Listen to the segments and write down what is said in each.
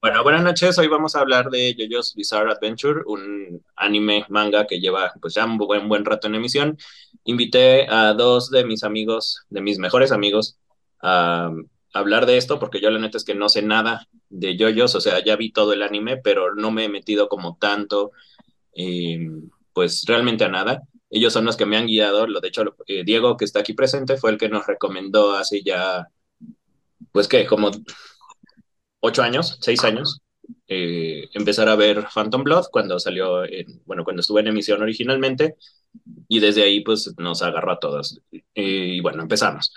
Bueno, buenas noches. Hoy vamos a hablar de JoJo's Bizarre Adventure, un anime manga que lleva pues ya un buen, buen rato en emisión. Invité a dos de mis amigos, de mis mejores amigos, a hablar de esto porque yo la neta es que no sé nada de JoJo's, o sea, ya vi todo el anime, pero no me he metido como tanto, eh, pues realmente a nada. Ellos son los que me han guiado, lo de hecho eh, Diego que está aquí presente fue el que nos recomendó hace ya, pues que como ocho años, seis años, eh, empezar a ver Phantom Blood cuando salió, en, bueno, cuando estuvo en emisión originalmente, y desde ahí pues nos agarró a todos. y bueno, empezamos.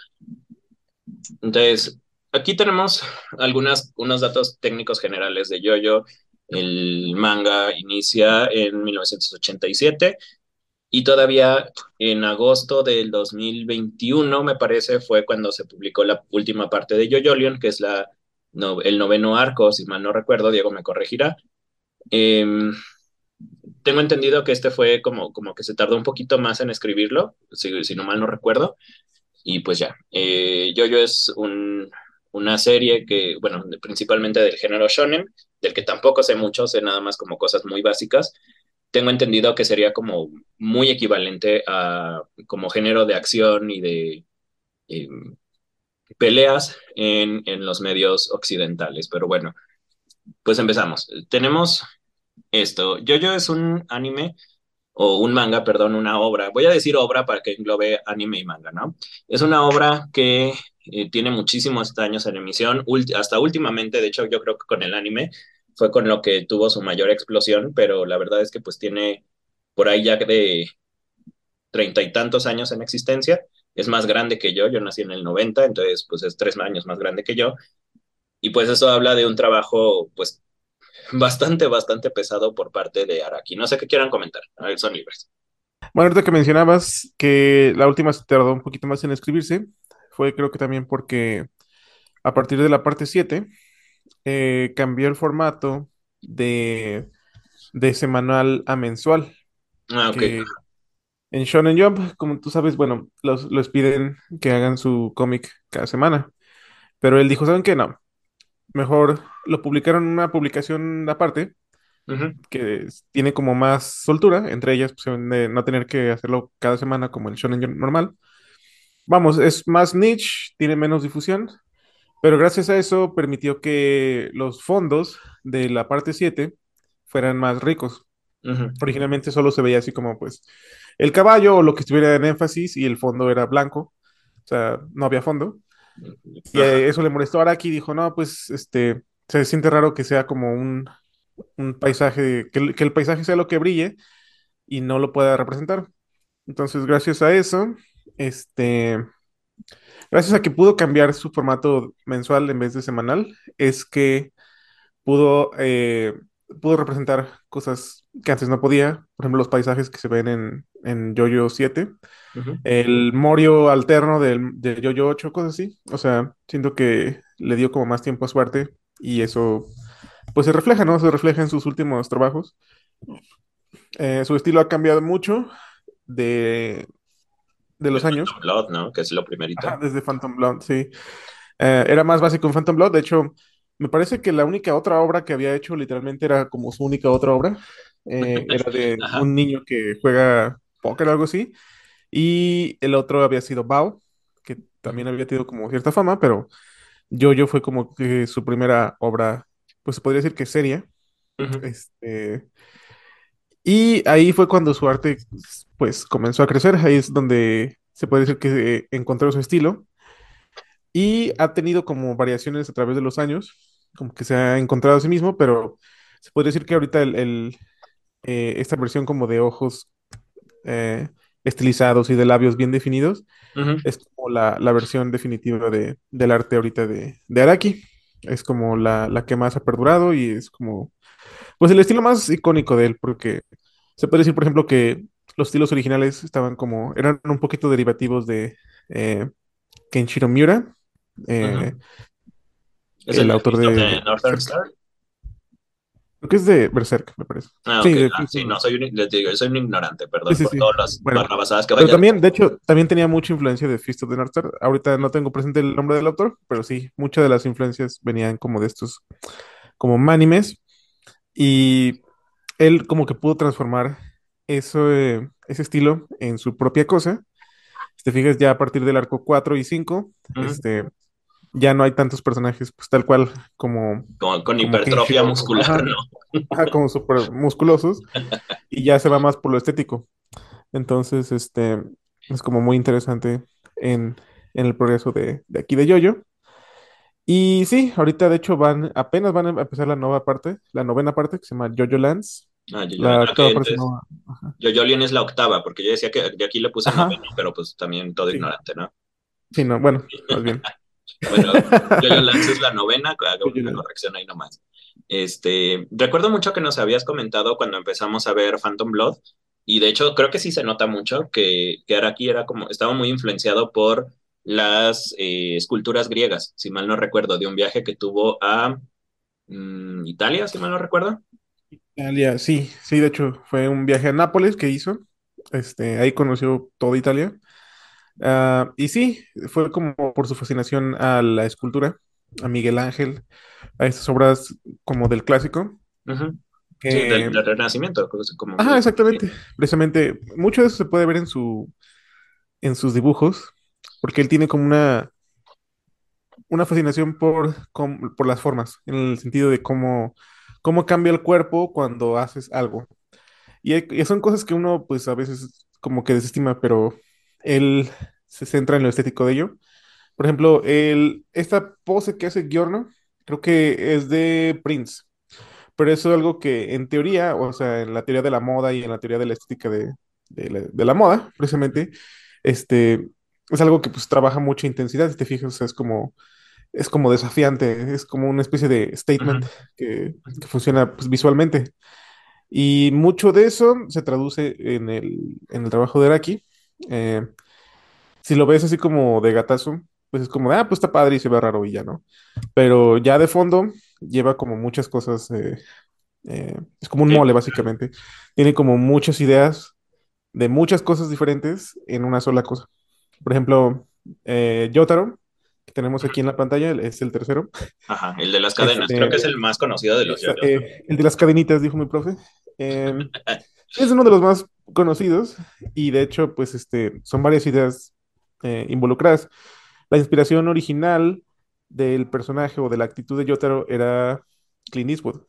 Entonces, aquí tenemos algunas, unos datos técnicos generales de Yoyo. El manga inicia en 1987 y todavía en agosto del 2021, me parece, fue cuando se publicó la última parte de Yoyolion, que es la no, el noveno arco, si mal no recuerdo, Diego me corregirá. Eh, tengo entendido que este fue como, como que se tardó un poquito más en escribirlo, si, si no mal no recuerdo. Y pues ya, eh, Yoyo es un, una serie que, bueno, principalmente del género shonen, del que tampoco sé mucho, sé nada más como cosas muy básicas. Tengo entendido que sería como muy equivalente a como género de acción y de eh, peleas en, en los medios occidentales. Pero bueno, pues empezamos. Tenemos esto. Jojo es un anime o un manga, perdón, una obra. Voy a decir obra para que englobe anime y manga, ¿no? Es una obra que eh, tiene muchísimos años en emisión, hasta últimamente, de hecho, yo creo que con el anime fue con lo que tuvo su mayor explosión, pero la verdad es que pues tiene por ahí ya de treinta y tantos años en existencia es más grande que yo, yo nací en el 90, entonces pues es tres años más grande que yo. Y pues eso habla de un trabajo pues bastante, bastante pesado por parte de Araki. No sé qué quieran comentar, ver, son libres. Bueno, ahorita que mencionabas que la última se tardó un poquito más en escribirse, fue creo que también porque a partir de la parte 7 eh, cambió el formato de, de semanal a mensual. Ah, ok. Que, en Shonen Jump, como tú sabes, bueno, los, los piden que hagan su cómic cada semana. Pero él dijo, ¿saben qué? No. Mejor lo publicaron en una publicación aparte, que tiene como más soltura, entre ellas, pues, de no tener que hacerlo cada semana como el Shonen Jump normal. Vamos, es más niche, tiene menos difusión, pero gracias a eso permitió que los fondos de la parte 7 fueran más ricos. Originalmente solo se veía así como pues el caballo o lo que estuviera en énfasis y el fondo era blanco, o sea, no había fondo. Y eh, eso le molestó a Araki dijo, no, pues este, se siente raro que sea como un, un paisaje, que el, que el paisaje sea lo que brille y no lo pueda representar. Entonces, gracias a eso, este, gracias a que pudo cambiar su formato mensual en vez de semanal, es que pudo, eh, pudo representar cosas que antes no podía, por ejemplo, los paisajes que se ven en, en Jojo 7, el Morio alterno del, de Jojo 8, cosas así. O sea, siento que le dio como más tiempo a suerte y eso, pues se refleja, ¿no? Se refleja en sus últimos trabajos. Eh, su estilo ha cambiado mucho de, de los años. Phantom Blood, ¿no? Que es lo primerito. Ajá, desde Phantom Blood, sí. Eh, era más básico en Phantom Blood. De hecho, me parece que la única otra obra que había hecho literalmente era como su única otra obra. Eh, era de un niño que juega póker o algo así. Y el otro había sido Bao, que también había tenido como cierta fama, pero Yo-Yo fue como que su primera obra, pues se podría decir que seria. Este, y ahí fue cuando su arte, pues, comenzó a crecer. Ahí es donde se puede decir que encontró su estilo. Y ha tenido como variaciones a través de los años, como que se ha encontrado a sí mismo, pero se podría decir que ahorita el, el eh, esta versión como de ojos eh, estilizados y de labios bien definidos, es como la, la versión definitiva de, del arte ahorita de, de Araki. es como la, la que más ha perdurado y es como, pues el estilo más icónico de él, porque se puede decir, por ejemplo, que los estilos originales estaban como, eran un poquito derivativos de eh, Kenshiro Miura, eh, ¿Es el el de autor de the Northern. Star? Creo que es de Berserk, me parece. Ah, Sí, ok. de Ah, sí, of no, the- soy un, les digo, soy un ignorante, Sí, perdón sí, por sí. todas las Bueno, barrabasadas que pero vaya también, de hecho, también tenía mucha influencia de Fist of the North Star. Ahorita no tengo presente el nombre del autor, pero sí, muchas de las influencias venían como de estos, como manimes. Y él como que pudo transformar eso, eh, ese estilo en su propia cosa. Te fijas, ya a partir del arco 4 y 5, Ujú. este, ya no hay tantos personajes, pues tal cual como, Con, con como hipertrofia muscular, ¿no? ajá, como súper musculosos, y ya se va más por lo estético. Entonces, este, es como muy interesante en, en el progreso de, de aquí de Yoyo. Y sí, ahorita de hecho van, apenas van a empezar la nueva parte, la novena parte que se llama Jojo Lands. Ah, yo, yo, La entonces, llama... Ajá. yo, Jolien es la octava, porque yo decía que yo aquí le puse noveno, pero pues también todo sí, ignorante, ¿no? sí, no, bueno, más bien. Bueno, Yo-Yo Lance es la novena, hago una corrección ahí nomás. Este, recuerdo mucho que nos habías comentado cuando empezamos a ver Phantom Blood, y de hecho creo que sí se nota mucho que, que Araki era como, estaba muy influenciado por las eh, esculturas griegas, si mal no recuerdo, de un viaje que tuvo a mm, Italia, si mal no recuerdo. Italia, sí, sí, de hecho fue un viaje a Nápoles que hizo. Este, ahí conoció toda Italia. Ah, y sí, fue como por su fascinación a la escultura, a Miguel Ángel, a estas obras como del clásico. Sí, del, Renacimiento, como ajá, exactamente, precisamente, mucho de eso se puede ver en su, en sus dibujos, porque él tiene como una, una fascinación por, com- por las formas, en el sentido de cómo, cómo cambia el cuerpo cuando haces algo. Y, hay- y son cosas que uno, pues, a veces como que desestima, pero él se centra en lo estético de ello. Por ejemplo, el, esta pose que hace Giorno, creo que es de Prince, pero eso es algo que en teoría, o sea, en la teoría de la moda y en la teoría de la estética de, de la, de la moda, precisamente, este, es algo que pues trabaja mucha intensidad, si te fijas, o sea, es como, es como desafiante, es como una especie de statement que funciona pues, visualmente. Y mucho de eso se traduce en el, en el trabajo de Araki. Eh, si lo ves así como de gatazo, pues es como, de, ah, pues está padre y se ve raro y ya, ¿no? Pero ya de fondo lleva como muchas cosas, eh, eh, es como un mole básicamente. Tiene como muchas ideas de muchas cosas diferentes en una sola cosa. Por ejemplo, eh, Yotaro, que tenemos aquí en la pantalla, es el tercero. Ajá, el de las cadenas, creo Este, que es el más conocido de los ¿no? eh, el de las cadenitas, dijo mi profe. Es uno de los más conocidos y de hecho, pues este, son varias ideas eh, involucradas. La inspiración original del personaje o de la actitud de Yotaro era Clint Eastwood.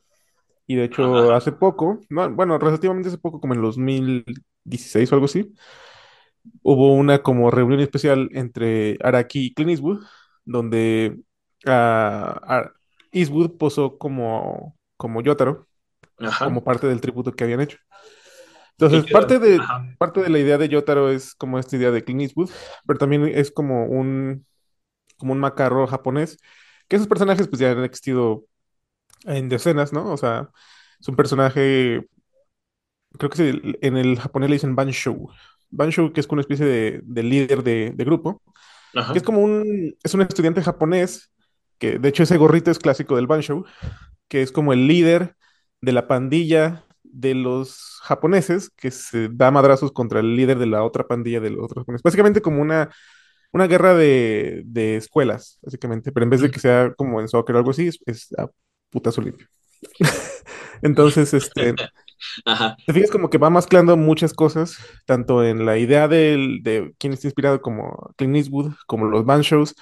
Y de hecho, Ajá, hace poco, no, bueno, relativamente hace poco, como en los 2016 o algo así, hubo una como reunión especial entre Araki y Clint Eastwood, donde ah, ah, Eastwood posó como, como Yotaro, ajá. como parte del tributo que habían hecho. Entonces, parte de, Ajá. parte de la idea de Yotaro es como esta idea de Clint Eastwood, pero también es como un, como un macarro japonés, que esos personajes pues ya han existido en decenas, ¿no? O sea, es un personaje, creo que en el japonés le dicen Banshou. Banshou, que es una especie de, de líder de, de grupo, que Ajá. es como un, es un estudiante japonés, que de hecho ese gorrito es clásico del Banshou, que es como el líder de la pandilla de los japoneses que se da madrazos contra el líder de la otra pandilla de los otros japoneses. Básicamente como una, una guerra de, de escuelas, básicamente, pero en vez de que sea como en soccer o algo así, es, es a putazo limpio. Entonces, este, Ajá. te fijas como que va mezclando muchas cosas, tanto en la idea del, de quién está inspirado como Clint Eastwood, como los band shows,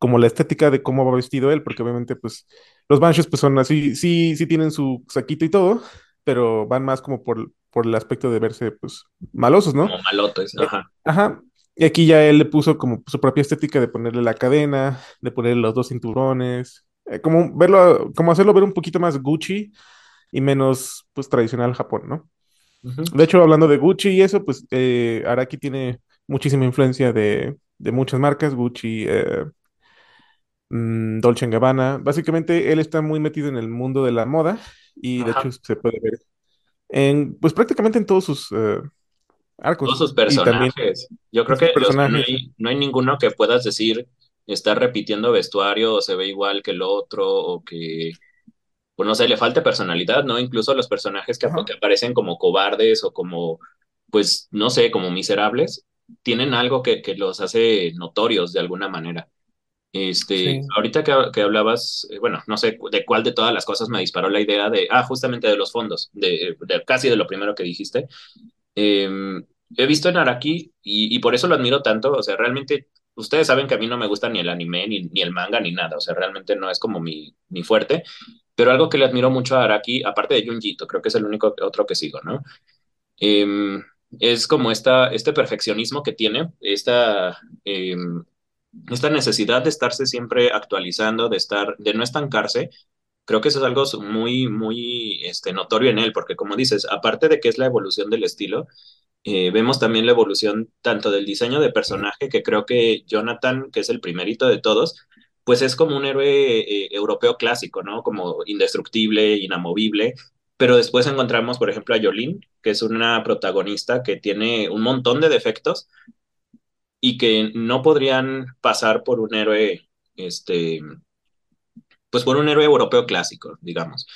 como la estética de cómo va vestido él, porque obviamente pues los Banshees pues son así, sí, sí tienen su saquito y todo, pero van más como por, por el aspecto de verse pues malosos, ¿no? Como malotes. Eh, Ajá. ajá. Y aquí ya él le puso como su propia estética de ponerle la cadena, de ponerle los dos cinturones, eh, como verlo, como hacerlo ver un poquito más Gucci y menos pues tradicional Japón, ¿no? Ujú. De hecho, hablando de Gucci y eso, pues eh, Araki tiene muchísima influencia de, de muchas marcas, Gucci, eh, mm, Dolce Gabbana. Básicamente, él está muy metido en el mundo de la moda y de hecho se puede ver en, pues prácticamente en todos sus eh, Todos arcos sus y también personajes. Yo creo sus que, sea, no hay, no hay ninguno que puedas decir está repitiendo vestuario o se ve igual que el otro o que, pues no sé, le falte personalidad, ¿no? Incluso los personajes que, que aparecen como cobardes o como, pues, no sé, como miserables, tienen algo que, que los hace notorios de alguna manera. Este, Sí. ahorita que, que hablabas, eh, bueno, no sé de cuál de todas las cosas me disparó la idea de, ah, justamente de los fondos, de, de casi de lo primero que dijiste. Eh, he visto en Araki y, y por eso lo admiro tanto, o sea, realmente, ustedes saben que a mí no me gusta ni el anime, ni, ni el manga, ni nada, o sea, realmente no es como mi, mi fuerte, pero algo que le admiro mucho a Araki, aparte de Junjito, creo que es el único otro que sigo, ¿no? Eh, es como esta, este perfeccionismo que tiene, esta... eh, esta necesidad de estarse siempre actualizando, de estar, de no estancarse, creo que eso es algo muy, muy este, notorio en él, porque como dices, aparte de que es la evolución del estilo, eh, vemos también la evolución tanto del diseño de personaje, que creo que Jonathan, que es el primerito de todos, pues es como un héroe eh, europeo clásico, ¿no? Como indestructible, inamovible. Pero después encontramos, por ejemplo, a Yolene, que es una protagonista que tiene un montón de defectos, y que no podrían pasar por un héroe, este, pues por un héroe europeo clásico, digamos.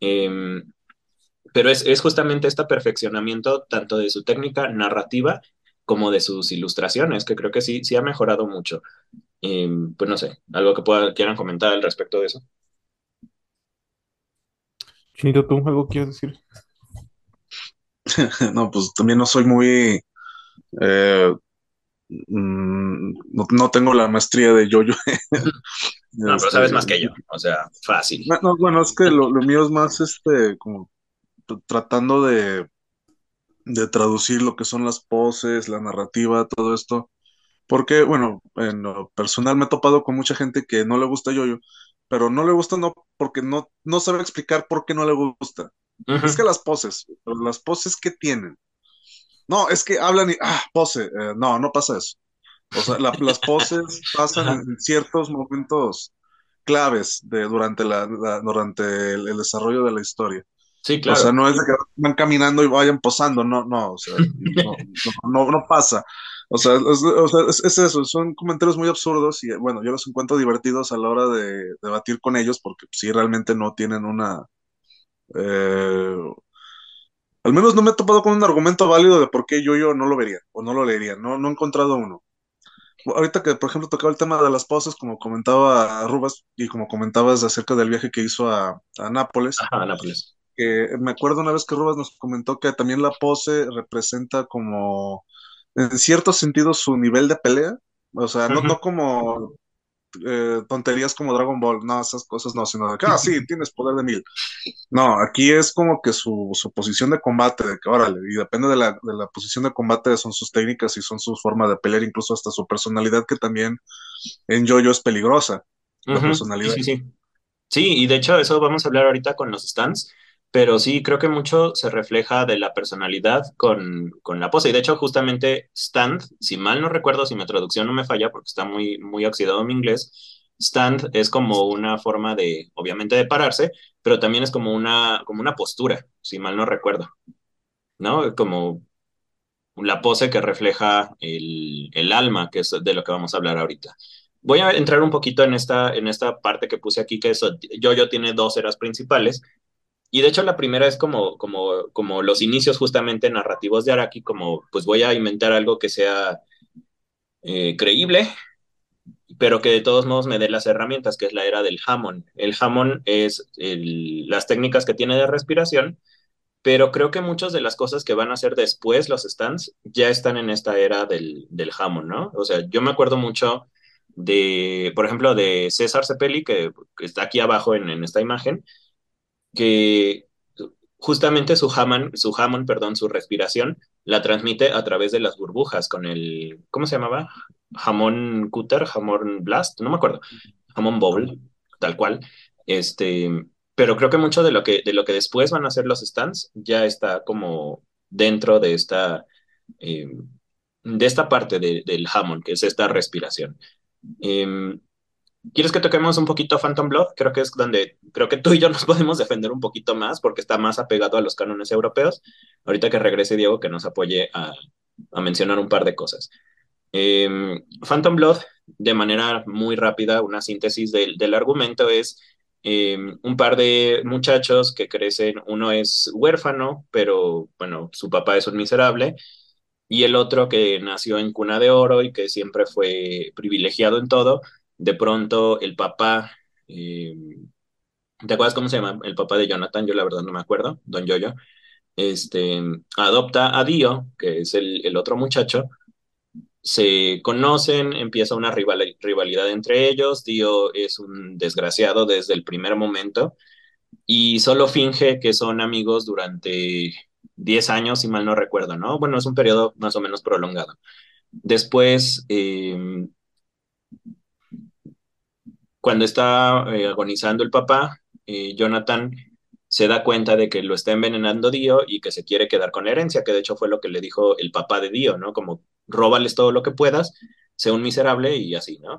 Eh, pero es, es justamente este perfeccionamiento tanto de su técnica narrativa como de sus ilustraciones, que creo que sí, sí ha mejorado mucho. Eh, pues no sé, algo que pueda, quieran comentar al respecto de eso. Chinito, ¿tú algo quieres decir? No, pues también no soy muy, eh, mm, no, no tengo la maestría de yo-yo. No, pero Este, sabes más que yo, o sea, fácil. no, no, bueno, es que lo, lo mío es más este, como tratando de, de traducir lo que son las poses, la narrativa, todo esto. Porque, bueno, en lo personal me he topado con mucha gente que no le gusta yo-yo, pero no le gusta no porque no, no sabe explicar por qué no le gusta. Es que las poses, pero las poses que tienen. No, es que hablan y, ah, pose. Eh, no, no pasa eso. O sea, la- las poses pasan en ciertos momentos claves de, durante, la, la- durante el, el desarrollo de la historia. Sí, O sea, claro. no es de que van caminando y vayan posando, no, no, o sea, no, no, no, no pasa. O sea, es, o sea, es, es eso, son comentarios muy absurdos y bueno, yo los encuentro divertidos a la hora de debatir con ellos porque sí realmente no tienen una... eh, al menos no me he topado con un argumento válido de por qué yo, yo no lo vería o no lo leería, no, no he encontrado uno. Ahorita que, por ejemplo, tocaba el tema de las poses, como comentaba Rubas y como comentabas acerca del viaje que hizo a, a Nápoles, Ajá, Nápoles. que me acuerdo una vez que Rubas nos comentó que también la pose representa como, en cierto sentido, su nivel de pelea. O sea, no, no como eh, tonterías como Dragon Ball, no, esas cosas no, sino de que, ah, sí, tienes poder de mil. No, aquí es como que su, su posición de combate, de que, órale, y depende de la, de la posición de combate, son sus técnicas y son su forma de pelear, incluso hasta su personalidad, que también en JoJo es peligrosa, la Ujú. Sí, personalidad. sí, sí. Sí, y de hecho eso vamos a hablar ahorita con los stands, pero sí creo que mucho se refleja de la personalidad con, con la pose. Y de hecho justamente stand, si mal no recuerdo, si mi traducción no me falla porque está muy, muy oxidado mi inglés, stand es como una forma de, obviamente, de pararse, pero también es como una, como una postura, si mal no recuerdo, ¿no? Como la pose que refleja el, el alma, que es de lo que vamos a hablar ahorita. Voy a entrar un poquito en esta, en esta parte que puse aquí, que es Yo-Yo tiene dos eras principales. Y de hecho la primera es como, como, como los inicios justamente narrativos de Araki, como pues voy a inventar algo que sea eh, creíble, pero que de todos modos me dé las herramientas, que es la era del Hammond. El Hammond es las técnicas que tiene de respiración, pero creo que muchas de las cosas que van a hacer después los stands ya están en esta era del, del Hammond, ¿no? O sea, yo me acuerdo mucho de, por ejemplo, de César Cepelli, que, que está aquí abajo en, en, esta imagen, que justamente su Hammond, su Hammond, perdón, su respiración, la transmite a través de las burbujas con el, ¿cómo se llamaba? Jamón Cutter, jamón Blast, no me acuerdo, jamón Bowl, tal cual. Este, pero creo que mucho de lo que, de lo que después van a hacer los stands ya está como dentro de esta, eh, de esta parte de, del Hammond, que es esta respiración. Eh, ¿Quieres que toquemos un poquito Phantom Blood? Creo que es donde, creo que tú y yo nos podemos defender un poquito más porque está más apegado a los cánones europeos. Ahorita que regrese Diego, que nos apoye a, a mencionar un par de cosas. Eh, Phantom Blood, de manera muy rápida, una síntesis del, del argumento es eh, un par de muchachos que crecen, uno es huérfano, pero bueno, su papá es un miserable, y el otro que nació en cuna de oro y que siempre fue privilegiado en todo, de pronto el papá, eh, ¿te acuerdas cómo se llama el papá de Jonathan? Yo la verdad no me acuerdo, Don Yoyo, este, adopta a Dio, que es el, el otro muchacho, se conocen, empieza una rival, rivalidad entre ellos, Dio es un desgraciado desde el primer momento y solo finge que son amigos durante 10 años, si mal no recuerdo, ¿no? Bueno, es un periodo más o menos prolongado. Después, eh, cuando está eh, agonizando el papá, eh, Jonathan se da cuenta de que lo está envenenando Dio y que se quiere quedar con la herencia, que de hecho fue lo que le dijo el papá de Dio, ¿no? Como róbales todo lo que puedas, sea un miserable y así, ¿no?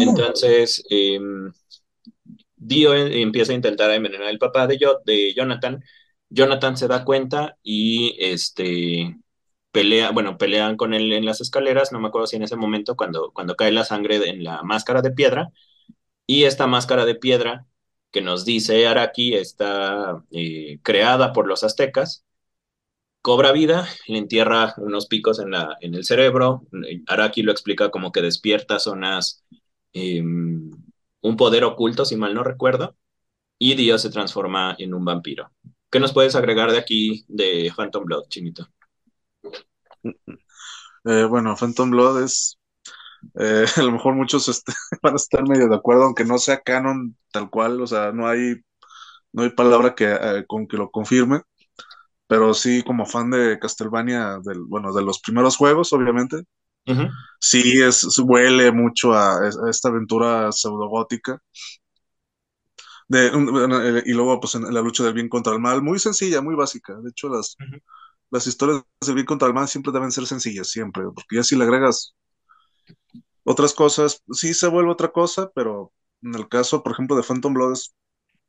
Entonces, eh, Dio empieza a intentar envenenar al papá de, yo, de Jonathan. Jonathan se da cuenta y este pelea, bueno, pelean con él en las escaleras, no me acuerdo si en ese momento cuando, cuando cae la sangre en la máscara de piedra, y esta máscara de piedra que nos dice Araki está eh, creada por los aztecas, cobra vida, le entierra unos picos en, la, en el cerebro, Araki lo explica como que despierta zonas, eh, un poder oculto, si mal no recuerdo, y Dio se transforma en un vampiro. ¿Qué nos puedes agregar de aquí de Phantom Blood, Chinito? Eh, bueno, Phantom Blood es eh, a lo mejor muchos este, van a estar medio de acuerdo, aunque no sea canon tal cual, o sea, no hay, no hay palabra que, eh, con que lo confirme, pero sí como fan de Castlevania, del, bueno, de los primeros juegos, obviamente, uh -huh. sí es, huele mucho a, a esta aventura pseudogótica. De, y luego, pues, en la lucha del bien contra el mal, muy sencilla, muy básica. De hecho, las, uh -huh. las historias del bien contra el mal siempre deben ser sencillas, siempre, porque ya si le agregas otras cosas, sí se vuelve otra cosa, pero en el caso, por ejemplo, de Phantom Blood es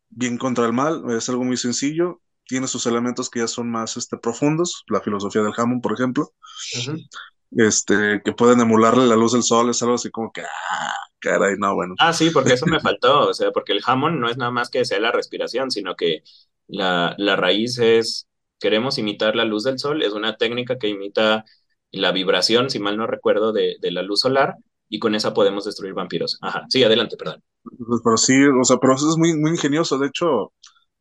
bien contra el mal, es algo muy sencillo, tiene sus elementos que ya son más este, profundos, la filosofía del Hammond, por ejemplo, uh -huh. este, que pueden emularle la luz del sol, es algo así como que, ah, caray, no, bueno. Ah, sí, porque eso me faltó, o sea, porque el Hammond no es nada más que sea la respiración, sino que la, la raíz es, queremos imitar la luz del sol, es una técnica que imita la vibración, si mal no recuerdo, de, de la luz solar, y con esa podemos destruir vampiros. Ajá, sí, adelante, perdón. Pues, pero sí, o sea, pero eso es muy, muy ingenioso. De hecho,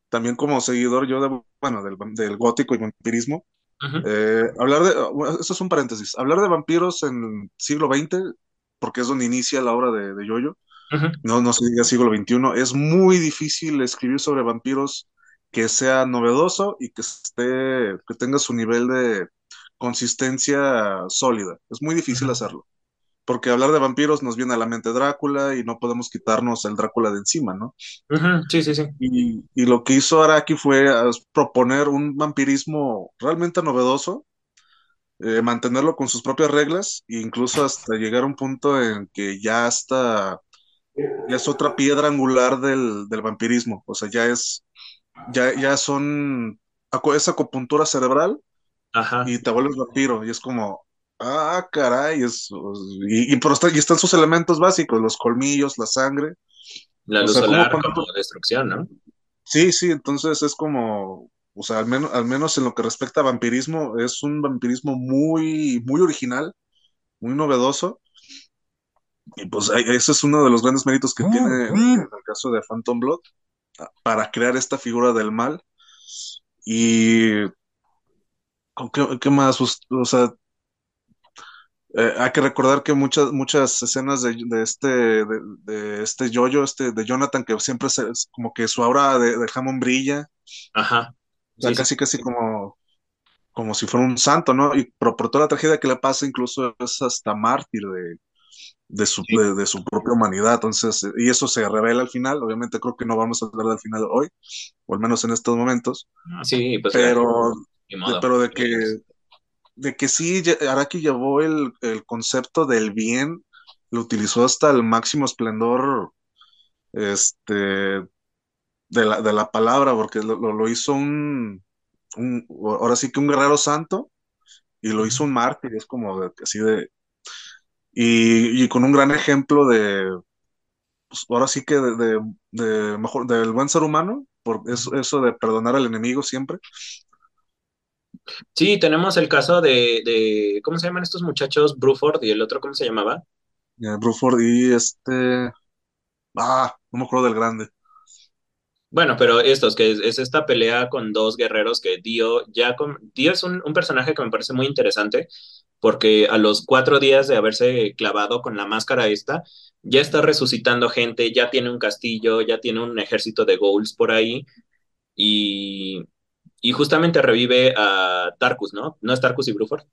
también como seguidor yo de, bueno, del, del gótico y vampirismo, uh -huh. eh, hablar de, eso es un paréntesis, hablar de vampiros en el siglo XX, porque es donde inicia la obra de, de Yoyo, uh -huh. no, no se diga siglo XXI, es muy difícil escribir sobre vampiros que sea novedoso y que esté, que tenga su nivel de consistencia sólida. Es muy difícil uh -huh. hacerlo porque hablar de vampiros nos viene a la mente Drácula y no podemos quitarnos el Drácula de encima, ¿no? Uh -huh. Sí, sí, sí. Y, y, lo que hizo Araki fue uh, proponer un vampirismo realmente novedoso, eh, mantenerlo con sus propias reglas e incluso hasta llegar a un punto en que ya está, ya es otra piedra angular del, del vampirismo, o sea, ya es, ya, ya son, esa acupuntura cerebral Ajá. y te vuelves vampiro y es como, Ah, caray, es, y, y, pero está, y están sus elementos básicos, los colmillos, la sangre. La luz o sea, solar como, como, destrucción, ¿no? Sí, sí, entonces es como, o sea, al menos, al menos en lo que respecta a vampirismo, es un vampirismo muy, muy original, muy novedoso. Y pues ese es uno de los grandes méritos que tiene en el caso de Phantom Blood, para crear esta figura del mal. Y ¿Qué, ¿Qué, más? O sea, eh, hay que recordar que muchas, muchas escenas de, de este, de, de, este Jojo, este, de Jonathan, que siempre es como que su aura de, de Hammond brilla. Ajá. O sea, sí, casi, sí. casi como, como si fuera un santo, ¿no? Y por, por, toda la tragedia que le pasa, incluso es hasta mártir de, de su, sí. de, de, su propia humanidad. Entonces, y eso se revela al final. Obviamente, creo que no vamos a hablar del final hoy, o al menos en estos momentos. Sí, pues. Pero, de, pero de que de que sí, Araki llevó el, el, concepto del bien, lo utilizó hasta el máximo esplendor este, de la, de la palabra, porque lo, lo- hizo un, un- ahora sí que un guerrero santo, y lo hizo un mártir, es como de- así de, y, y con un gran ejemplo de, pues, ahora sí que de, de- de mejor, del buen ser humano, por eso, eso de perdonar al enemigo siempre. Sí, tenemos el caso de, de, ¿cómo se llaman estos muchachos? Bruford y el otro, ¿cómo se llamaba? Bruford y este, ah, no me acuerdo del grande. Bueno, pero estos, que es, es esta pelea con dos guerreros que Dio ya... con- Dio es un, un personaje que me parece muy interesante porque a los cuatro días de haberse clavado con la máscara esta, ya está resucitando gente, ya tiene un castillo, ya tiene un ejército de ghouls por ahí y, y justamente revive a Tarkus, ¿no? No es Tarkus y Bruford.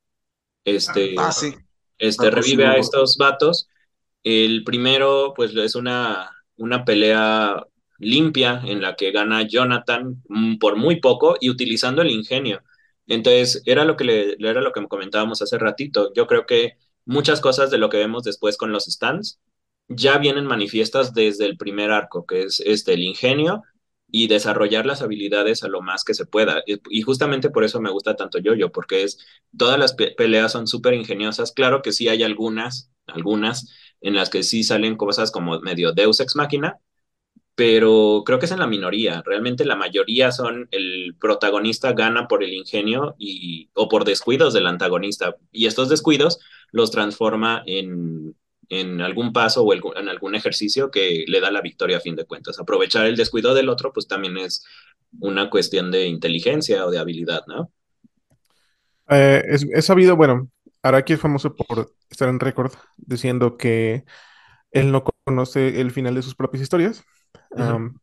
Este, Ah, sí, este Tarkus revive a estos vatos. El primero, pues es una, una pelea limpia en la que gana Jonathan mm, por muy poco y utilizando el ingenio. Entonces, era lo que le, era lo que comentábamos hace ratito. Yo creo que muchas cosas de lo que vemos después con los stands ya vienen manifiestas desde el primer arco, que es este, el ingenio y desarrollar las habilidades a lo más que se pueda. Y, justamente por eso me gusta tanto Yo-Yo, porque es, todas las pe- peleas son súper ingeniosas. Claro que sí hay algunas, algunas en las que sí salen cosas como medio Deus Ex Machina, pero creo que es en la minoría. Realmente la mayoría son el protagonista gana por el ingenio y, o por descuidos del antagonista. Y estos descuidos los transforma en, en algún paso o en algún ejercicio que le da la victoria a fin de cuentas. Aprovechar el descuido del otro, pues también es una cuestión de inteligencia o de habilidad, ¿no? Eh, es, es sabido, bueno, Araki es famoso por estar en récord diciendo que él no conoce el final de sus propias historias. Ujú, Am,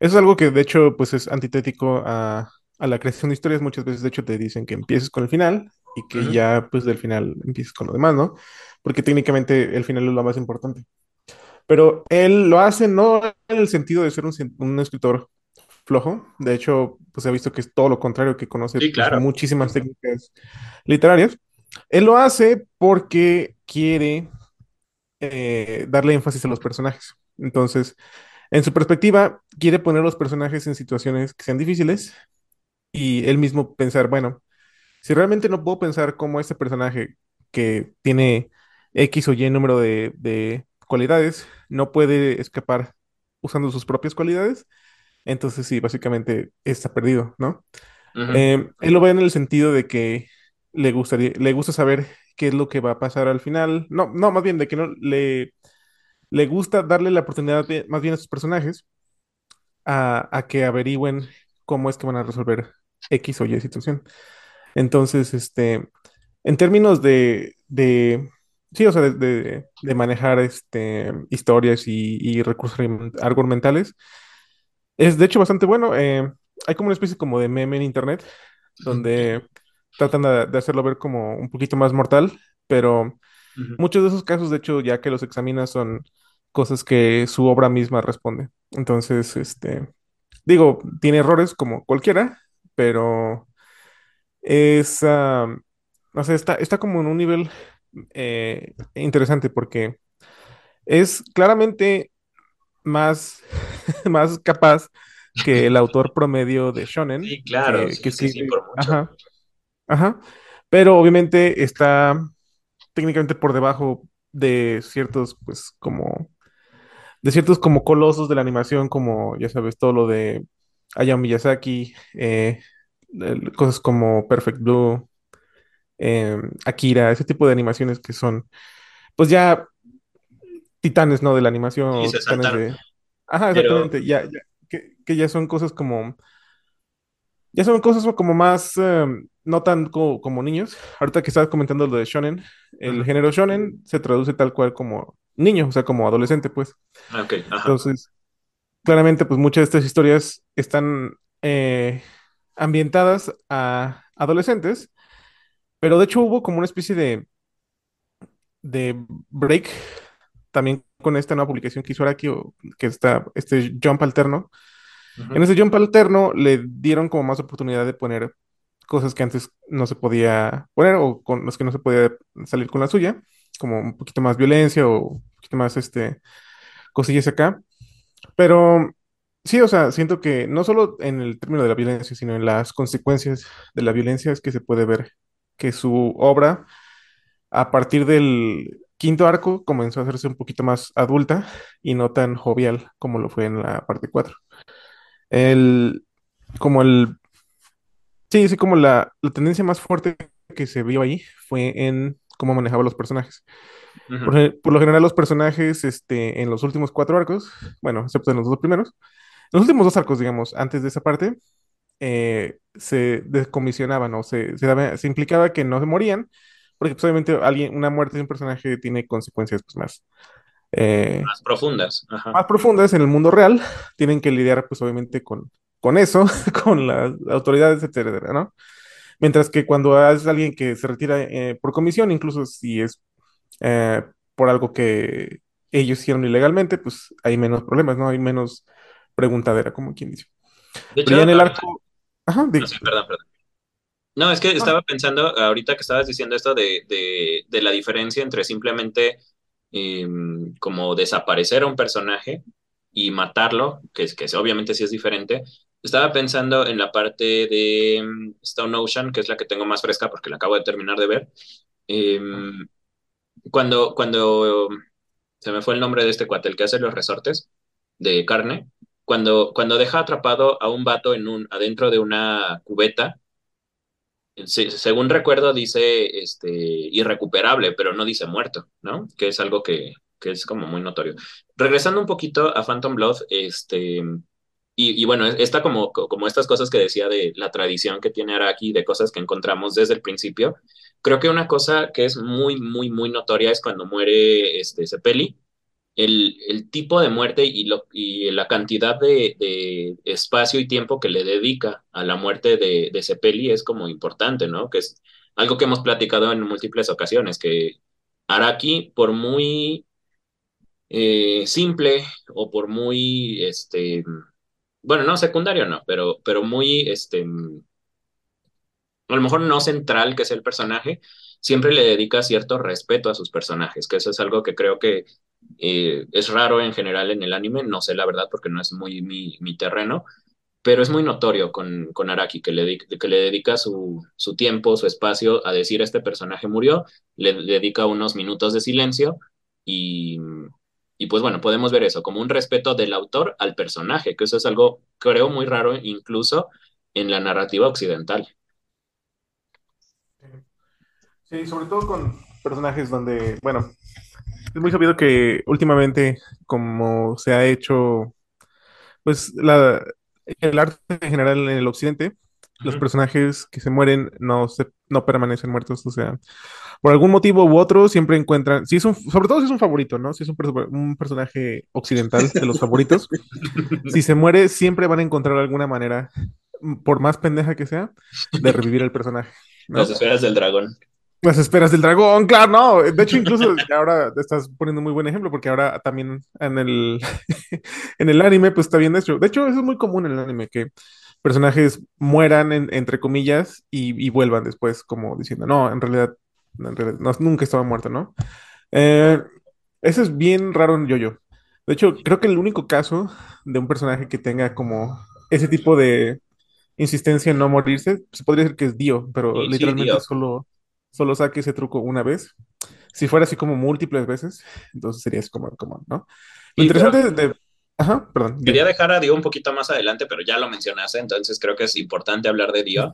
eso es algo que de hecho pues es antitético a, a la creación de historias. Muchas veces de hecho te dicen que empieces con el final y que ujú, ya pues del final empieces con lo demás, ¿no? Porque técnicamente el final es lo más importante. Pero él lo hace no en el sentido de ser un, un escritor flojo. De hecho, pues se ha visto que es todo lo contrario, que conoce Sí, pues claro. muchísimas técnicas literarias. Él lo hace porque quiere eh, darle énfasis a los personajes. Entonces, en su perspectiva, quiere poner los personajes en situaciones que sean difíciles y él mismo pensar, bueno, si realmente no puedo pensar cómo este personaje que tiene X o Y número de, de cualidades no puede escapar usando sus propias cualidades, entonces sí, básicamente está perdido, ¿no? Eh, él lo ve en el sentido de que le gustaría, le gusta saber qué es lo que va a pasar al final. No, no, más bien de que no le, le gusta darle la oportunidad de- más bien a sus personajes a, a que averigüen cómo es que van a resolver X o Y situación. Entonces, este, en términos de, de sí, o sea, de, de- de manejar este, historias y, y recursos argument- argumentales, es de hecho bastante bueno. Eh, hay como una especie como de meme en internet donde tratan de, de hacerlo ver como un poquito más mortal, pero ujú. muchos de esos casos, de hecho, ya que los examinas, son cosas que su obra misma responde. Entonces, este, digo, tiene errores como cualquiera, pero es, ah, no sé, está, está como en un nivel eh, interesante porque es claramente más, más capaz que el autor promedio de Shonen, Sí, claro, que, que sí, por mucho. ajá, ajá, pero obviamente está técnicamente por debajo de ciertos, pues, como, de ciertos como colosos de la animación, como, ya sabes, todo lo de Hayao Miyazaki, eh, cosas como Perfect Blue, eh, Akira, ese tipo de animaciones que son, pues ya titanes, ¿no? De la animación, Sí, se de... Ajá, Pero, exactamente, ya, ya, que, que ya son cosas como, ya son cosas como más, eh, no tan co- como niños. Ahorita que estabas comentando lo de shonen, el género shonen se traduce tal cual como niño, o sea, como adolescente, pues. ok, ajá. Entonces, claramente, pues muchas de estas historias están eh, ambientadas a adolescentes, pero de hecho hubo como una especie de, de break también con esta nueva publicación que hizo Araki, que está este jump alterno. En ese jump alterno le dieron como más oportunidad de poner cosas que antes no se podía poner o con las que no se podía salir con la suya, como un poquito más violencia o un poquito más este, cosillas acá. Pero sí, o sea, siento que no solo en el término de la violencia, sino en las consecuencias de la violencia es que se puede ver que su obra, a partir del quinto arco, comenzó a hacerse un poquito más adulta y no tan jovial como lo fue en la parte 4. El, como el, sí, sí, como la, la tendencia más fuerte que se vio ahí fue en cómo manejaba los personajes. Por lo general, los personajes, este, en los últimos cuatro arcos, bueno, excepto en los dos primeros, los últimos dos arcos, digamos, antes de esa parte, eh, se descomisionaban o se, se, daba- se implicaba que no se morían, porque pues, obviamente alguien, una muerte de un personaje tiene consecuencias pues, más, eh, Más profundas. Ajá. más profundas en el mundo real, tienen que lidiar pues obviamente con, con eso, con las autoridades, etcétera, ¿no? Mientras que cuando es alguien que se retira eh, por comisión, incluso si es eh, por algo que ellos hicieron ilegalmente, pues hay menos problemas, ¿no? Hay menos preguntadera, como quien dice. De Pero hecho, ya en el arco... Ajá, no, digo. sí, perdón, perdón. No, es que estaba pensando, ahorita que estabas diciendo esto de, de, de la diferencia entre simplemente eh, como desaparecer a un personaje y matarlo, que, es- que obviamente sí es diferente. Estaba pensando en la parte de mm, Stone Ocean, que es la que tengo más fresca porque la acabo de terminar de ver. Eh, cuando, cuando se me fue el nombre de este cuate, el que hace los resortes de carne, cuando, cuando deja atrapado a un vato en un, adentro de una cubeta se- según recuerdo, dice este, irrecuperable, pero no dice muerto, ¿no? Que es algo que, que es como muy notorio. Regresando un poquito a Phantom Blood, este, y, y bueno, está como, como estas cosas que decía de la tradición que tiene Araki, de cosas que encontramos desde el principio. Creo que una cosa que es muy, muy, muy notoria es cuando muere este, Sepeli el, el tipo de muerte y, lo, y la cantidad de, de espacio y tiempo que le dedica a la muerte de, de Sepeli es como importante, ¿no? Que es algo que hemos platicado en múltiples ocasiones, que Araki, por muy eh, simple o por muy, este, bueno, no, secundario no, pero, pero muy, este, a lo mejor no central que es el personaje, siempre le dedica cierto respeto a sus personajes, que eso es algo que creo que eh, es raro en general en el anime, no sé la verdad porque no es muy mi, mi terreno, pero es muy notorio con, con Araki que le, que le dedica su, su tiempo, su espacio a decir este personaje murió, le, dedica unos minutos de silencio y, y pues bueno, podemos ver eso como un respeto del autor al personaje, que eso es algo creo muy raro incluso en la narrativa occidental. Sí, sobre todo con personajes donde, bueno, es muy sabido que últimamente, como se ha hecho, pues la, el arte en general en el occidente, los personajes que se mueren no se, no permanecen muertos, o sea, por algún motivo u otro siempre encuentran, si es un, sobre todo si es un favorito, ¿no? Si es un, perso- un personaje occidental de los favoritos, si se muere siempre van a encontrar alguna manera, por más pendeja que sea, de revivir el personaje, ¿no? Las esferas del dragón. Las esperas del dragón, claro, no. De hecho, incluso ahora estás poniendo muy buen ejemplo, porque ahora también en el, en el anime, pues está bien hecho. De hecho, eso es muy común en el anime, que personajes mueran, en- entre comillas, y, y vuelvan después, como diciendo, no, en realidad, en realidad no, nunca estaba muerto, ¿no? Eh, eso es bien raro en JoJo. De hecho, creo que el único caso de un personaje que tenga como ese tipo de insistencia en no morirse, se podría decir que es Dio, pero Sí, sí, literalmente Dio. solo, solo saque ese truco una vez. Si fuera así como múltiples veces, entonces sería así como, como, ¿no? Lo pero interesante de, de- Ajá, perdón. quería dejar a Dio un poquito más adelante, pero ya lo mencionaste, entonces creo que es importante hablar de Dio.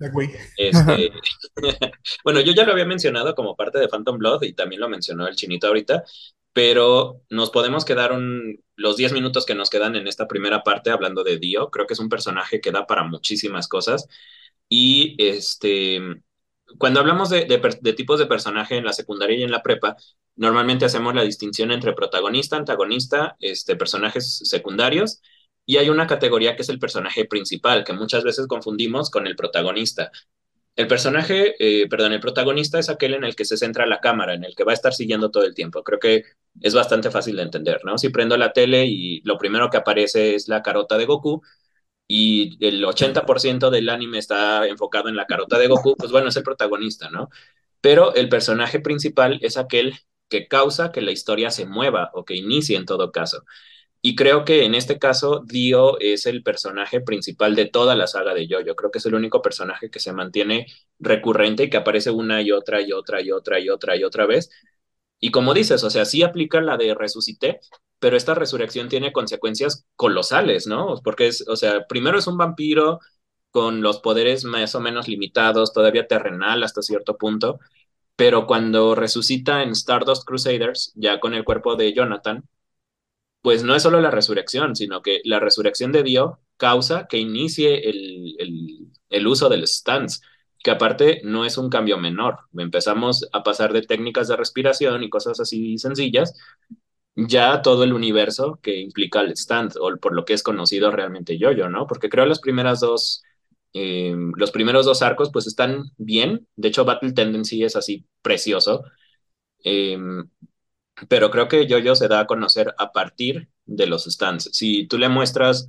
Este, bueno, yo ya lo había mencionado como parte de Phantom Blood y también lo mencionó el chinito ahorita, pero nos podemos quedar un, los 10 minutos que nos quedan en esta primera parte hablando de Dio. Creo que es un personaje que da para muchísimas cosas y este, cuando hablamos de, tipos de personaje en la secundaria y en la prepa, normalmente hacemos la distinción entre protagonista, antagonista, este, personajes secundarios. Y hay una categoría que es el personaje principal, que muchas veces confundimos con el protagonista. El personaje, eh, perdón, el protagonista es aquel en el que se centra la cámara, en el que va a estar siguiendo todo el tiempo. Creo que es bastante fácil de entender, ¿no? Si prendo la tele y lo primero que aparece es la carota de Goku y el 80% del anime está enfocado en la carota de Goku, pues bueno, es el protagonista, ¿no? Pero el personaje principal es aquel que causa que la historia se mueva o que inicie en todo caso. Y creo que en este caso Dio es el personaje principal de toda la saga de Yo-Yo. Creo que es el único personaje que se mantiene recurrente y que aparece una y otra y otra y otra y otra y otra vez. Y como dices, o sea, sí aplica la de resucité, pero esta resurrección tiene consecuencias colosales, ¿no? Porque es, o sea, primero es un vampiro con los poderes más o menos limitados, todavía terrenal hasta cierto punto, pero cuando resucita en Stardust Crusaders, ya con el cuerpo de Jonathan, pues no es solo la resurrección, sino que la resurrección de Dio causa que inicie el, el, el uso del stance, que aparte no es un cambio menor. Empezamos a pasar de técnicas de respiración y cosas así sencillas, ya todo el universo que implica el stance, o por lo que es conocido realmente yo-yo, ¿no? Porque creo las primeras dos, eh, los primeros dos arcos pues están bien, de hecho Battle Tendency es así precioso, eh, pero creo que yo se da a conocer a partir de los stands. Si tú le muestras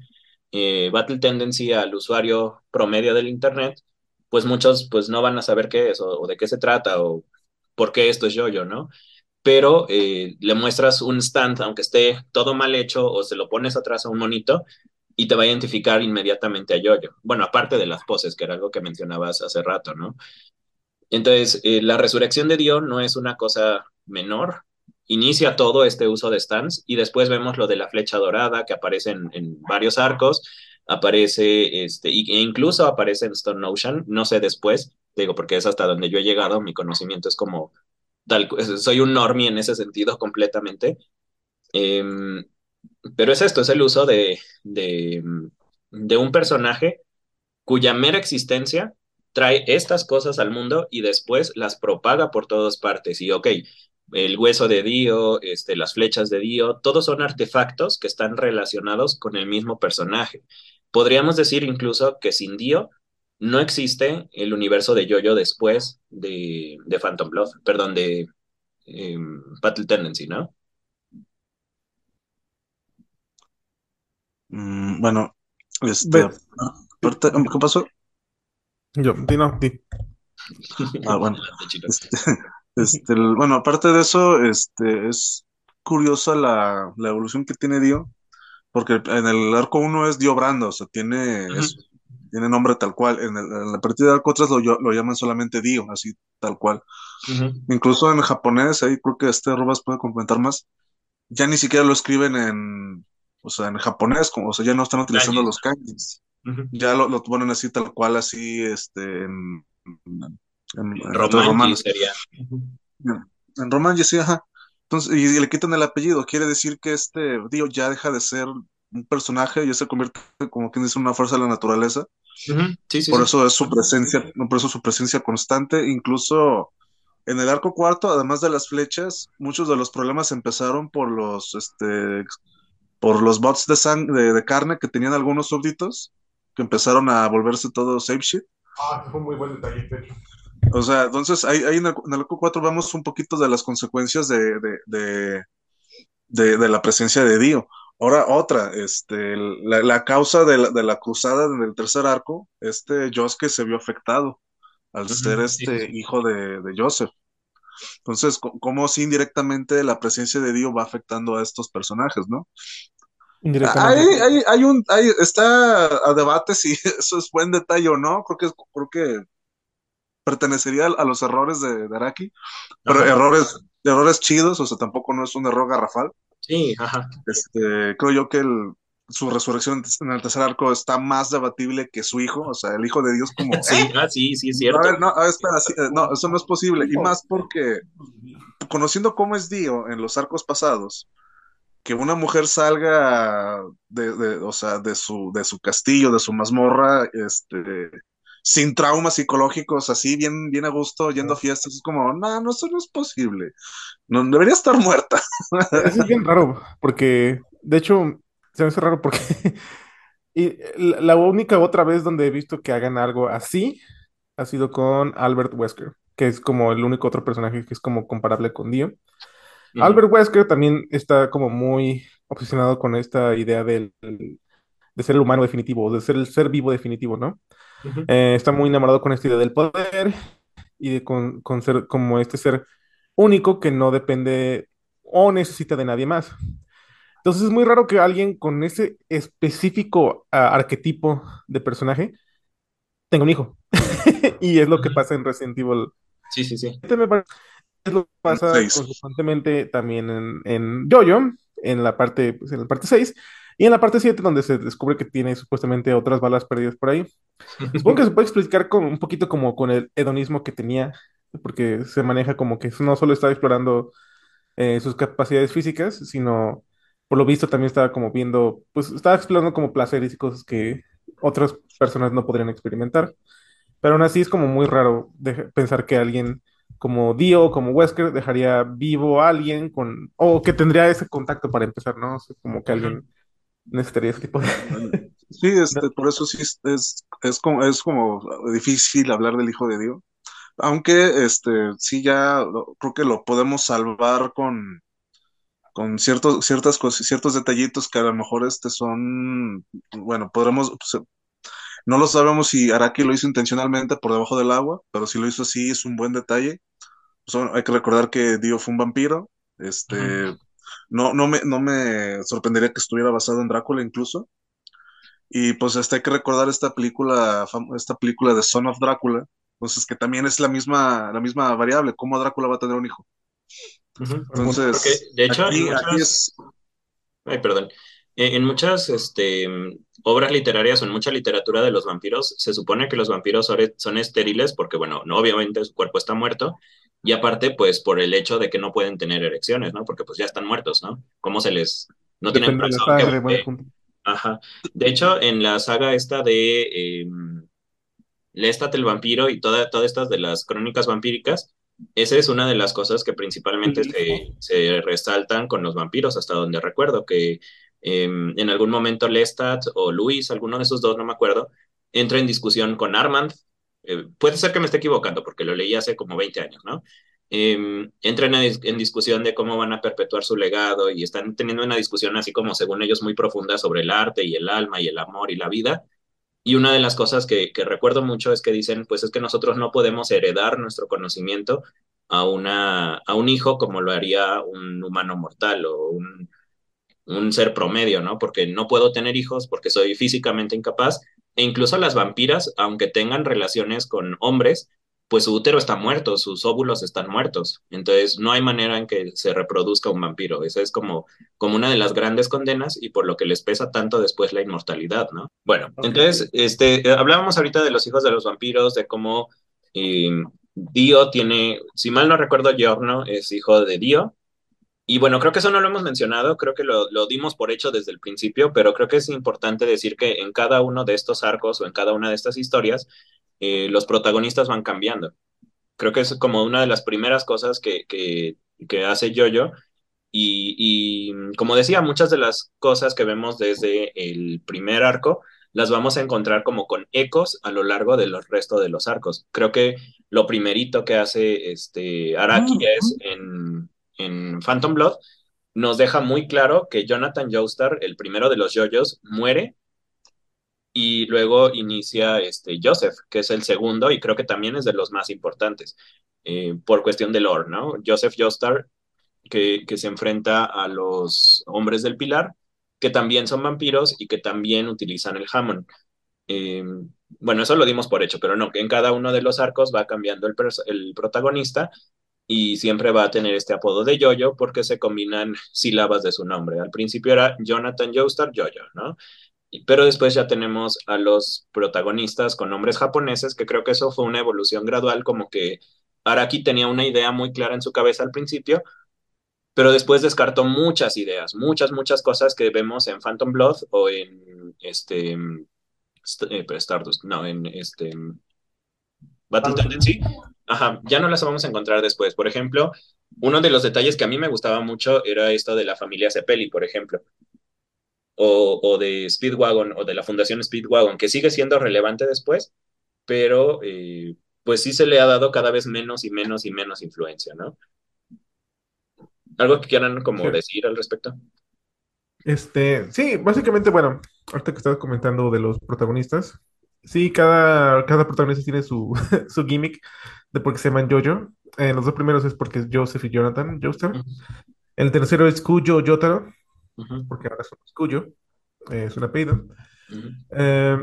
eh, Battle Tendency al usuario promedio del Internet, pues muchos pues no van a saber qué es o, de qué se trata o por qué esto es yo ¿no? Pero eh, le muestras un stand, aunque esté todo mal hecho o se lo pones atrás a un monito y te va a identificar inmediatamente a Yoyo. Bueno, aparte de las poses, que era algo que mencionabas hace rato, ¿no? Entonces, eh, la resurrección de Dio no es una cosa menor, inicia todo este uso de stands y después vemos lo de la flecha dorada que aparece en, varios arcos, aparece, este, e incluso aparece en Stone Ocean, no sé después, digo, porque es hasta donde yo he llegado, mi conocimiento es como, soy un normie en ese sentido completamente, em, pero es esto, es el uso de, de, de un personaje cuya mera existencia trae estas cosas al mundo y después las propaga por todas partes. Y ok, el hueso de Dio, este, las flechas de Dio, todos son artefactos que están relacionados con el mismo personaje. Podríamos decir incluso que sin Dio no existe el universo de Jojo después de, de Phantom Blood, perdón, de em, Battle Tendency, ¿no? Mm, bueno, este, ¿qué pasó? Yo, di no, di. Ah, bueno. Este, este, bueno, aparte de eso, este, es curiosa la, evolución que tiene Dio, porque en el arco 1 es Dio Brando, o sea, tiene, tiene nombre tal cual. En, la partida de arco 3 lo, lo, llaman solamente Dio, así tal cual. Incluso en japonés, ahí creo que este Robas puede comentar más, ya ni siquiera lo escriben en, o sea, en japonés, como, o sea, ya no están utilizando los kanjis. Ya lo, lo, ponen así tal cual, así, este, en, en, Roman sería. En Roman, sí, ajá. Entonces, y, le quitan el apellido, quiere decir que este Dio ya deja de ser un personaje, ya se convierte como quien dice una fuerza de la naturaleza. por eso es su presencia, por eso su presencia constante, incluso en el arco cuarto, además de las flechas, muchos de los problemas empezaron por los este por los bots de, sangre de, carne que tenían algunos súbditos, que empezaron a volverse todo safe shit. Ah, fue un muy buen detalle, o sea, entonces ahí, en, el, en, 4 vemos un poquito de las consecuencias de, de, de, la presencia de Dio. Ahora otra, este, la, causa de la, de la, cruzada en el tercer arco, este Josuke se vio afectado al ser este hijo de, Joseph. Entonces, ¿cómo si indirectamente la presencia de Dio va afectando a estos personajes, no? Indirectamente. Hay, hay, un, hay, está a debate si eso es buen detalle o no. Creo que, creo que pertenecería a los errores de, Araki, pero errores, errores chidos, o sea, tampoco no es un error garrafal. Sí, ajá. Este, creo yo que su resurrección en el tercer arco está más debatible que su hijo, o sea, el hijo de Dios como... Sí, ah, sí, sí, es cierto. A ver, no, espera, eh, no, eso no es posible, y más porque, conociendo cómo es Dio en los arcos pasados, que una mujer salga de, de, o sea, de su, de su castillo, de su mazmorra, este, sin traumas psicológicos, así, bien, bien a gusto, yendo a fiestas. Es como, no, no, eso no es posible. No, debería estar muerta. es bien raro, porque, de hecho, se me hace raro porque y la única otra vez donde he visto que hagan algo así ha sido con Albert Wesker, que es como el único otro personaje que es como comparable con Dio. Albert Wesker también está como muy obsesionado con esta idea del, de ser el humano definitivo, de ser el ser vivo definitivo, ¿no? Eh, está muy enamorado con esta idea del poder y de con, ser como este ser único que no depende o necesita de nadie más. Entonces es muy raro que alguien con ese específico ah, arquetipo de personaje tenga un hijo. y es lo que pasa en Resident Evil. Sí, sí, sí. Este me parece es lo que pasa Seis. consecuentemente también en, en Jojo, en la parte, pues, en la parte 6 y en la parte 7 donde se descubre que tiene supuestamente otras balas perdidas por ahí. Supongo que se puede explicar con, un poquito como con el hedonismo que tenía, porque se maneja como que no solo está explorando eh, sus capacidades físicas, sino por lo visto también estaba como viendo, pues estaba explorando como placeres y cosas que otras personas no podrían experimentar. Pero aún así es como muy raro de- pensar que alguien como Dio como Wesker dejaría vivo a alguien con, o que tendría ese contacto para empezar, ¿no? O sea, como que alguien necesitaría ese tipo de... Sí, este, por eso sí es, es, es como, es como difícil hablar del hijo de Dios. Aunque este, sí ya lo- creo que lo podemos salvar con, con ciertos, ciertas cosas, ciertos detallitos que a lo mejor este son, bueno, podremos, pues, no lo sabemos si Araki lo hizo intencionalmente por debajo del agua, pero si lo hizo así es un buen detalle. Pues, bueno, hay que recordar que Dio fue un vampiro. Este, Ujú. No, no me, no me sorprendería que estuviera basado en Drácula incluso. Y pues este, hay que recordar esta película, esta película de Son of Drácula, entonces que también es la misma, la misma variable, cómo Drácula va a tener un hijo. Entonces, de hecho, aquí es, ay, perdón, en muchas este, obras literarias o en mucha literatura de los vampiros, se supone que los vampiros son, son estériles porque, bueno, no, obviamente su cuerpo está muerto y aparte, pues, por el hecho de que no pueden tener erecciones, ¿no? Porque, pues, ya están muertos, ¿no? ¿Cómo se les... no tienen Depende de que. Ajá. De hecho, en la saga esta de... em, Lestat el vampiro y toda, todas estas de las crónicas vampíricas, esa es una de las cosas que principalmente se resaltan con los vampiros, hasta donde recuerdo que eh, en algún momento Lestat o Luis, alguno de esos dos, no me acuerdo, entra en discusión con Armand. Eh, puede ser que me esté equivocando porque lo leí hace como 20 años, ¿no? Eh, entran en, en discusión de cómo van a perpetuar su legado y están teniendo una discusión así como según ellos muy profunda sobre el arte y el alma y el amor y la vida y una de las cosas que, que, recuerdo mucho es que dicen, pues es que nosotros no podemos heredar nuestro conocimiento a, una, a un hijo como lo haría un humano mortal o un, un ser promedio, ¿no? Porque no puedo tener hijos porque soy físicamente incapaz. E incluso las vampiras, aunque tengan relaciones con hombres, pues su útero está muerto, sus óvulos están muertos. Entonces no hay manera en que se reproduzca un vampiro. Esa es como, como una de las grandes condenas y por lo que les pesa tanto después la inmortalidad, ¿no? Bueno, entonces, este, hablábamos ahorita de los hijos de los vampiros, de cómo eh, Dio tiene, si mal no recuerdo, Giorno es hijo de Dio. Y bueno, creo que eso no lo hemos mencionado, creo que lo, lo, dimos por hecho desde el principio, pero creo que es importante decir que en cada uno de estos arcos o en cada una de estas historias, eh, los protagonistas van cambiando. Creo que es como una de las primeras cosas que, que, que hace Jojo. Y, y como decía, muchas de las cosas que vemos desde el primer arco las vamos a encontrar como con ecos a lo largo del resto de los arcos. Creo que lo primerito que hace este Araki es en, en Phantom Blood, nos deja muy claro que Jonathan Joestar, el primero de los yoyos, muere y luego inicia este Joseph, que es el segundo y creo que también es de los más importantes eh, por cuestión de lore, ¿no? Joseph Joestar, que, se enfrenta a los hombres del pilar, que también son vampiros y que también utilizan el Hammond. Eh, bueno, eso lo dimos por hecho, pero no, que en cada uno de los arcos va cambiando el protagonista y siempre va a tener este apodo de Yoyo porque se combinan sílabas de su nombre. Al principio era Jonathan Joestar Yoyo, ¿no? Pero después ya tenemos a los protagonistas con nombres japoneses, que creo que eso fue una evolución gradual, como que Araki tenía una idea muy clara en su cabeza al principio, pero después descartó muchas ideas, muchas, muchas cosas que vemos en Phantom Blood o en este eh, Stardust, no, en este Battle Tendency, ajá, ya no las vamos a encontrar después. Por ejemplo, uno de los detalles que a mí me gustaba mucho era esto de la familia Cepelli, por ejemplo, o, o de Speedwagon, o de la Fundación Speedwagon, que sigue siendo relevante después, pero eh, pues sí se le ha dado cada vez menos y menos y menos influencia, ¿no? ¿Algo que quieran como Sí. decir al respecto? Este, sí, básicamente, bueno, ahorita que estabas comentando de los protagonistas, sí, cada, cada protagonista tiene su, su gimmick de por qué se llaman Jojo. En los dos primeros es porque es Joseph y Jonathan Joestar. El tercero es Kujo Yotaro, porque ahora somos Cuyo, eh, es un apellido. Eh,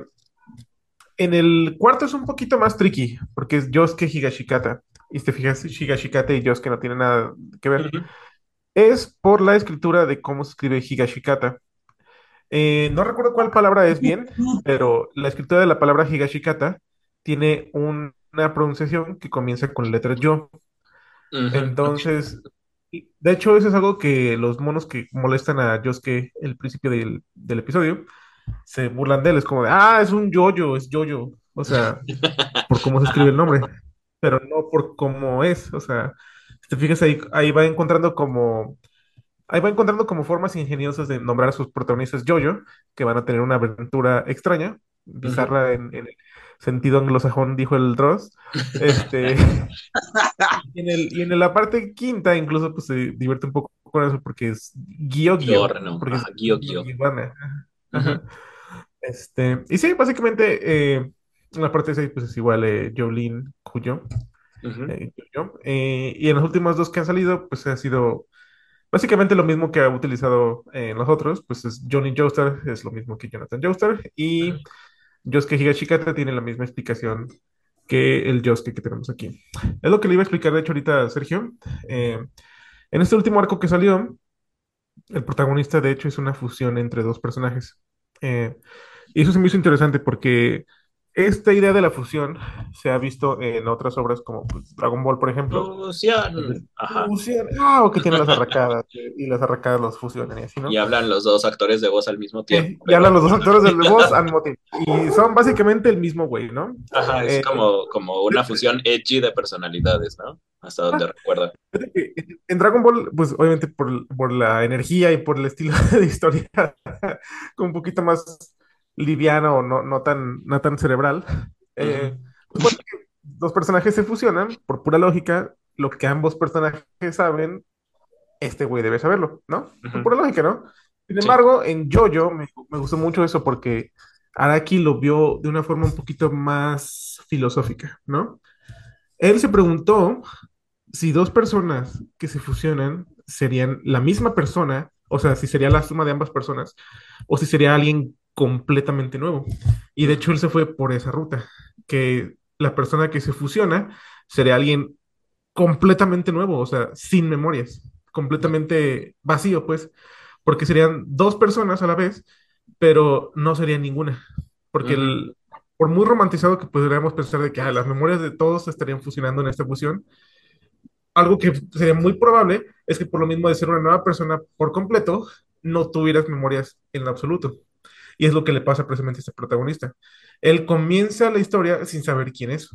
en el cuarto es un poquito más tricky, porque es Yosuke Higashikata. Y si te fijas, Higashikata y Yosuke no tienen nada que ver. Es por la escritura de cómo se escribe Higashikata. Eh, no recuerdo cuál palabra es bien, pero la escritura de la palabra Higashikata tiene un- una pronunciación que comienza con la letra yo. Entonces, de hecho, eso es algo que los monos que molestan a Yosuke el principio del, del episodio se burlan de él. Es como de, ah, es un yoyo, es yoyo. O sea, por cómo se escribe el nombre, pero no por cómo es. O sea, si te fijas ahí, ahí va encontrando como, ahí va encontrando como formas ingeniosas de nombrar a sus protagonistas yoyo, que van a tener una aventura extraña, bizarra en, en el sentido anglosajón, dijo el Dross. Este. Y en el, y en la parte quinta incluso pues se divierte un poco con eso porque es Gio Gio, Giorno, porque es ajá, Gio Gio Gio. Ajá. Este, y sí, básicamente eh, en la parte 6 pues es igual eh, Jolene Cuyo, eh. Eh, y en los últimos dos que han salido pues ha sido básicamente lo mismo que ha utilizado en los otros, pues es Johnny Joestar, es lo mismo que Jonathan Joestar y Yosuke Higashikata tiene la misma explicación que el Yosuke que tenemos aquí. Es lo que le iba a explicar, de hecho, ahorita a Sergio. Eh, en este último arco que salió, el protagonista, de hecho, es una fusión entre dos personajes. Eh, y eso se me hizo interesante porque esta idea de la fusión se ha visto en otras obras como pues, Dragon Ball, por ejemplo. Fusión, ajá. Fusión, ah, o que tiene las arracadas y las arracadas los fusionan y así, Y ¿no? hablan los dos actores de voz al mismo tiempo, Eh, y pero hablan los dos actores del voz al mismo tiempo. Y son básicamente el mismo güey, ¿no? ajá, es Eh, como, como una fusión edgy de personalidades, ¿no? Hasta donde que En en Dragon Ball, pues obviamente por, por la energía y por el estilo de historia, como un poquito más liviano o no, no tan, no tan cerebral, eh, que dos personajes se fusionan, por pura lógica, lo que ambos personajes saben, este güey debe saberlo, ¿no? Por pura lógica, ¿no? Sin Sí. embargo, en JoJo me, me gustó mucho eso porque Araki lo vio de una forma un poquito más filosófica, ¿no? Él se preguntó si dos personas que se fusionan serían la misma persona, o sea, si sería la suma de ambas personas, o si sería alguien completamente nuevo. Y de hecho él se fue por esa ruta, que la persona que se fusiona sería alguien completamente nuevo, o sea, sin memorias, completamente vacío, pues, porque serían dos personas a la vez, pero no sería ninguna, porque el, por muy romantizado que podríamos pensar de que ah, las memorias de todos se estarían fusionando en esta fusión, algo que sería muy probable es que por lo mismo de ser una nueva persona por completo, no tuvieras memorias en absoluto. Y es lo que le pasa precisamente a este protagonista. Él comienza la historia sin saber quién es.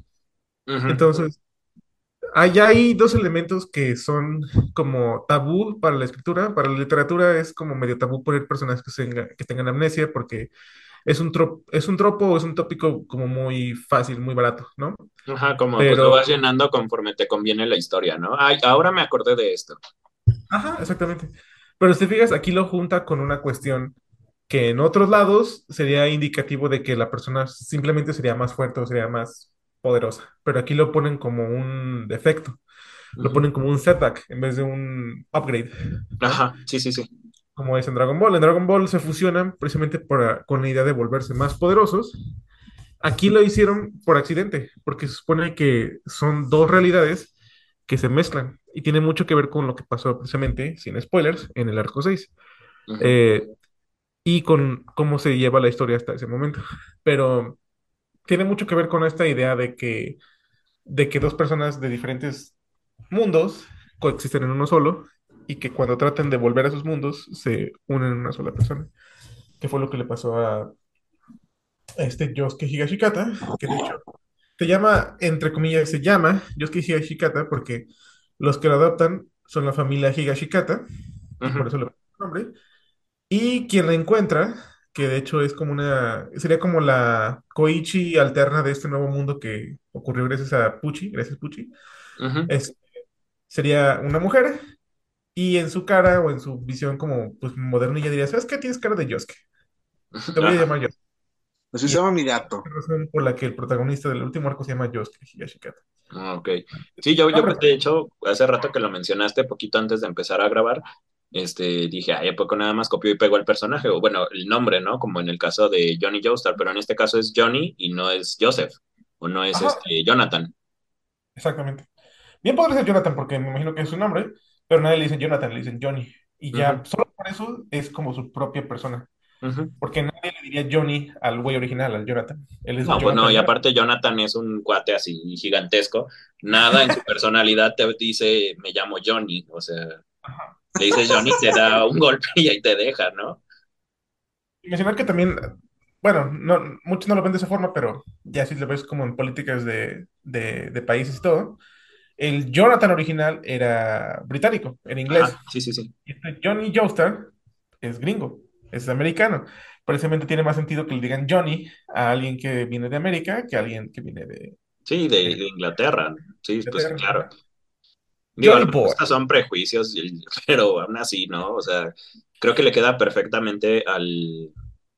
Entonces, allá hay dos elementos que son como tabú para la escritura. Para la literatura es como medio tabú poner personajes que, que tengan amnesia porque es un, tro- es un tropo es un tópico como muy fácil, muy barato, ¿no? Ajá, como pues lo vas llenando conforme te conviene la historia, ¿no? Ay, ahora me acordé de esto. ajá, exactamente. Pero si te fijas, aquí lo junta con una cuestión que en otros lados sería indicativo de que la persona simplemente sería más fuerte o sería más poderosa. Pero aquí lo ponen como un defecto, lo ponen como un setback en vez de un upgrade. Ajá, sí, sí, sí. Como es en Dragon Ball. En Dragon Ball se fusionan precisamente para- con la idea de volverse más poderosos. Aquí lo hicieron por accidente, porque se supone que son dos realidades que se mezclan y tiene mucho que ver con lo que pasó precisamente, sin spoilers, en el arco 6 Ujú, eh, y con cómo se lleva la historia hasta ese momento. Pero tiene mucho que ver con esta idea de que, de que dos personas de diferentes mundos coexisten en uno solo y que cuando traten de volver a sus mundos se unen en una sola persona, que fue lo que le pasó a este Yosuke Higashikata, que de hecho se llama, entre comillas, se llama Yosuke Higashikata porque los que lo adoptan son la familia Higashikata y por eso le ponen el nombre. Y quien la encuentra, que de hecho es como una, sería como la Koichi alterna de este nuevo mundo que ocurrió gracias a Pucci, gracias Pucci, ujú. es, sería una mujer y en su cara o en su visión como pues modernilla diría, ¿sabes qué? Tienes cara de Yosuke, te voy a llamar Yosuke. Así se llama mi gato. la razón por la que el protagonista del último arco se llama Yosuke Higashikata. ah, ok. Sí, yo, yo Nombre, de hecho, hace rato que lo mencionaste, poquito antes de empezar a grabar, este, dije, ay, ¿a poco nada más copió y pegó el personaje? O bueno, el nombre, ¿no? Como en el caso de Johnny Joestar, pero en este caso es Johnny y no es Joseph, o no es Ajá, este, Jonathan. exactamente. Bien podría ser Jonathan porque me imagino que es su nombre, pero nadie le dice Jonathan, le dicen Johnny. Y ya, solo por eso es como su propia persona. Porque nadie le diría Johnny al güey original, al Jonathan. Él es No, pues no, Jonathan y aparte Jonathan es un cuate así gigantesco. Nada en su personalidad te dice, me llamo Johnny. O sea, le dices Johnny, te da un golpe y ahí te deja, ¿no? Y mencionar que también, bueno, no, muchos no lo ven de esa forma, pero ya si lo ves como en políticas de, de, de países y todo, el Jonathan original era británico, en inglés. Ajá, sí, sí, sí. Y este Johnny Joestar es gringo, es americano. Precisamente tiene más sentido que le digan Johnny a alguien que viene de América que a alguien que viene de, Sí, de, Inglaterra. Sí, pues claro. Digo, estos son prejuicios, pero aún así, ¿no? O sea, creo que le queda perfectamente al,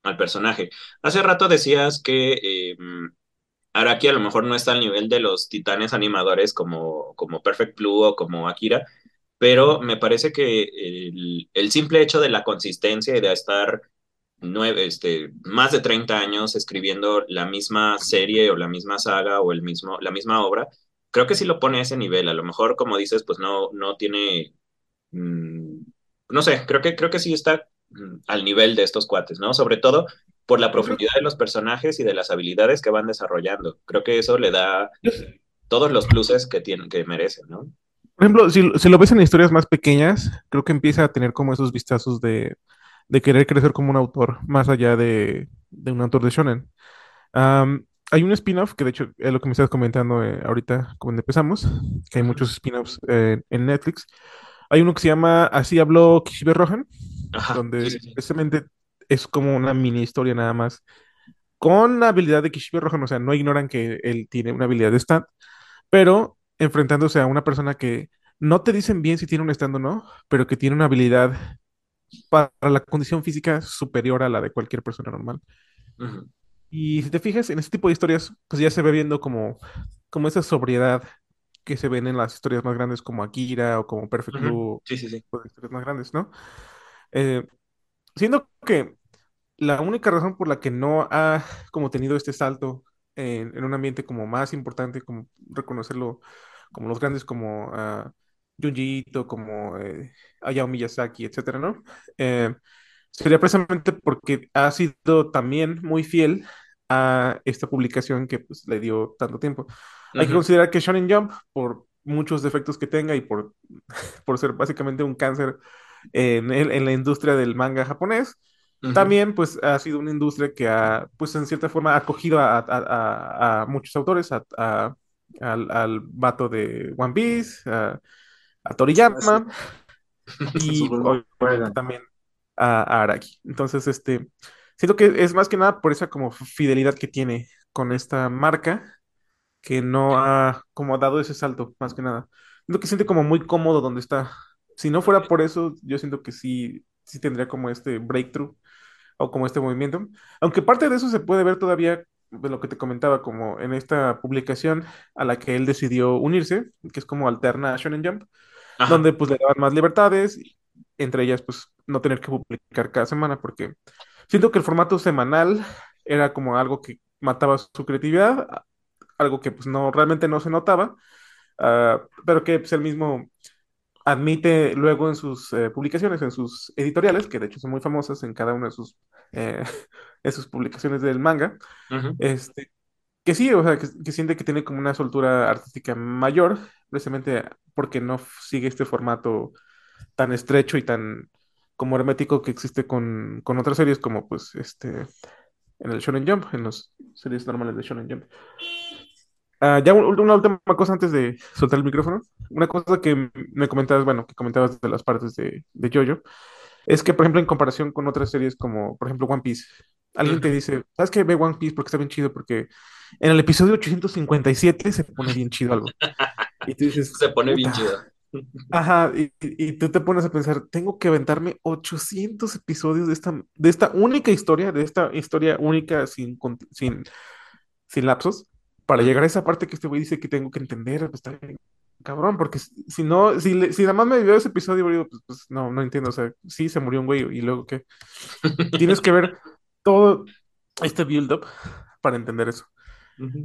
al personaje. Hace rato decías que eh, Araki a lo mejor no está al nivel de los titanes animadores como, como Perfect Blue o como Akira, pero me parece que el, el simple hecho de la consistencia y de estar nueve, este, más de 30 años escribiendo la misma serie o la misma saga o el mismo, la misma obra, creo que sí lo pone a ese nivel. A lo mejor, como dices, pues no, no tiene, mm, no sé, creo que, creo que sí está mm, al nivel de estos cuates, ¿no? Sobre todo por la profundidad de los personajes y de las habilidades que van desarrollando. Creo que eso le da todos los pluses que tienen, que merecen, ¿no? por ejemplo, si, si lo ves en historias más pequeñas, creo que empieza a tener como esos vistazos de, de querer crecer como un autor, más allá de, de un autor de shonen. Am, hay un spin-off, que de hecho es lo que me estás comentando eh, ahorita cuando empezamos, que hay muchos spin-offs eh, en Netflix. Hay uno que se llama Así habló Kishibe Rohan, Ajá, donde sí, sí. precisamente es como una mini historia nada más, con la habilidad de Kishibe Rohan, o sea, no ignoran que él tiene una habilidad de stand, pero enfrentándose a una persona que no te dicen bien si tiene un stand o no, pero que tiene una habilidad para la condición física superior a la de cualquier persona normal. Ujú, Y si te fijas, en este tipo de historias, pues ya se ve viendo como, como esa sobriedad que se ven en las historias más grandes como Akira o como Perfect. Blue, Sí, sí, sí. o historias más grandes, ¿no? Eh, siendo que la única razón por la que no ha como tenido este salto en, en un ambiente como más importante, como reconocerlo como los grandes como ah, Junji Ito, como eh, Hayao Miyazaki, etcétera, ¿no? Eh, sería precisamente porque ha sido también muy fiel a esta publicación que pues, le dio tanto tiempo. Hay que considerar que Shonen Jump, por muchos defectos que tenga y por, por ser básicamente un cáncer en, el- en la industria del manga japonés, ujú, también pues ha sido una industria que ha, pues en cierta forma, ha acogido a, a- a- a muchos autores, a- a- al, al vato de One Piece, a, a Sí, sí, Toriyama y güeyes no obviamente juegan. también a, a Araki. Entonces, este, siento que es más que nada por esa como fidelidad que tiene con esta marca que no ha como dado ese salto, más que nada. Siento que siente como muy cómodo donde está. Si no fuera por eso, yo siento que sí, sí tendría como este breakthrough o como este movimiento. Aunque parte de eso se puede ver todavía de lo que te comentaba, como en esta publicación a la que él decidió unirse, que es como alterna a Shonen Jump, Ajá. donde pues le daban más libertades, entre ellas pues no tener que publicar cada semana, porque siento que el formato semanal era como algo que mataba su creatividad, algo que pues no, realmente no se notaba, ah, pero que pues él mismo admite luego en sus eh, publicaciones, en sus editoriales, que de hecho son muy famosas en cada una de sus, eh, de sus publicaciones del manga, este, que sí, o sea, que, que siente que tiene como una soltura artística mayor, precisamente porque no sigue este formato tan estrecho y tan como hermético que existe con, con otras series como pues este en el Shonen Jump, en las series normales de Shonen Jump. Ah, ya un- una última cosa antes de soltar el micrófono. Una cosa que me comentabas, bueno, que comentabas de las partes de, de JoJo, es que, por ejemplo, en comparación con otras series como, por ejemplo, One Piece, alguien te dice, ¿sabes qué? Ve One Piece porque está bien chido, porque en el episodio 857 se pone bien chido algo. Y tú dices, Se pone bien chido. Ajá, y, y- tú te pones a pensar, tengo que aventarme 800 episodios de esta, de esta única historia, de esta historia única sin, sin, sin lapsos, para llegar a esa parte que este güey dice que tengo que entender. pues, está bien cabrón, porque si no, si, le- si nada más me vio ese episodio, digo, pues, pues, no, no entiendo, o sea, sí se murió un güey y luego qué. Tienes que ver todo este build-up para entender eso.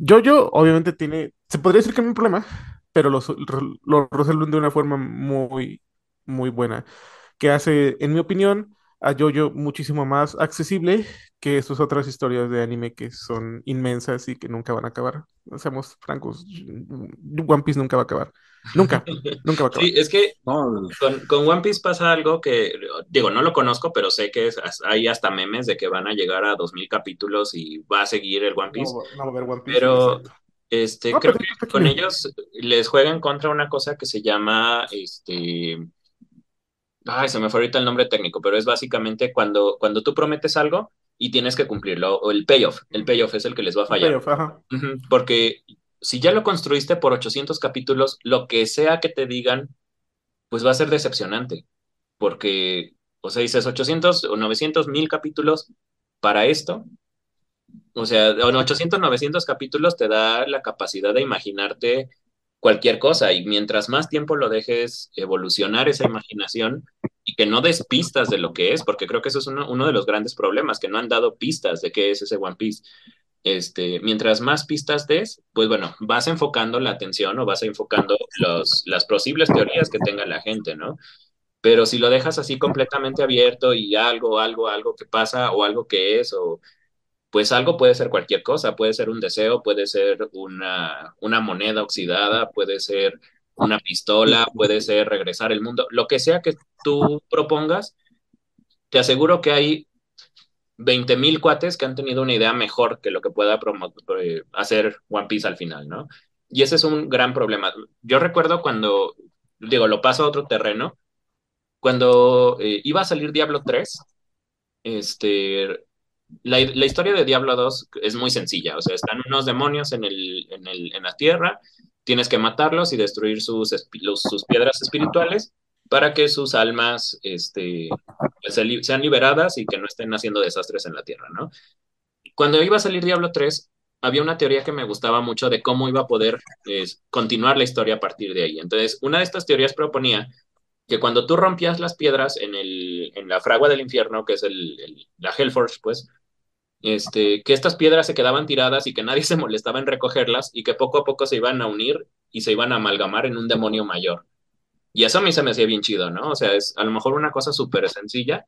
Jojo obviamente tiene, se podría decir que hay un problema, pero lo, lo resuelven de una forma muy, muy buena, que hace, en mi opinión, a Jojo muchísimo más accesible que sus otras historias de anime que son inmensas y que nunca van a acabar. Seamos francos, One Piece nunca va a acabar. Nunca, nunca va a acabar. Sí, es que No, con, con One Piece pasa algo que, digo, no lo conozco, pero sé que es- hay hasta memes de que van a llegar a 2000 capítulos y va a seguir el One Piece. No, no va a haber One Piece. Pero. Este, creo que aquí, con ellos les juegan contra una cosa que se llama, este, ay, se me fue ahorita el nombre técnico, pero es básicamente cuando, cuando tú prometes algo y tienes que cumplirlo, o el payoff, el payoff es el que les va a fallar. Payoff, ajá. Ujú, Porque si ya lo construiste por 800 capítulos, lo que sea que te digan, pues va a ser decepcionante. Porque, o sea, dices 800 o 900 mil capítulos para esto. O sea, en 800, 900 capítulos te da la capacidad de imaginarte cualquier cosa y mientras más tiempo lo dejes evolucionar esa imaginación y que no des pistas de lo que es, porque creo que eso es uno, uno de los grandes problemas, que no han dado pistas de qué es ese One Piece. Este, mientras más pistas des, pues bueno, vas enfocando la atención o vas enfocando los, las posibles teorías que tenga la gente, ¿no? Pero si lo dejas así completamente abierto y algo, algo, algo que pasa o algo que es o pues algo puede ser cualquier cosa, puede ser un deseo, puede ser una, una moneda oxidada, puede ser una pistola, puede ser regresar el mundo, lo que sea que tú propongas, te aseguro que hay 20 mil cuates que han tenido una idea mejor que lo que pueda eh, hacer One Piece al final, ¿no? Y ese es un gran problema. Yo recuerdo cuando, digo, lo paso a otro terreno, cuando eh, iba a salir Diablo 3, este, la, la historia de Diablo 2 es muy sencilla, o sea, están unos demonios en, el, en, el, en la tierra, tienes que matarlos y destruir sus, sus piedras espirituales para que sus almas este, pues, sean liberadas y que no estén haciendo desastres en la tierra, ¿no? Cuando iba a salir Diablo 3, había una teoría que me gustaba mucho de cómo iba a poder eh, continuar la historia a partir de ahí. Entonces, una de estas teorías proponía que cuando tú rompías las piedras en, el, en la fragua del infierno, que es el- la Hellforge, pues, este, que estas piedras se quedaban tiradas y que nadie se molestaba en recogerlas y que poco a poco se iban a unir y se iban a amalgamar en un demonio mayor. Y eso a mí se me hacía bien chido, ¿no? O sea, es a lo mejor una cosa súper sencilla,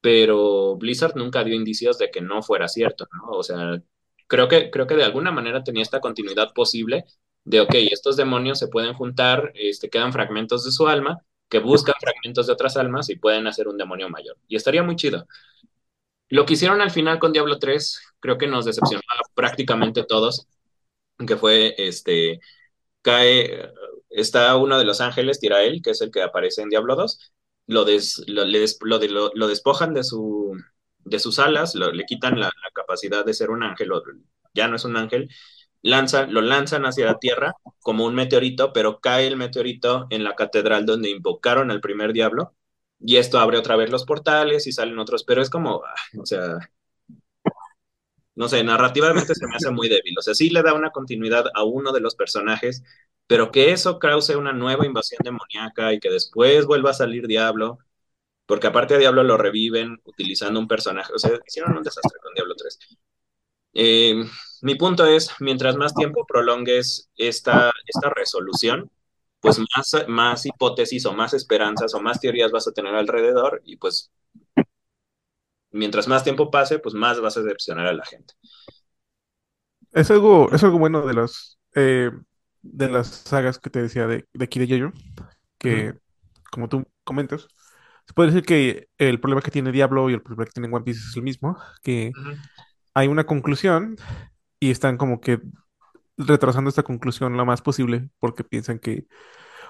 pero Blizzard nunca dio indicios de que no fuera cierto, ¿no? O sea, creo que, creo que de alguna manera tenía esta continuidad posible de, ok, estos demonios se pueden juntar, este, quedan fragmentos de su alma, que buscan fragmentos de otras almas y pueden hacer un demonio mayor. Y estaría muy chido. Lo que hicieron al final con Diablo 3, creo que nos decepcionó a prácticamente todos, que fue, este, cae, está uno de los ángeles, Tirael, que es el que aparece en Diablo 2, lo, des, lo, des- lo, de- lo- lo despojan de, su, de sus alas, le quitan la, capacidad de ser un ángel, o ya no es un ángel, lanzan, lo lanzan hacia la tierra como un meteorito, pero cae el meteorito en la catedral donde invocaron al primer diablo, y esto abre otra vez los portales y salen otros, pero es como, ah, o sea, no sé, narrativamente se me hace muy débil. O sea, sí le da una continuidad a uno de los personajes, pero que eso cause una nueva invasión demoníaca y que después vuelva a salir Diablo, porque aparte de Diablo lo reviven utilizando un personaje. O sea, hicieron un desastre con Diablo 3. Eh, mi punto es, mientras más tiempo prolongues esta, esta resolución, pues más, más hipótesis o más esperanzas o más teorías vas a tener alrededor y pues mientras más tiempo pase, pues más vas a decepcionar a la gente. Es algo, es algo bueno de las, eh, de las sagas que te decía de, de aquí de Yoyo, que como tú comentas, se puede decir que el problema que tiene Diablo y el problema que tiene One Piece es el mismo, que hay una conclusión y están como que retrasando esta conclusión lo más posible porque piensan que,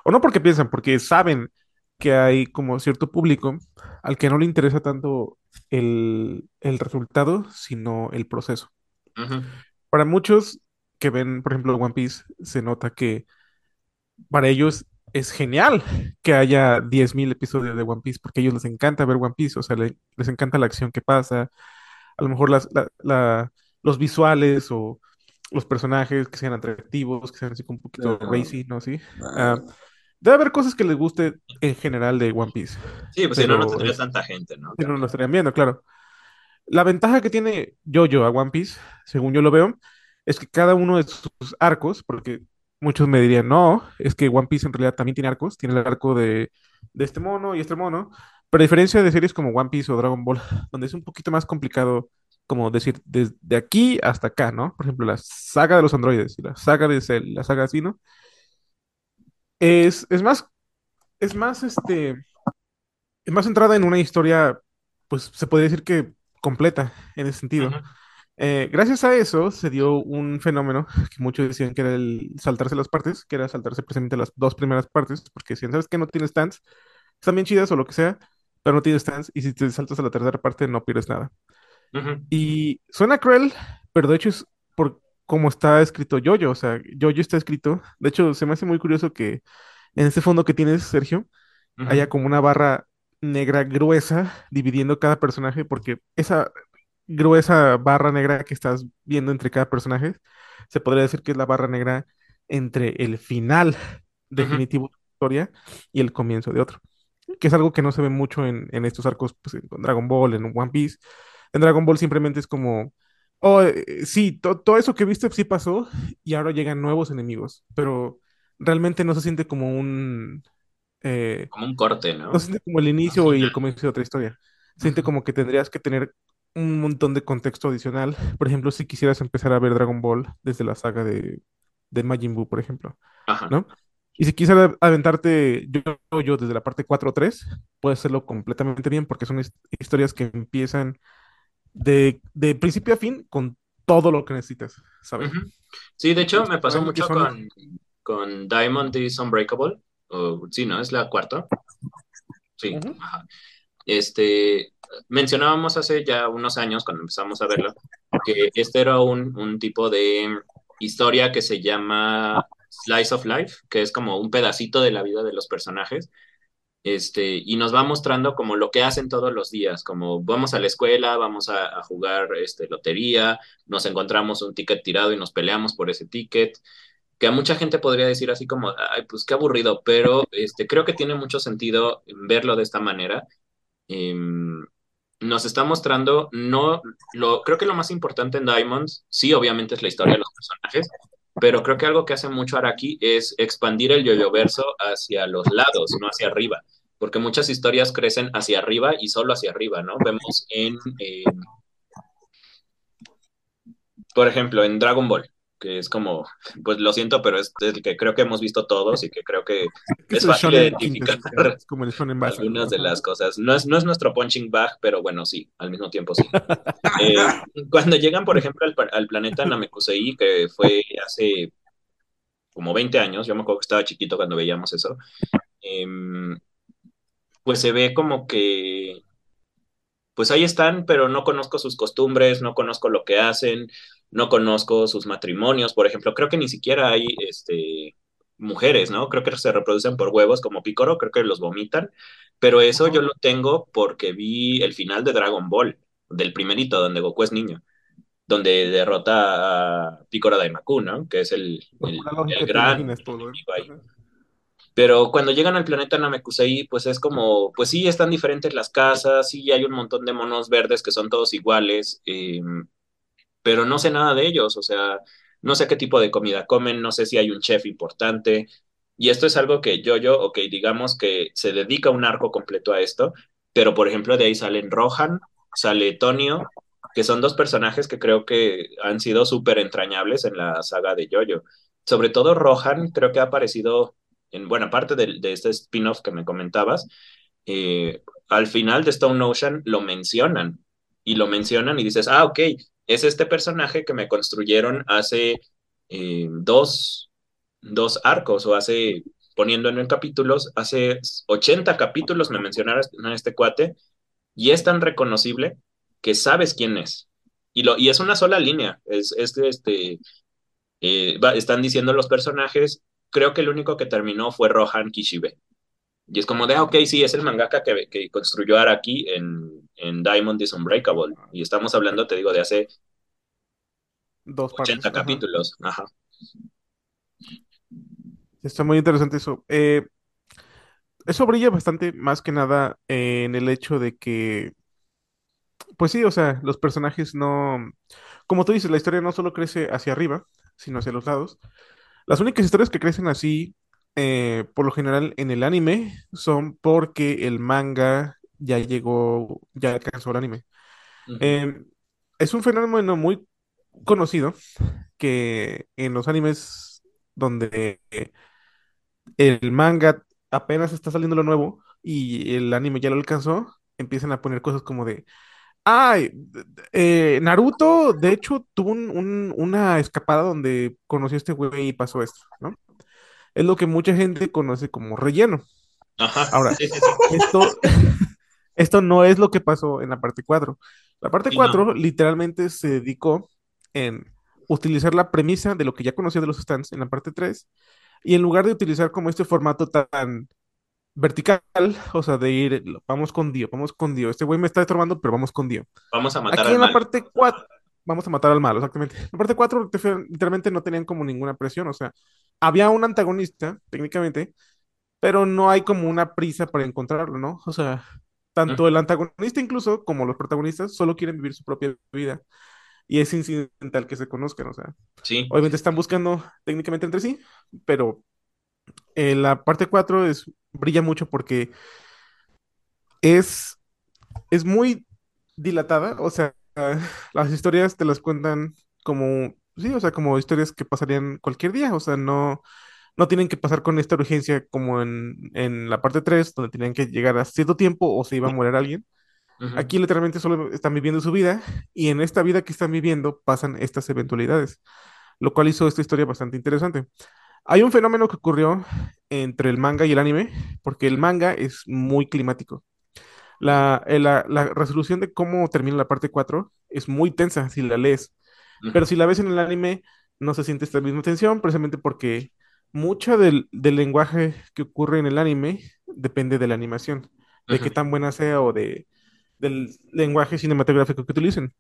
o no porque piensan, porque saben que hay como cierto público al que no le interesa tanto el, el resultado, sino el proceso. Para muchos que ven, por ejemplo, One Piece, se nota que para ellos es genial que haya 10.000 episodios de One Piece, porque a ellos les encanta ver One Piece, o sea, le- les encanta la acción que pasa, a lo mejor las, la- la- los visuales o los personajes, que sean atractivos, que sean así como un poquito Ah, racy, ¿no? Sí. ah, Ah, debe haber cosas que les guste en general de One Piece, Sí, pues si no, no tendría tanta gente, ¿no? si no, no estarían viendo, claro. La ventaja que tiene JoJo a One Piece, según yo lo veo, es que cada uno de sus arcos, porque muchos me dirían, no, es que One Piece en realidad también tiene arcos, tiene el arco de, de este mono y este mono, pero a diferencia de series como One Piece o Dragon Ball, donde es un poquito más complicado, como decir, desde aquí hasta acá, ¿no? Por ejemplo, la saga de los androides y la saga de Cell, la saga así, ¿no? Es, es más, es más, este, es más centrada en una historia, pues se puede decir que completa en ese sentido. Ujú, Eh, gracias a eso se dio un fenómeno que muchos decían que era el saltarse las partes, que era saltarse precisamente las dos primeras partes, porque si sabes que no tienes stands, están bien chidas o lo que sea, pero no tienes stands, y si te saltas a la tercera parte no pierdes nada. Y suena cruel, pero de hecho es por cómo está escrito Yoyo, o sea, Yoyo está escrito, de hecho se me hace muy curioso que en ese fondo que tienes, Sergio, haya como una barra negra gruesa dividiendo cada personaje, porque esa gruesa barra negra que estás viendo entre cada personaje, se podría decir que es la barra negra entre el final definitivo de la historia y el comienzo de otro, que es algo que no se ve mucho en, en estos arcos, pues en Dragon Ball, en One Piece. En Dragon Ball simplemente es como, oh, eh, sí, to- todo eso que viste sí pasó y ahora llegan nuevos enemigos, pero realmente no se siente como un... eh, Como un corte, no ¿no? se siente como el inicio y el comienzo de otra historia. Se siente como que tendrías que tener un montón de contexto adicional. Por ejemplo, si quisieras empezar a ver Dragon Ball desde la saga de, de Majin Buu, por ejemplo, Ajá. ¿no? Y si quisieras aventarte yo, yo desde la parte 4 o 3, puedes hacerlo completamente bien porque son his- historias que empiezan de, de principio a fin con todo lo que necesitas saber. Ujú. Sí, de hecho, me pasó mucho son... con, con Diamond is Unbreakable. O, sí, ¿no? Es la cuarta. Sí. Ajá. Este, mencionábamos hace ya unos años, cuando empezamos a verlo, que este era un, un tipo de historia que se llama Slice of Life, que es como un pedacito de la vida de los personajes. Este, y nos va mostrando como lo que hacen todos los días, como vamos a la escuela, vamos a, jugar este, lotería, nos encontramos un ticket tirado y nos peleamos por ese ticket, que a mucha gente podría decir así como, ay, pues qué aburrido, pero este, creo que tiene mucho sentido verlo de esta manera. Em, nos está mostrando, no, lo, creo que lo más importante en Diamonds, sí, obviamente es la historia de los personajes, pero creo que algo que hace mucho Araki es expandir el yoyo verso hacia los lados, no hacia arriba, porque muchas historias crecen hacia arriba y solo hacia arriba, ¿no? Vemos en, eh, por ejemplo, en Dragon Ball, que es como, pues lo siento, pero es el que creo que hemos visto todos y que creo que Es es fácil identificar es como el base, ¿no? algunas de las cosas. No es, no es nuestro punching bag, pero bueno, sí, al mismo tiempo sí. Eh, cuando llegan, por ejemplo, al, al planeta Namekusei, que fue hace como 20 años, yo me acuerdo que estaba chiquito cuando veíamos eso, eh, pues se ve como que, pues ahí están, pero no conozco sus costumbres, no conozco lo que hacen, no conozco sus matrimonios, por ejemplo, creo que ni siquiera hay este, mujeres, ¿no? Creo que se reproducen por huevos como Picoro, creo que los vomitan, pero eso yo lo tengo porque vi el final de Dragon Ball, del primerito, donde Goku es niño. donde derrota a Picoro Daimaku, ¿no? Que es el, el, el gran ¿eh? Pero cuando llegan al planeta Namekusei, pues es como, pues sí, están diferentes las casas, sí hay un montón de monos verdes que son todos iguales, eh, pero no sé nada de ellos, o sea, no sé qué tipo de comida comen, no sé si hay un chef importante, y esto es algo que yo, yo, ok, digamos que se dedica un arco completo a esto, pero por ejemplo de ahí salen Rohan, sale Tonio, que son dos personajes que creo que han sido súper entrañables en la saga de Jojo. Sobre todo Rohan, creo que ha aparecido en buena parte de, de este spin-off que me comentabas. eh, al final de Stone Ocean lo mencionan y lo mencionan y dices, ah, ok, es este personaje que me construyeron hace eh, dos, dos arcos o hace, poniendo en capítulos, hace 80 capítulos me mencionaron a este cuate y es tan reconocible que sabes quién es. Y, lo, y es una sola línea, es, es este, eh, están diciendo los personajes, creo que el único que terminó fue Rohan Kishibe. Y es como de, ah, ok, sí, es el mangaka que, que construyó Araki en, en Diamond is Unbreakable. Y estamos hablando, te digo, de hace dos 80 partes. Ajá. capítulos. Ajá. Está muy interesante eso. Eh, eso brilla bastante más que nada en el hecho de que, pues sí, o sea, los personajes no, como tú dices, la historia no solo crece hacia arriba, sino hacia los lados. Las únicas historias que crecen así, eh, por lo general en el anime, son porque el manga ya llegó, ya alcanzó el anime. Eh, es un fenómeno muy conocido que en los animes donde el manga apenas está saliendo lo nuevo y el anime ya lo alcanzó, empiezan a poner cosas como de, ay, eh, Naruto, de hecho, tuvo un- un- una escapada donde conoció a este güey y pasó esto, ¿no? Es lo que mucha gente conoce como relleno. Ajá. Ahora, Sí, sí, sí. esto, esto no es lo que pasó en la parte 4. La parte Sí, no. 4 literalmente se dedicó en utilizar la premisa de lo que ya conocía de los stands en la parte 3 y en lugar de utilizar como este formato tan vertical, o sea, de ir, vamos con Dio, vamos con Dio. Este güey me está estorbando, pero vamos con Dio. Vamos a matar Aquí al en la mal. parte 4, vamos a matar al malo, exactamente. En la parte 4 literalmente no tenían como ninguna presión, o sea, había un antagonista, técnicamente, pero no hay como una prisa para encontrarlo, ¿no? O sea, tanto el antagonista incluso como los protagonistas solo quieren vivir su propia vida y es incidental que se conozcan, o sea, Sí. obviamente están buscando técnicamente entre sí, pero eh, la parte 4 es, brilla mucho porque es, es muy dilatada, o sea, las historias te las cuentan como, sí, o sea, como historias que pasarían cualquier día, o sea, no, no tienen que pasar con esta urgencia como en, en la parte 3 donde tenían que llegar a cierto tiempo o se iba a morir alguien. Aquí literalmente solo están viviendo su vida y en esta vida que están viviendo pasan estas eventualidades, lo cual hizo esta historia bastante interesante. Hay un fenómeno que ocurrió entre el manga y el anime, porque el manga es muy climático. La, eh, la, la resolución de cómo termina la parte 4 es muy tensa si la lees, pero si la ves en el anime no se siente esta misma tensión, precisamente porque mucho del, del lenguaje que ocurre en el anime depende de la animación, de qué Ujú. tan buena sea o de, del lenguaje cinematográfico que utilicen.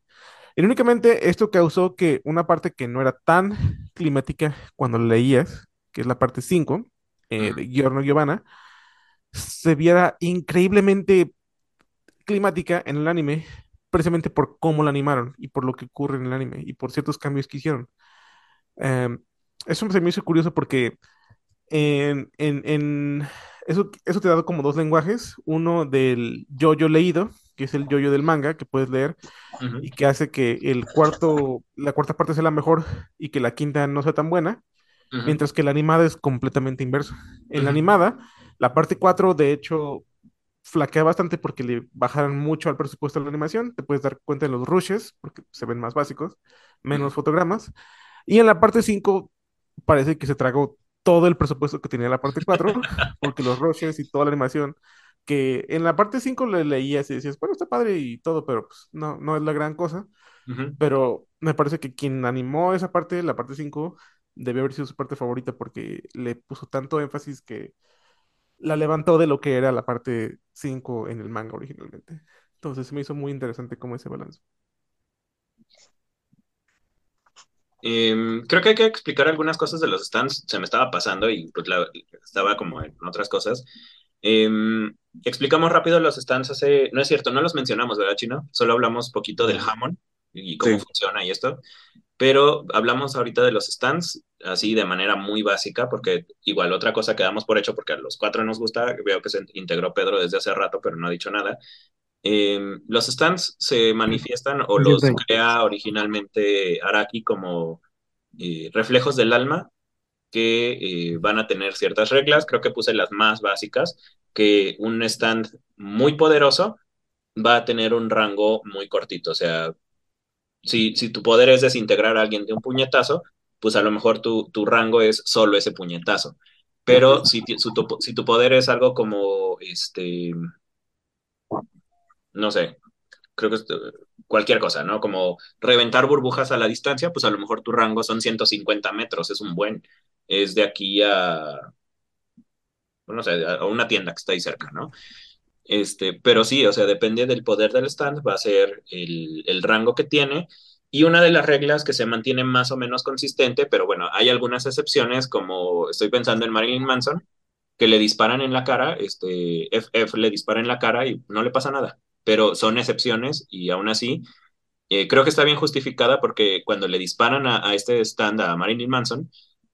Irónicamente, esto causó que una parte que no era tan climática cuando la leías, que es la parte 5 eh, de Giorno Giovanna, se viera increíblemente climática en el anime, precisamente por cómo la animaron y por lo que ocurre en el anime y por ciertos cambios que hicieron. Em, eso se me hizo curioso porque en, en- en- eso, eso te ha dado como dos lenguajes, uno del yo-yo leído, que es el yo-yo del manga, que puedes leer Ujú. y que hace que el cuarto, la cuarta parte sea la mejor y que la quinta no sea tan buena, Ujú. mientras que la animada es completamente inverso. En la Ujú. animada, la parte 4 de hecho flaquea bastante porque le bajaron mucho al presupuesto de la animación, te puedes dar cuenta en los rushes, porque se ven más básicos, menos fotogramas, y en la parte 5 parece que se tragó todo el presupuesto que tenía la parte 4, porque los rushes y toda la animación, que en la parte 5 le leías y decías, bueno, está padre y todo, pero pues, no, no es la gran cosa, Ujú. pero me parece que quien animó esa parte, la parte 5, debió haber sido su parte favorita porque le puso tanto énfasis que la levantó de lo que era la parte 5 en el manga originalmente. Entonces se me hizo muy interesante cómo ese balance. Em, creo que hay que explicar algunas cosas de los stands. Se me estaba pasando y pues la- estaba como en otras cosas. Em, explicamos rápido los stands hace... No es cierto, no los mencionamos, ¿verdad, Chino? Solo hablamos poquito del Hammond y cómo Sí. funciona y esto. Pero hablamos ahorita de los stands así de manera muy básica, porque igual otra cosa que damos por hecho, porque a los cuatro nos gusta, veo que se integró Pedro desde hace rato, pero no ha dicho nada. Em, los stands se manifiestan o los crea originalmente Araki como eh, reflejos del alma que eh, van a tener ciertas reglas. Creo que puse las más básicas, que un stand muy poderoso va a tener un rango muy cortito. O sea, si, si tu poder es desintegrar a alguien de un puñetazo, pues a lo mejor tu, tu rango es solo ese puñetazo. Pero si, ti- su- tu, si tu poder es algo como, este, no sé, creo que eh, cualquier cosa, ¿no? Como reventar burbujas a la distancia, pues a lo mejor tu rango son 150 metros, es un buen, es de aquí a, no sé, a una tienda que está ahí cerca, ¿no? Este, pero sí, o sea, depende del poder del stand, va a ser el, el rango que tiene Y una de las reglas que se mantiene más o menos consistente, pero bueno, hay algunas excepciones, como estoy pensando en Marilyn Manson, que le disparan en la cara, este, FF le dispara en la cara y no le pasa nada, pero son excepciones y aún así eh, creo que está bien justificada porque cuando le disparan a, este stand a Marilyn Manson,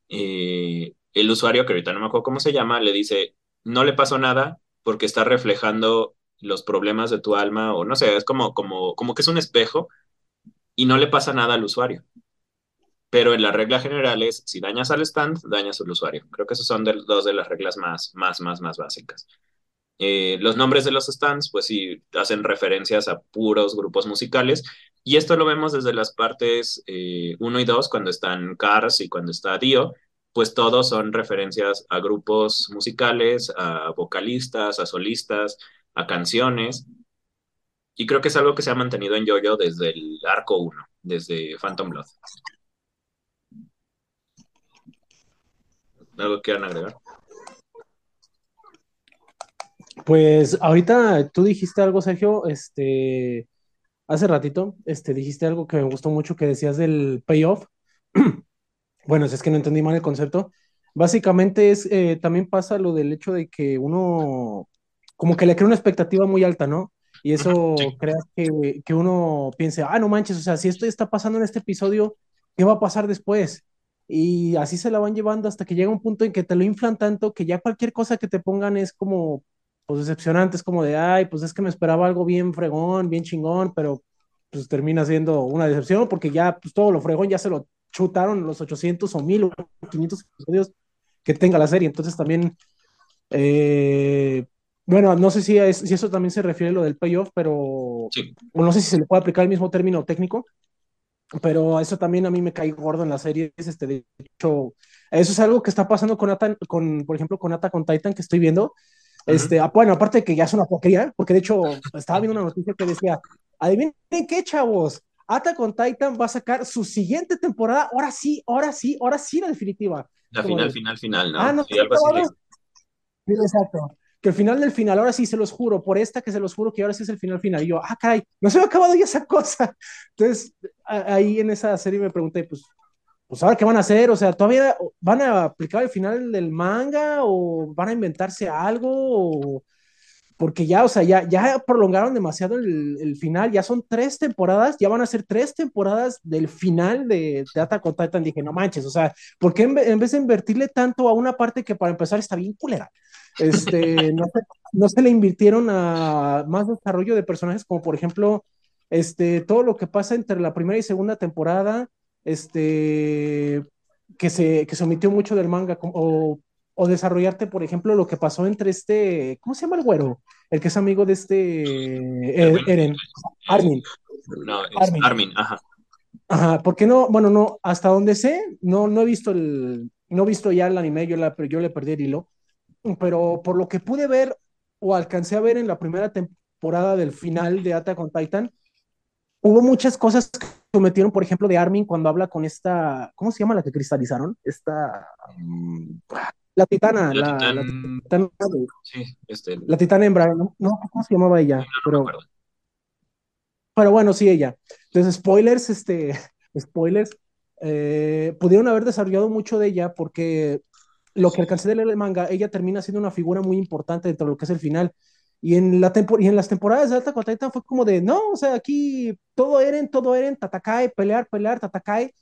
eh, el usuario, que ahorita no me acuerdo cómo se llama, le dice, no le pasó nada porque está reflejando los problemas de tu alma o no sé, es como, como, como que es un espejo y no le pasa nada al usuario. Pero en la regla general es, si dañas al stand, dañas al usuario. Creo que esas son dos de las reglas más, más, más, más básicas. Eh, los nombres de los stands, pues sí, hacen referencias a puros grupos musicales. Y esto lo vemos desde las partes 1 eh, y 2, cuando están Cars y cuando está Dio, pues todos son referencias a grupos musicales, a vocalistas, a solistas, a canciones. Y creo que es algo que se ha mantenido en JoJo desde el arco 1, desde Phantom Blood. ¿Algo quieran agregar? Pues ahorita tú dijiste algo, Sergio, este, hace ratito, este, dijiste algo que me gustó mucho que decías del payoff. bueno, si es que no entendí mal el concepto. Básicamente es, eh, también pasa lo del hecho de que uno, como que le crea una expectativa muy alta, ¿no? Y eso crea que, que uno piense, ah, no manches, o sea, si esto está pasando en este episodio, ¿qué va a pasar después? Y así se la van llevando hasta que llega un punto en que te lo inflan tanto que ya cualquier cosa que te pongan es como, pues decepcionante, es como de, ay, pues es que me esperaba algo bien fregón, bien chingón, pero pues termina siendo una decepción porque ya pues todo lo fregón ya se lo chutaron los 800 o 1000 o 500 episodios que tenga la serie. Entonces también, eh, bueno, no sé si, si eso también se refiere a lo del payoff, pero o no sé si se le puede aplicar el mismo término técnico, pero eso también a mí me cae gordo en la serie. Este, de hecho, eso es algo que está pasando con, con por ejemplo, con Ata con Titan que estoy viendo este, ah, bueno, aparte de que ya es una porquería, porque de hecho estaba viendo una noticia que decía, adivinen qué, chavos, Ata con Titan va a sacar su siguiente temporada, ahora sí, ahora sí, ahora sí la definitiva. La final, final, final, ¿no? Ah, no, sí, algo así. exacto. Que el final del final, ahora sí se los juro, por esta que se los juro que ahora sí es el final final. Y yo, ah, caray, no se me ha acabado ya esa cosa. Entonces, ahí en esa serie me pregunté, pues, pues ahora qué van a hacer, o sea, todavía van a aplicar el final del manga o van a inventarse algo, porque ya, o sea, ya, ya prolongaron demasiado el, final, ya son tres temporadas, ya van a ser tres temporadas del final de, de Attack on dije, no manches, o sea, ¿por qué en, vez de invertirle tanto a una parte que para empezar está bien culera? Este, no, se, no se le invirtieron a más desarrollo de personajes como por ejemplo, este, todo lo que pasa entre la primera y segunda temporada, este, que se, que se omitió mucho del manga, o, o, desarrollarte, por ejemplo, lo que pasó entre este, ¿cómo se llama el güero? El que es amigo de este Eren, Armin. No, es Armin. ajá. Ajá, porque no, bueno, no, hasta donde sé, no, no he visto el, no he visto ya el anime, yo, la, yo le perdí el hilo, pero por lo que pude ver o alcancé a ver en la primera temporada del final de Attack on Titan, hubo muchas cosas que metieron, por ejemplo, de Armin cuando habla con esta, ¿cómo se llama la que cristalizaron? Esta, la titana, la, titana, sí, este, la titana hembra, ¿no? ¿Cómo se llamaba ella? pero, pero bueno, sí, ella. Entonces, spoilers, este, spoilers, eh, pudieron haber desarrollado mucho de ella porque lo que alcancé de leer el manga, ella termina siendo una figura muy importante dentro de lo que es el final. Y en, la y en las temporadas de Alta Titan fue como de, no, o sea, aquí todo Eren, todo Eren, Tatakai, pelear, pelear, Tatakai,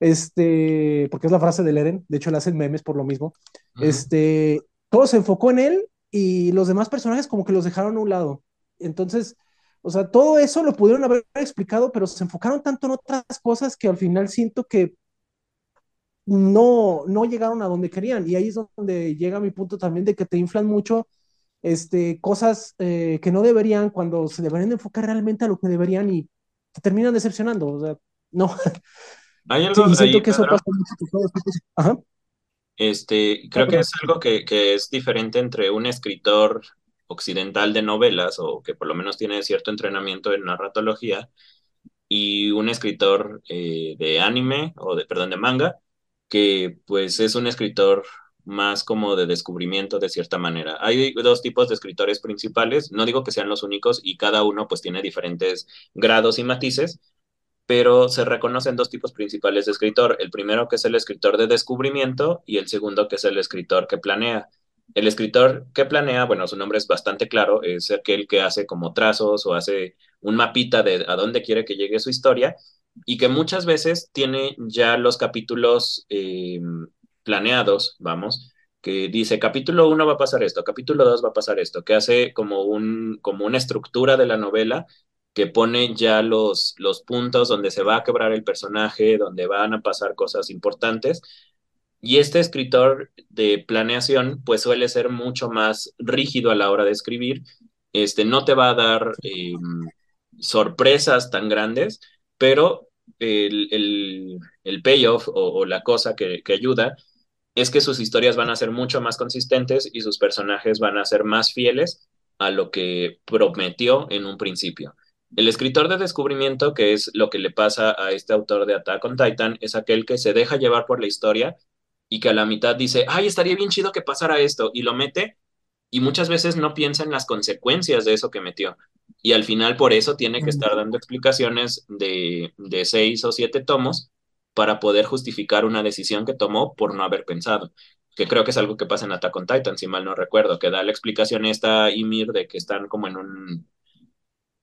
este, porque es la frase del Eren, de hecho le hacen memes por lo mismo, este, todo se enfocó en él y los demás personajes como que los dejaron a un lado. Entonces, o sea, todo eso lo pudieron haber explicado, pero se enfocaron tanto en otras cosas que al final siento que no, no llegaron a donde querían. Y ahí es donde llega mi punto también de que te inflan mucho este, cosas eh, que no deberían cuando se deberían enfocar realmente a lo que deberían y te terminan decepcionando. O sea, no. Hay algo sí, siento que eso pasa Ajá. Este, creo que es algo que, que, es diferente entre un escritor occidental de novelas o que por lo menos tiene cierto entrenamiento en narratología y un escritor eh, de anime o de, perdón, de manga que pues es un escritor más como de descubrimiento de cierta manera. Hay dos tipos de escritores principales, no digo que sean los únicos y cada uno pues tiene diferentes grados y matices, pero se reconocen dos tipos principales de escritor. El primero que es el escritor de descubrimiento y el segundo que es el escritor que planea. El escritor que planea, bueno, su nombre es bastante claro, es aquel que hace como trazos o hace un mapita de a dónde quiere que llegue su historia y que muchas veces tiene ya los capítulos eh, planeados, vamos, que dice capítulo 1 va a pasar esto, capítulo 2 va a pasar esto, que hace como, un, como una estructura de la novela que pone ya los, los puntos donde se va a quebrar el personaje, donde van a pasar cosas importantes. Y este escritor de planeación pues suele ser mucho más rígido a la hora de escribir, este, no te va a dar eh, sorpresas tan grandes, pero el, el, el payoff o, la cosa que ayuda es que sus historias van a ser mucho más consistentes y sus personajes van a ser más fieles a lo que prometió en un principio. El escritor de descubrimiento, que es lo que le pasa a este autor de Attack on Titan, es aquel que se deja llevar por la historia y que a la mitad dice, ay, estaría bien chido que pasara esto, y lo mete, y muchas veces no piensa en las consecuencias de eso que metió. Y al final por eso tiene que estar dando explicaciones de, de seis o siete tomos para poder justificar una decisión que tomó por no haber pensado. Que creo que es algo que pasa en Attack on Titan, si mal no recuerdo, que da la explicación esta Ymir de que están como en un...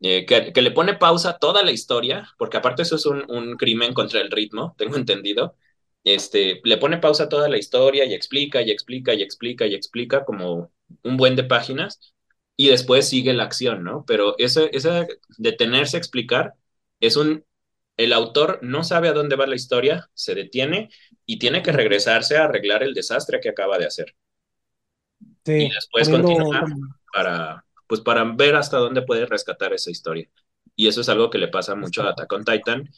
Eh, que, le pone pausa a toda la historia, porque aparte eso es un, un, crimen contra el ritmo, tengo entendido. Este, le pone pausa a toda la historia y explica y explica y explica y explica como un buen de páginas y después sigue la acción, ¿no? Pero ese, ese detenerse a explicar es un el autor no sabe a dónde va la historia, se detiene y tiene que regresarse a arreglar el desastre que acaba de hacer. Sí, y después continúa para, pues para ver hasta dónde puede rescatar esa historia. Y eso es algo que le pasa mucho a Attack on Titan,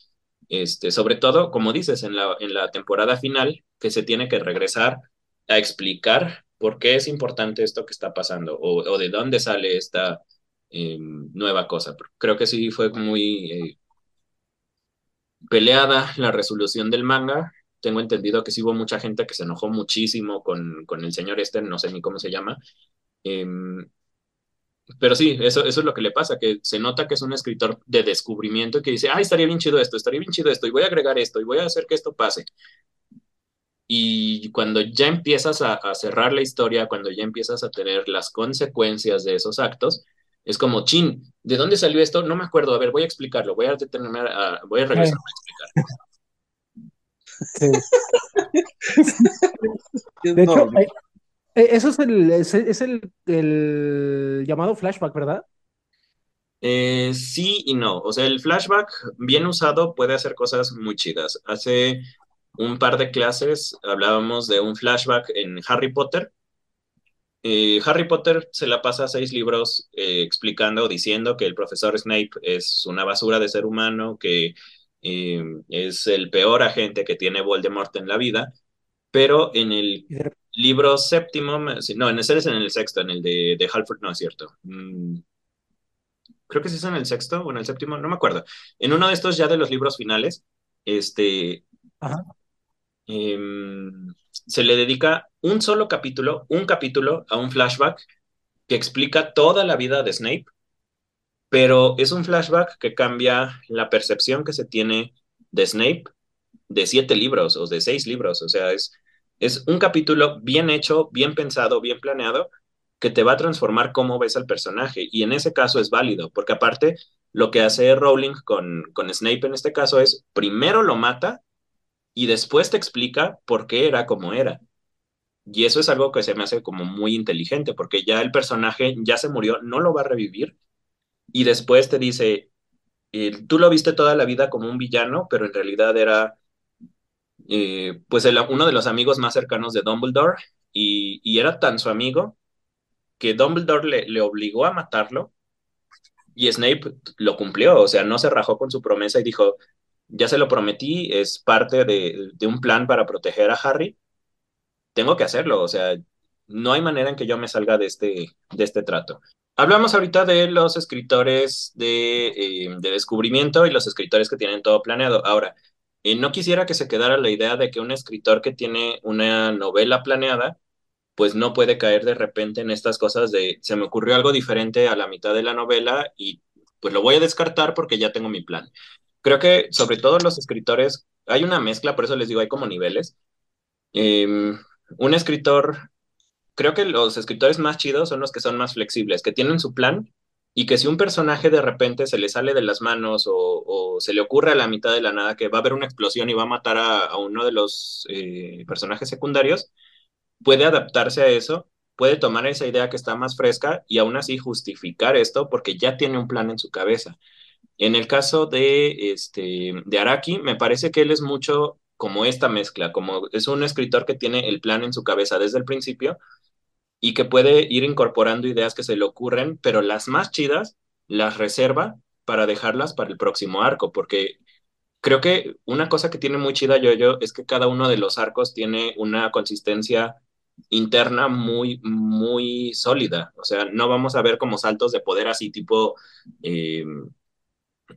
este, sobre todo, como dices, en la, en la temporada final, que se tiene que regresar a explicar por qué es importante esto que está pasando o, o de dónde sale esta eh, nueva cosa. Creo que sí fue muy... Eh, peleada la resolución del manga. Tengo entendido que sí hubo mucha gente que se enojó muchísimo con, con el señor este, no sé ni cómo se llama. Eh, pero sí, eso, eso es lo que le pasa, que se nota que es un escritor de descubrimiento que dice, ay, estaría bien chido esto, estaría bien chido esto, y voy a agregar esto, y voy a hacer que esto pase. Y cuando ya empiezas a, a cerrar la historia, cuando ya empiezas a tener las consecuencias de esos actos, es como, chin, ¿de dónde salió esto? No me acuerdo. A ver, voy a explicarlo. Voy a detenerme, a, voy a regresar a explicar. Sí. De hecho, eh, eso es, el, es, es el, el, llamado flashback, ¿verdad? Eh, sí y no. O sea, el flashback bien usado puede hacer cosas muy chidas. Hace un par de clases hablábamos de un flashback en Harry Potter eh, Harry Potter se la pasa seis libros eh, explicando o diciendo que el profesor Snape es una basura de ser humano, que eh, es el peor agente que tiene Voldemort en la vida, pero en el libro séptimo, no, en ese es en el sexto, en el de, de Halford, no es cierto. Mm, creo que sí es en el sexto o en el séptimo, no me acuerdo. En uno de estos ya de los libros finales, este... Ajá. Eh, se le dedica un solo capítulo, un capítulo a un flashback que explica toda la vida de Snape, pero es un flashback que cambia la percepción que se tiene de Snape de siete libros o de seis libros, o sea, es, es un capítulo bien hecho, bien pensado, bien planeado, que te va a transformar cómo ves al personaje, y en ese caso es válido, porque aparte lo que hace Rowling con, con Snape en este caso es, primero lo mata y después te explica por qué era como era. Y eso es algo que se me hace como muy inteligente, porque ya el personaje ya se murió, no lo va a revivir, y después te dice, eh, tú lo viste toda la vida como un villano, pero en realidad era eh, pues el, uno de los amigos más cercanos de Dumbledore, y, era tan su amigo que Dumbledore le, le obligó a matarlo, y Snape lo cumplió, o sea, no se rajó con su promesa y dijo, ya se lo prometí, es parte de, un plan para proteger a Harry, tengo que hacerlo, o sea, no hay manera en que yo me salga de este, de este trato. Hablamos ahorita de los escritores de, eh, de descubrimiento y los escritores que tienen todo planeado. Ahora, eh, no quisiera que se quedara la idea de que un escritor que tiene una novela planeada, pues no puede caer de repente en estas cosas de se me ocurrió algo diferente a la mitad de la novela y pues lo voy a descartar porque ya tengo mi plan. creo que sobre todo los escritores, hay una mezcla, por eso les digo, hay como niveles. Em, un escritor, creo que los escritores más chidos son los que son más flexibles, que tienen su plan y que si un personaje de repente se le sale de las manos o, se le ocurre a la mitad de la nada que va a haber una explosión y va a matar a, a uno de los eh, personajes secundarios, puede adaptarse a eso, puede tomar esa idea que está más fresca y aún así justificar esto porque ya tiene un plan en su cabeza. En el caso de, este, de Araki, me parece que él es mucho como esta mezcla, como es un escritor que tiene el plan en su cabeza desde el principio y que puede ir incorporando ideas que se le ocurren, pero las más chidas las reserva para dejarlas para el próximo arco, porque creo que una cosa que tiene muy chida yo es que cada uno de los arcos tiene una consistencia interna muy, muy sólida. O sea, no vamos a ver como saltos de poder así tipo eh,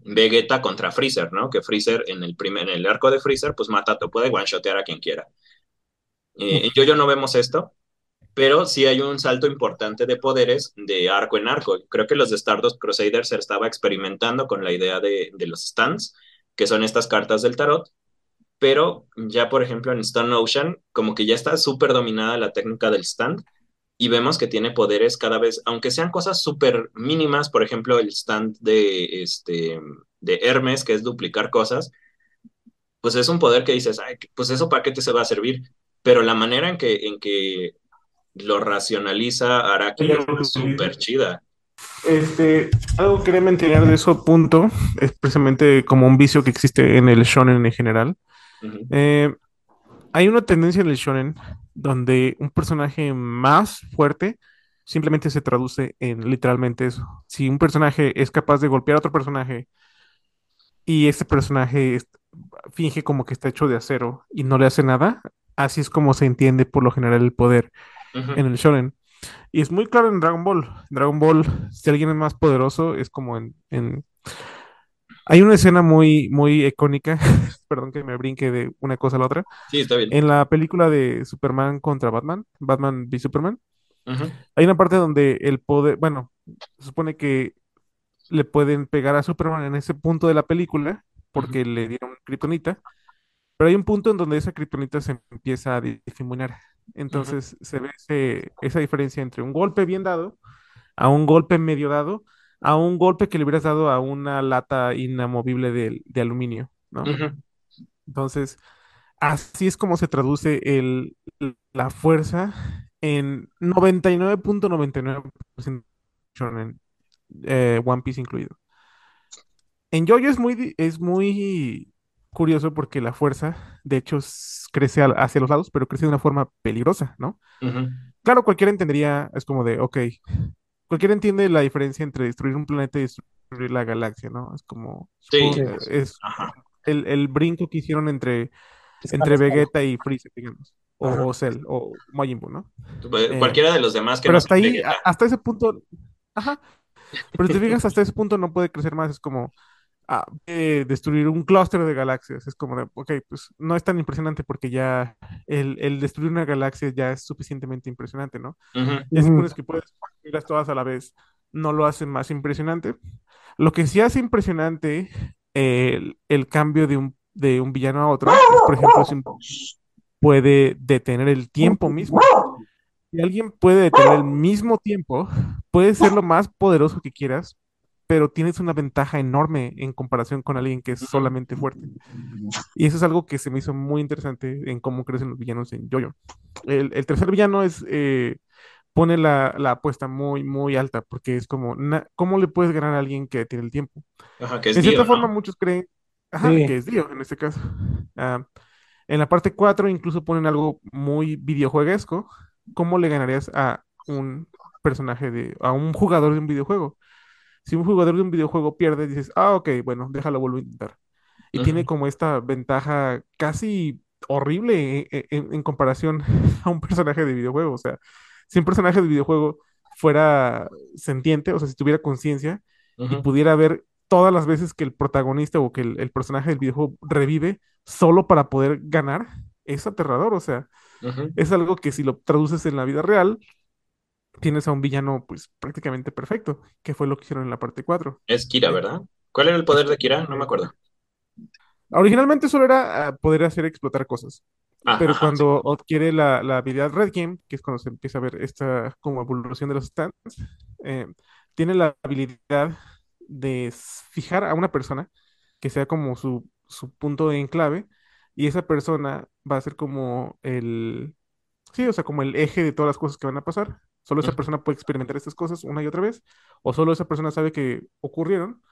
Vegeta contra Freezer, ¿no? Que Freezer en el, primer, en el arco de Freezer, pues mata, te puede one-shotear a quien quiera. Eh, yo, yo no vemos esto, pero sí hay un salto importante de poderes de arco en arco. Creo que los de Stardust Crusaders se estaba experimentando con la idea de, de los stands, que son estas cartas del tarot, pero ya por ejemplo en Stone Ocean, como que ya está súper dominada la técnica del stand y vemos que tiene poderes cada vez, aunque sean cosas súper mínimas, por ejemplo el stand de, este, de Hermes, que es duplicar cosas, pues es un poder que dices, Ay, pues eso para qué te se va a servir, pero la manera en que, en que lo racionaliza Araki es súper chida. Este, algo que quería mencionar de eso punto es precisamente como un vicio que existe en el shonen en general. Uh -huh. eh, hay una tendencia en el shonen donde un personaje más fuerte simplemente se traduce en literalmente eso. Si un personaje es capaz de golpear a otro personaje y ese personaje finge como que está hecho de acero y no le hace nada, así es como se entiende por lo general el poder uh -huh. en el shonen. Y es muy claro en Dragon Ball. Dragon Ball, si alguien es más poderoso, es como en. en... Hay una escena muy, muy icónica, perdón que me brinque de una cosa a la otra. Sí, está bien. En la película de Superman contra Batman, Batman v Superman, uh -huh. hay una parte donde el poder, bueno, se supone que le pueden pegar a Superman en ese punto de la película porque uh -huh. le dieron kriptonita, pero hay un punto en donde esa kriptonita se empieza a difuminar. Entonces uh -huh. se ve ese, esa diferencia entre un golpe bien dado a un golpe medio dado a un golpe que le hubieras dado a una lata inamovible de, de aluminio, ¿no? Uh -huh. Entonces, así es como se traduce el, la fuerza en 99.99% .99 en eh, One Piece incluido. En Jojo es muy, es muy curioso porque la fuerza, de hecho, crece hacia los lados, pero crece de una forma peligrosa, ¿no? Uh -huh. Claro, cualquiera entendería, es como de, ok, cualquiera entiende la diferencia entre destruir un planeta y destruir la galaxia, ¿no? Es como, sí, es el, el, brinco que hicieron entre, entre Vegeta y Freezer, digamos, o, o Cell, o Majin Buu, ¿no? Cualquiera eh, de los demás que Pero no hasta ahí, Vegeta. hasta ese punto, ajá, pero te fijas, hasta ese punto no puede crecer más, es como, a eh, destruir un clúster de galaxias. Es como de, ok, pues no es tan impresionante porque ya el, el destruir una galaxia ya es suficientemente impresionante, ¿no? Uh -huh. Ya supones que puedes destruirlas todas a la vez, no lo hace más impresionante. Lo que sí hace impresionante eh, el, el, cambio de un, de un villano a otro, es, por ejemplo, si puede detener el tiempo mismo. Si alguien puede detener el mismo tiempo, puede ser lo más poderoso que quieras, pero tienes una ventaja enorme en comparación con alguien que es solamente fuerte. Y eso es algo que se me hizo muy interesante en cómo crecen los villanos en Jojo. El, el tercer villano es eh, pone la, la, apuesta muy, muy alta, porque es como, na, ¿cómo le puedes ganar a alguien que tiene el tiempo? Ajá, que es en cierta Dio, forma, ¿no? muchos creen ajá, sí. que es Dio en este caso. Uh, en la parte 4 incluso ponen algo muy videojueguesco. ¿Cómo le ganarías a un personaje de, a un jugador de un videojuego? Si un jugador de un videojuego pierde, dices, ah, ok, bueno, déjalo, vuelvo a intentar. Y uh -huh. tiene como esta ventaja casi horrible en, en, en, comparación a un personaje de videojuego. O sea, si un personaje de videojuego fuera sentiente, o sea, si tuviera conciencia uh -huh. y pudiera ver todas las veces que el protagonista o que el, el, personaje del videojuego revive solo para poder ganar, es aterrador. O sea, uh -huh. es algo que si lo traduces en la vida real, tienes a un villano pues prácticamente perfecto, que fue lo que hicieron en la parte 4. Es Kira, ¿verdad? ¿Cuál era el poder de Kira? No me acuerdo. Originalmente solo era ah, poder hacer explotar cosas. Pero ajá, sí. cuando adquiere la, la habilidad Red Game, que es cuando se empieza a ver esta como evolución de los stands, eh, tiene la habilidad de fijar a una persona que sea como su, su punto de enclave y esa persona va a ser como el, sí, o sea, como el eje de todas las cosas que van a pasar. Solo esa persona puede experimentar estas cosas una y otra vez, o solo esa persona sabe que ocurrieron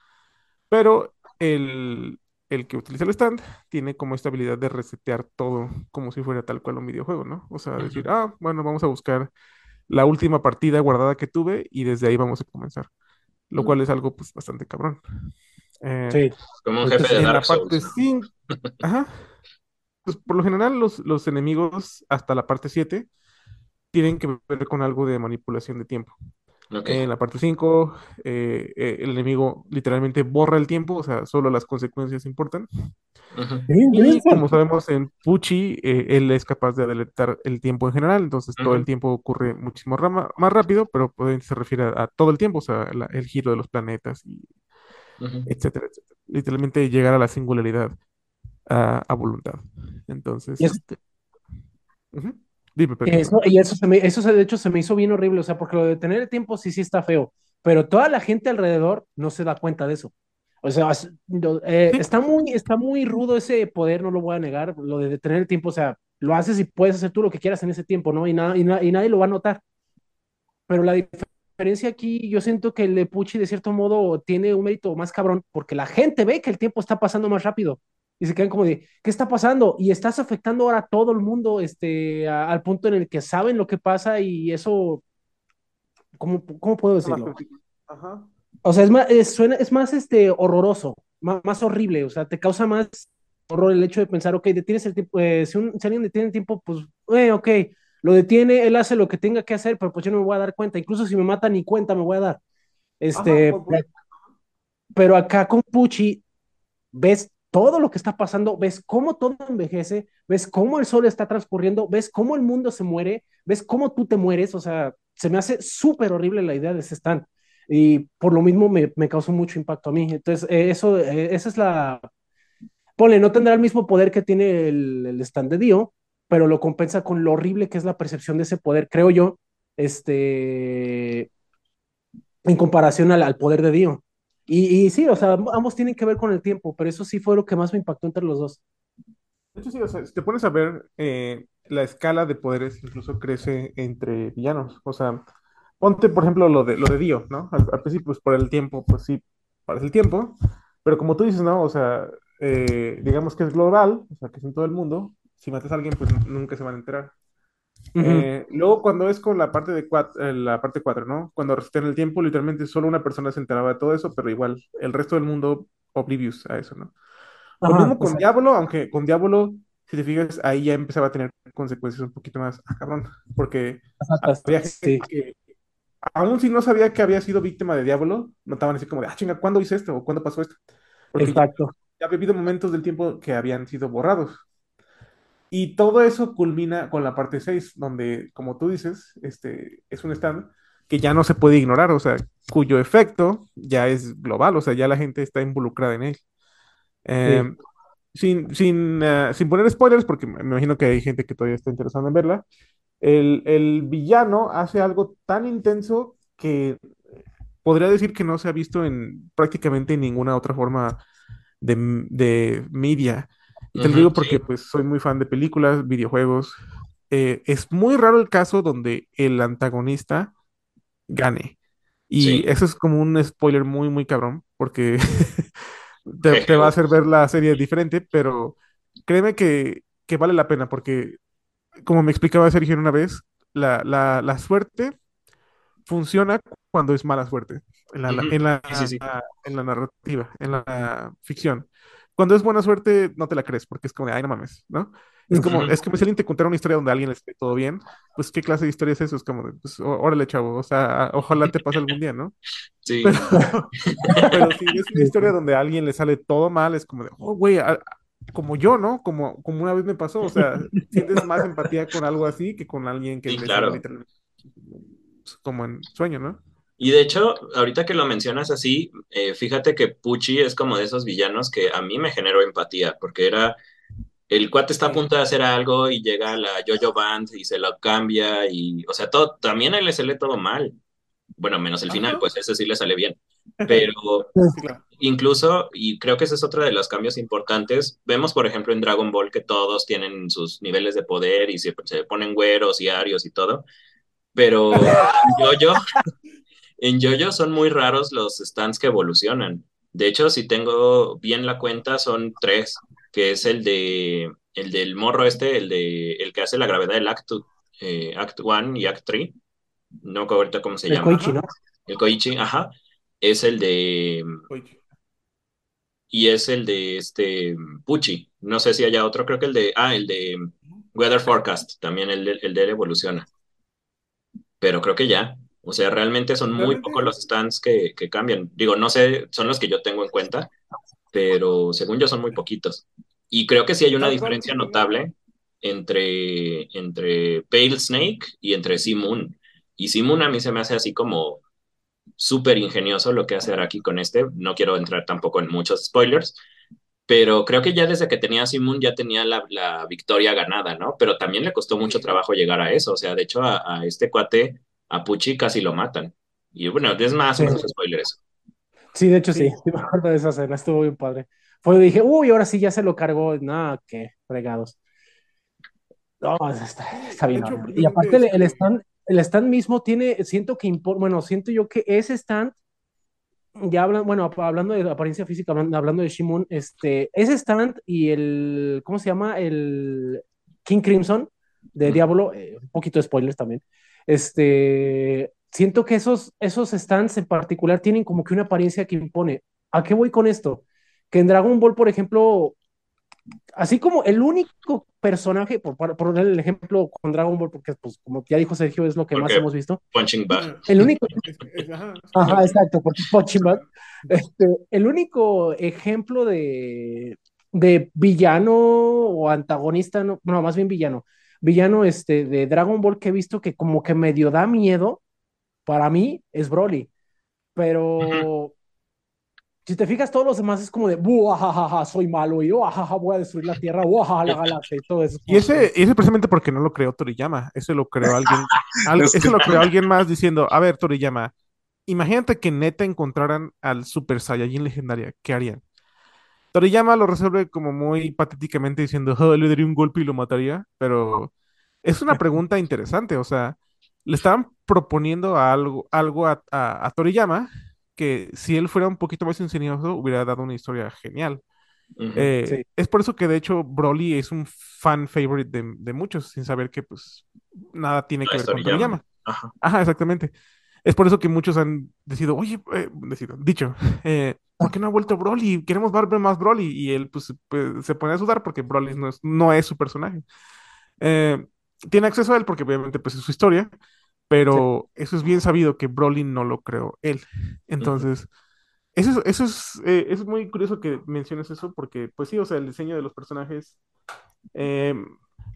pero el, el que utiliza el stand tiene como esta habilidad de resetear todo como si fuera tal cual un videojuego, ¿no? O sea, decir, ah, bueno, vamos a buscar la última partida guardada que tuve y desde ahí vamos a comenzar, lo cual es algo pues bastante cabrón. Eh, Sí. Como un jefe de en Dark la parte Souls, ¿no? 5, ajá, pues por lo general los, los enemigos hasta la parte 7 tienen que ver con algo de manipulación de tiempo. Ok. En la parte 5, eh, eh, el enemigo literalmente borra el tiempo, o sea, solo las consecuencias importan. Ujú, Y como sabemos en Pucci, eh, él es capaz de adelantar el tiempo en general, entonces todo el tiempo ocurre muchísimo más rápido, pero se refiere a, a todo el tiempo, o sea, la- el giro de los planetas, y ujú. etcétera, etcétera. Literalmente llegar a la singularidad a, a voluntad. Entonces, Y eso, este. Dime, perdón. eso, y eso, se me, eso se- de hecho se me hizo bien horrible, o sea, porque lo de tener el tiempo sí, sí está feo, pero toda la gente alrededor no se da cuenta de eso. O sea, eh, está muy, está muy rudo ese poder, no lo voy a negar, lo de detener el tiempo, o sea, lo haces y puedes hacer tú lo que quieras en ese tiempo, ¿no? Y, nada y, na- y nadie lo va a notar. Pero la diferencia aquí, yo siento que el de Pucci de cierto modo tiene un mérito más cabrón, porque la gente ve que el tiempo está pasando más rápido y se quedan como de, ¿qué está pasando? Y estás afectando ahora a todo el mundo, este, a- al punto en el que saben lo que pasa y eso, ¿cómo, cómo puedo decirlo? Ajá. O sea, es más, es, suena, es más este, horroroso, más, más horrible, o sea, te causa más horror el hecho de pensar, ok, detienes el tiempo, eh, si, un, si alguien detiene el tiempo, pues, eh, ok, lo detiene, él hace lo que tenga que hacer, pero pues yo no me voy a dar cuenta, incluso si me mata ni cuenta me voy a dar. Ajá, Este, por- pero acá con Pucci ves todo lo que está pasando, ves cómo todo envejece, ves cómo el sol está transcurriendo, ves cómo el mundo se muere, ves cómo tú te mueres, o sea, se me hace súper horrible la idea de ese stand. Y por lo mismo me, causó mucho impacto a mí. Entonces, eh, eso, eh, esa es la... Ponle, no tendrá el mismo poder que tiene el, el stand de Dio, pero lo compensa con lo horrible que es la percepción de ese poder, creo yo, este, en comparación al, al poder de Dio. Y, y, sí, o sea, ambos tienen que ver con el tiempo, pero eso sí fue lo que más me impactó entre los dos. De hecho, sí, o sea, si te pones a ver, eh, la escala de poderes incluso crece entre villanos. O sea, ponte, por ejemplo, lo de, lo de Dio, ¿no? Al, al principio, pues por el tiempo, pues sí, parece el tiempo. Pero como tú dices, ¿no? O sea, eh, digamos que es global, o sea, que es en todo el mundo. Si matas a alguien, pues nunca se van a enterar. Uh -huh. Eh, luego, cuando es con la parte de eh, la parte 4, ¿no? Cuando resetean el tiempo, literalmente solo una persona se enteraba de todo eso, pero igual el resto del mundo oblivious a eso, ¿no? Lo Ajá, mismo con exacto. Diablo, aunque con Diablo, si te fijas, ahí ya empezaba a tener consecuencias un poquito más ah, cabrón, porque había gente Sí, que, aún si no sabía que había sido víctima de Diablo, notaban así como de, ah, chinga, ¿cuándo hice esto? ¿O cuándo pasó esto? Porque ya, exacto. ya había habido momentos del tiempo que habían sido borrados. Y todo eso culmina con la parte 6 donde, como tú dices, este, es un stand que ya no se puede ignorar, o sea, cuyo efecto ya es global, o sea, ya la gente está involucrada en él. Sí. Eh, sin, sin, uh, sin poner spoilers, porque me imagino que hay gente que todavía está interesada en verla, el, el villano hace algo tan intenso que podría decir que no se ha visto en prácticamente ninguna otra forma de, de media. Y te lo digo sí, porque pues soy muy fan de películas, videojuegos. Eh, es muy raro el caso donde el antagonista gane. Y sí. eso es como un spoiler muy, muy cabrón, porque te, te va a hacer ver la serie diferente, pero créeme que, que vale la pena, porque como me explicaba Sergio una vez, la, la, la suerte funciona cuando es mala suerte, en la, en la, Sí, sí, sí. en la narrativa, en la ficción. Cuando es buena suerte, no te la crees, porque es como de, ay, no mames, ¿no? Es como, es como si alguien te contara una historia donde a alguien le esté todo bien, pues, ¿qué clase de historia es eso? Es como de, pues, órale, chavo, o sea, ojalá te pase algún día, ¿no? Sí. pero si es una historia donde a alguien le sale todo mal, es como de, oh, güey, como yo, ¿no? Como, como una vez me pasó, o sea, sientes más empatía con algo así que con alguien que Sí, le sale claro. literalmente como en sueño, ¿no? Y de hecho, ahorita que lo mencionas así, eh, fíjate que Pucci es como de esos villanos que a mí me generó empatía, porque era el cuate está a punto de hacer algo y llega la Jojo Band y se lo cambia y, o sea, todo, también a él le sale todo mal. Bueno, menos el final, pues ese sí le sale bien. Pero incluso, y creo que ese es otro de los cambios importantes, vemos, por ejemplo, en Dragon Ball que todos tienen sus niveles de poder y se, se ponen güeros y arios y todo, pero Jojo, en Jojo son muy raros los stands que evolucionan. De hecho, si tengo bien la cuenta, son tres que es el de el del morro este, el de el que hace la gravedad del Act, eh, Act 1 y Act 3. No me ahorita cómo se El llama. Koichi, ¿no? El Koichi, ajá. Es el de y es el de este Pucci. No sé si haya otro, creo que el de ah, el de Weather Forecast, también el de, el de él evoluciona. Pero creo que ya. O sea, realmente son muy pocos los stands que, que cambian. Digo, no sé, son los que yo tengo en cuenta, pero según yo son muy poquitos. Y creo que sí hay una diferencia notable entre, entre Pale Snake y entre Moon. Y Moon a mí se me hace así como súper ingenioso lo que hace Araki con este. No quiero entrar tampoco en muchos spoilers, pero creo que ya desde que tenía Moon ya tenía la, la victoria ganada, ¿no? Pero también le costó mucho trabajo llegar a eso. O sea, de hecho, a, a este cuate, a Pucci, casi lo matan. Y bueno, es más o Sí. menos spoiler eso. Sí, de hecho sí, Sí. sí me acuerdo de esa escena, estuvo bien padre. Fue, dije, uy, ahora sí ya se lo cargó, nada, qué fregados. No, está, está bien. Hecho, y aparte el, el este- stand, el stand mismo tiene, siento que impor- bueno, siento yo que ese stand, ya hablan, bueno, hablando de apariencia física, hablando, hablando de Shimon, este, ese stand y el, ¿cómo se llama? El King Crimson de. Diablo, eh, un poquito de spoilers también. Este, siento que esos, esos stands en particular tienen como que una apariencia que impone. ¿A qué voy con esto? Que en Dragon Ball, por ejemplo, así como el único personaje, por, por poner el ejemplo con Dragon Ball, porque pues como ya dijo Sergio, es lo que más hemos visto. Punching Bag. El único, ajá. exacto, porque Punching Bag. Este, el único ejemplo de, de villano o antagonista, no, no, más bien villano, villano este, de Dragon Ball que he visto que como que medio da miedo, para mí es Broly, pero si te fijas, todos los demás es como de, "Buajajaja, soy malo y oh, ajaja, voy a destruir la Tierra, buajaja, la galaxia y todo eso. Y ese, y ese precisamente porque no lo creó Toriyama, ese lo creó alguien, al- ese lo creó alguien más diciendo, a ver, Toriyama, imagínate que neta encontraran al Super Saiyajin legendaria, ¿qué harían? Toriyama lo resuelve como muy patéticamente diciendo, "Oh, le daría un golpe y lo mataría, pero es una pregunta interesante, o sea, le estaban proponiendo a algo, algo a, a- a Toriyama que si él fuera un poquito más ingenioso hubiera dado una historia genial. Ujú. Eh, Sí. Es por eso que de hecho Broly es un fan favorite de, de muchos, sin saber que pues nada tiene No que ver con Toriyama. Toriyama. Ajá. Ajá, exactamente. Es por eso que muchos han decidido, oye, eh, decido, dicho, eh, ¿por qué no ha vuelto Broly? Queremos ver más Broly. Y él pues, pues, se pone a sudar porque Broly no es, no es su personaje. Eh, tiene acceso a él porque obviamente pues es su historia, pero eso es bien sabido que Broly no lo creó él. Entonces, eso es, eso es, eh, es muy curioso que menciones eso porque pues sí, o sea, el diseño de los personajes, eh,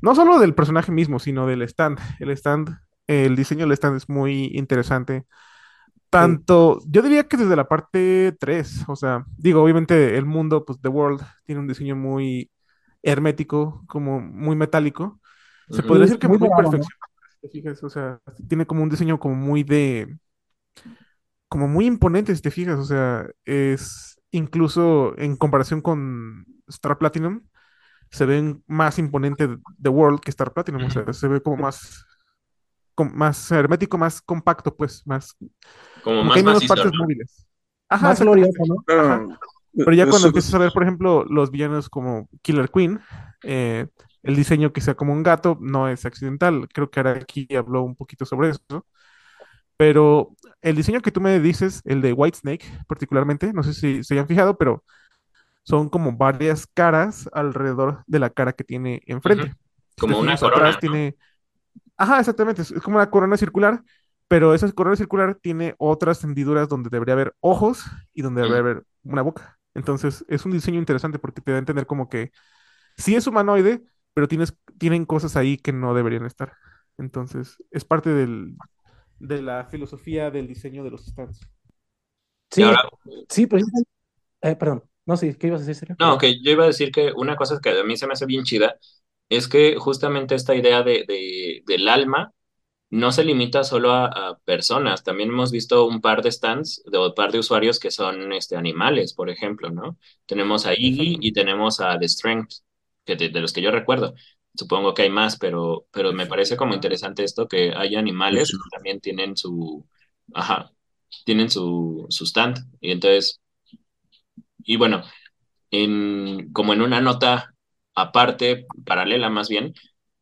no solo del personaje mismo, sino del stand. El stand, el diseño del stand es muy interesante. Tanto, yo diría que desde la parte 3, o sea, digo, obviamente el mundo, pues The World, tiene un diseño muy hermético, como muy metálico. Se podría decir que muy muy dorado, ¿no? perfeccionado, si te fijas, o sea, tiene como un diseño como muy de, como muy imponente, si te fijas, o sea, es incluso en comparación con Star Platinum, se ven más imponente The World que Star Platinum, o sea, se ve como más, más hermético, más compacto, pues, más, Como como más que hay menos macizo, partes ¿no? móviles. Ajá, Más glorioso, ¿no? Pero, Ajá. Pero ya cuando empiezas a ver, por ejemplo, los villanos como Killer Queen, eh, el diseño que sea como un gato no es accidental. Creo que Araki habló un poquito sobre eso. Pero el diseño que tú me dices, el de White Snake particularmente, no sé si se hayan fijado, pero son como varias caras alrededor de la cara que tiene enfrente. Si te Como una fijas corona, atrás ¿no? tiene... Ajá, exactamente, es es como una corona circular, pero esa corona circular tiene otras hendiduras donde debería haber ojos y donde debería haber una boca. Entonces es un diseño interesante porque te da a entender como que sí es humanoide, pero tienes, tienen cosas ahí que no deberían estar. Entonces es parte del, de la filosofía del diseño de los stands. Sí, ahora, sí, pues, eh, perdón, no sé, ¿qué ibas a decir, Sergio? no, que yo iba a decir que una cosa que a mí se me hace bien chida es que justamente esta idea de, de- del alma no se limita solo a, a personas. También hemos visto un par de stands, de un par de usuarios que son este, animales, por ejemplo, ¿no? Tenemos a Iggy y tenemos a The Strength, que de, de los que yo recuerdo. Supongo que hay más, pero, pero me parece como interesante esto que hay animales que también tienen su, ajá, tienen su, su stand. Y entonces, y bueno, en, como en una nota aparte, paralela más bien,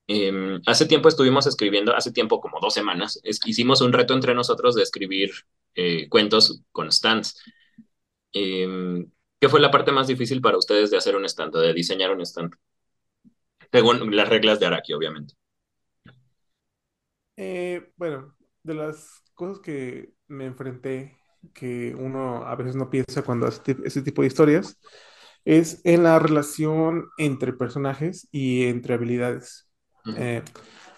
eh, hace tiempo estuvimos escribiendo, hace tiempo, como dos semanas, hicimos un reto entre nosotros de escribir eh, cuentos con stands. Eh, ¿qué fue la parte más difícil para ustedes de hacer un stand, de diseñar un stand? Según las reglas de Araki, obviamente. Eh, bueno, de las cosas que me enfrenté, que uno a veces no piensa cuando hace ese tipo de historias, es en la relación entre personajes y entre habilidades. Eh,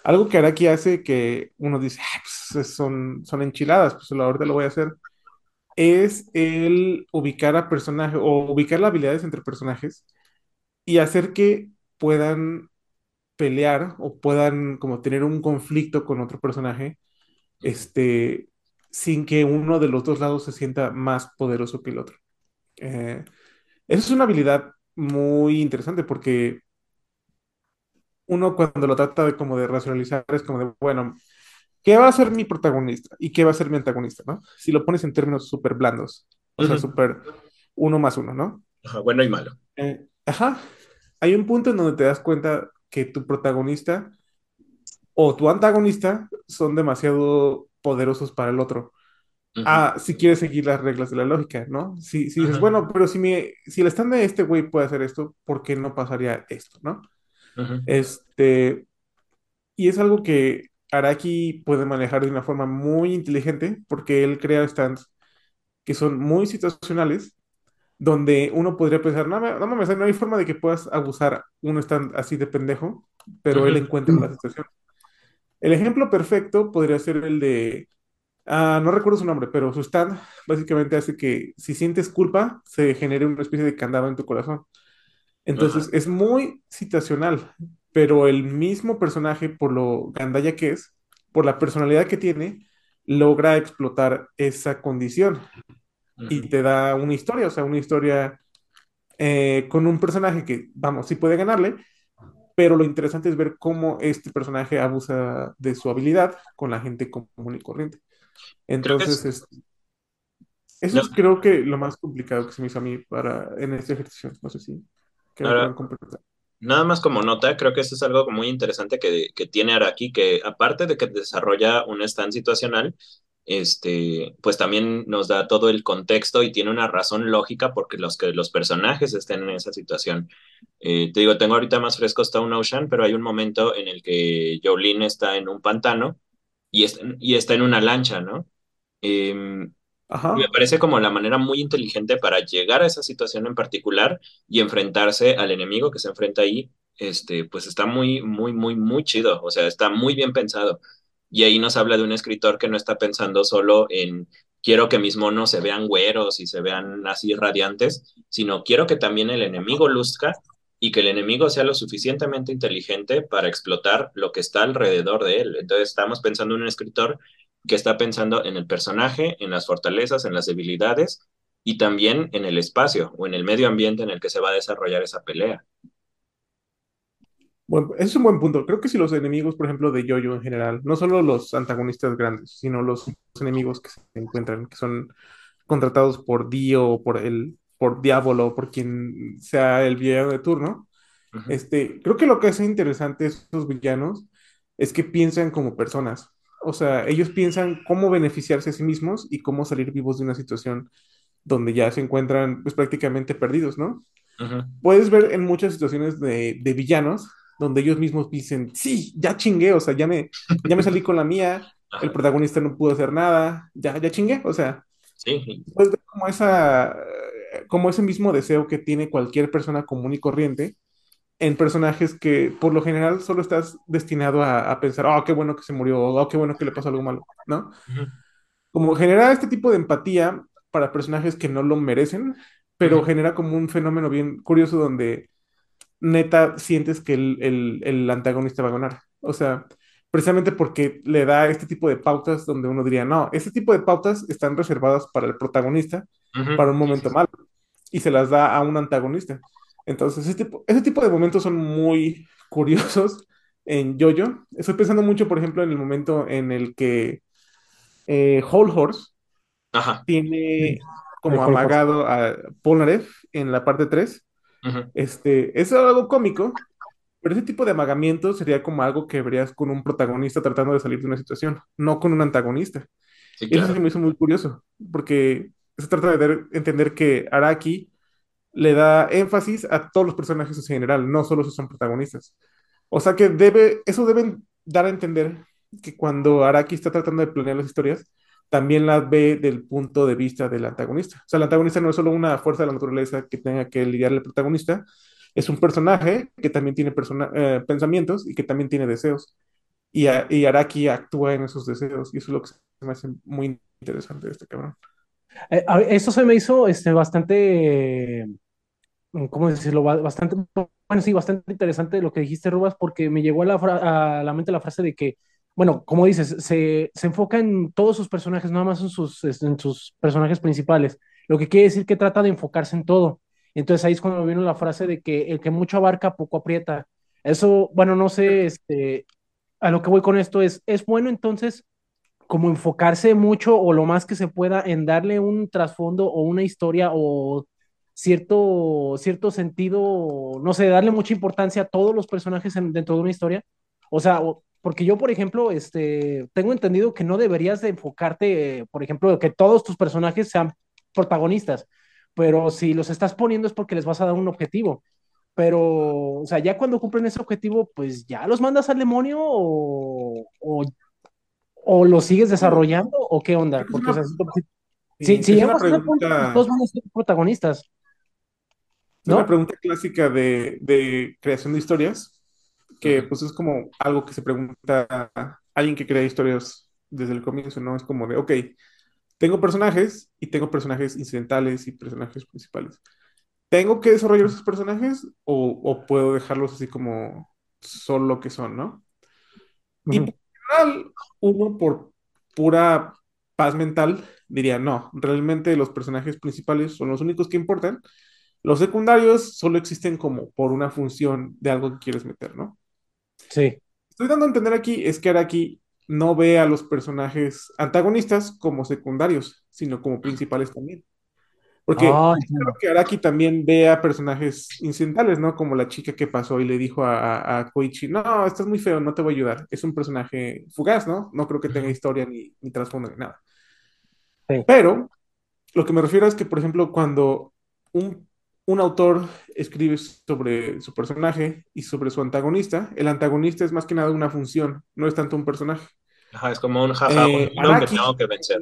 algo que Araki hace que uno dice, "Ay, pues, son, son enchiladas, pues ahorita lo voy a hacer, es el ubicar a personajes o ubicar las habilidades entre personajes y hacer que puedan pelear o puedan como tener un conflicto con otro personaje, este, sin que uno de los dos lados se sienta más poderoso que el otro. Eh, esa es una habilidad muy interesante porque uno cuando lo trata de como de racionalizar es como de, bueno, ¿qué va a ser mi protagonista y qué va a ser mi antagonista, ¿no? Si lo pones en términos súper blandos, o sea, súper uno más uno, ¿no? Ajá, bueno y malo. Eh, ajá, hay un punto en donde te das cuenta que tu protagonista o tu antagonista son demasiado poderosos para el otro. Si quieres seguir las reglas de la lógica, ¿no? Si, si dices, bueno, pero si, mi, si el stand de este güey puede hacer esto, ¿por qué no pasaría esto, ¿no? Este, y es algo que Araki puede manejar de una forma muy inteligente porque él crea stands que son muy situacionales, donde uno podría pensar, no, no mames, no hay forma de que puedas abusar un stand así de pendejo, pero él encuentra la situación. El ejemplo perfecto podría ser el de, ah, no recuerdo su nombre, pero su stand básicamente hace que si sientes culpa, se genere una especie de candado en tu corazón. ajá, Entonces es muy situacional, pero el mismo personaje, por lo gandalla que es, por la personalidad que tiene, logra explotar esa condición y te da una historia, o sea, una historia eh, con un personaje que, vamos, sí puede ganarle, pero lo interesante es ver cómo este personaje abusa de su habilidad con la gente común y corriente. Entonces, es, es- eso no, es creo que lo más complicado que se me hizo a mí para, en este ejercicio. No sé si ahora. Nada más como nota, creo que eso es algo muy interesante que, que tiene Araki, que aparte de que desarrolla un stand situacional, este, pues también nos da todo el contexto y tiene una razón lógica porque los que los personajes estén en esa situación. Eh, te digo, tengo ahorita más fresco Stone Ocean, pero hay un momento en el que Jolene está en un pantano y, es- y está en una lancha, ¿no? Em, me parece como la manera muy inteligente para llegar a esa situación en particular y enfrentarse al enemigo que se enfrenta ahí, este, pues está muy, muy, muy, muy chido, o sea, está muy bien pensado. Y ahí nos habla de un escritor que no está pensando solo en quiero que mis monos se vean güeros y se vean así radiantes, sino quiero que también el enemigo luzca y que el enemigo sea lo suficientemente inteligente para explotar lo que está alrededor de él. Entonces estamos pensando en un escritor que está pensando en el personaje, en las fortalezas, en las debilidades y también en el espacio o en el medio ambiente en el que se va a desarrollar esa pelea. Bueno, ese es un buen punto. Creo que si los enemigos, por ejemplo, de Yoyo en general, no solo los antagonistas grandes, sino los enemigos que se encuentran, que son contratados por Dio o por el, por Diablo o por quien sea el villano de turno, este, creo que lo que hace interesante a estos villanos es que piensan como personas. O sea, ellos piensan cómo beneficiarse a sí mismos y cómo salir vivos de una situación donde ya se encuentran pues prácticamente perdidos, ¿no? puedes ver en muchas situaciones de, de villanos donde ellos mismos dicen, sí, ya chingué, o sea, ya me, ya me salí con la mía, el protagonista no pudo hacer nada, ya, ya chingué, o sea, sí, puedes ver como esa, como ese mismo deseo que tiene cualquier persona común y corriente en personajes que por lo general solo estás destinado a, a pensar, oh, qué bueno que se murió, oh, qué bueno que le pasó algo malo, ¿no? Como generar este tipo de empatía para personajes que no lo merecen, pero genera como un fenómeno bien curioso donde neta sientes que el, el, el antagonista va a ganar. O sea, precisamente porque le da este tipo de pautas donde uno diría, no, este tipo de pautas están reservadas para el protagonista para un sí, momento sí. malo y se las da a un antagonista. Entonces, ese tipo, ese tipo de momentos son muy curiosos en JoJo. Estoy pensando mucho, por ejemplo, en el momento en el que eh, Whole Horse Ajá. Tiene como Horse. amagado a Polnareff en la parte 3. ujú, Este, es algo cómico, pero ese tipo de amagamiento sería como algo que verías con un protagonista tratando de salir de una situación, no con un antagonista. Sí, Y eso se claro. me hizo muy curioso, porque se trata de entender que Araki le da énfasis a todos los personajes en general, no solo si son protagonistas. O sea que debe, eso debe dar a entender que cuando Araki está tratando de planear las historias, también las ve del punto de vista del antagonista. O sea, el antagonista no es solo una fuerza de la naturaleza que tenga que lidiar el protagonista, es un personaje que también tiene persona- eh, pensamientos y que también tiene deseos. Y, a- y Araki actúa en esos deseos, y eso es lo que se me hace muy interesante de este cabrón. Eh, eso se me hizo este, bastante, ¿cómo decirlo? Ba- Bastante, bueno, sí, bastante interesante lo que dijiste, Rubas, porque me llegó a la, a la mente la frase de que, bueno, como dices, se, se enfoca en todos sus personajes, nada más en sus, en sus personajes principales, lo que quiere decir que trata de enfocarse en todo. Entonces ahí es cuando me vino la frase de que el que mucho abarca, poco aprieta. Eso, bueno, no sé, este, a lo que voy con esto es, es bueno entonces como enfocarse mucho o lo más que se pueda en darle un trasfondo o una historia o cierto, cierto sentido, no sé, darle mucha importancia a todos los personajes en- dentro de una historia. O sea, porque yo, por ejemplo, este, tengo entendido que no deberías de enfocarte, eh, por ejemplo, que todos tus personajes sean protagonistas, pero si los estás poniendo es porque les vas a dar un objetivo. Pero, o sea, ya cuando cumplen ese objetivo, pues ya los mandas al demonio o, o ¿O lo sigues desarrollando o qué onda? Porque, o sea, si, si es una punto, todos van a ser protagonistas, Es una ¿no? pregunta clásica de, de creación de historias, que pues es como algo que se pregunta a alguien que crea historias desde el comienzo, ¿no? Es como de, ok, tengo personajes y tengo personajes incidentales y personajes principales. ¿Tengo que desarrollar esos personajes o, o puedo dejarlos así como solo que son, ¿no? Y por lo general, uno por pura paz mental diría, no, realmente los personajes principales son los únicos que importan los secundarios solo existen como por una función de algo que quieres meter, ¿no? Sí. Estoy dando a entender aquí es que Araki no ve a los personajes antagonistas como secundarios, sino como principales también. Porque Ah, creo que Araki también ve a personajes incidentales, ¿no? Como la chica que pasó y le dijo a, a, a Koichi, no, estás muy feo, no te voy a ayudar. Es un personaje fugaz, ¿no? No creo que tenga historia ni, ni trasfondo ni nada. Sí. Pero Lo que me refiero es que, por ejemplo, cuando un, un autor escribe sobre su personaje y sobre su antagonista, el antagonista es más que nada una función, no es tanto un personaje. Ajá, es como un jaja, Eh, que tengo Araki que vencer.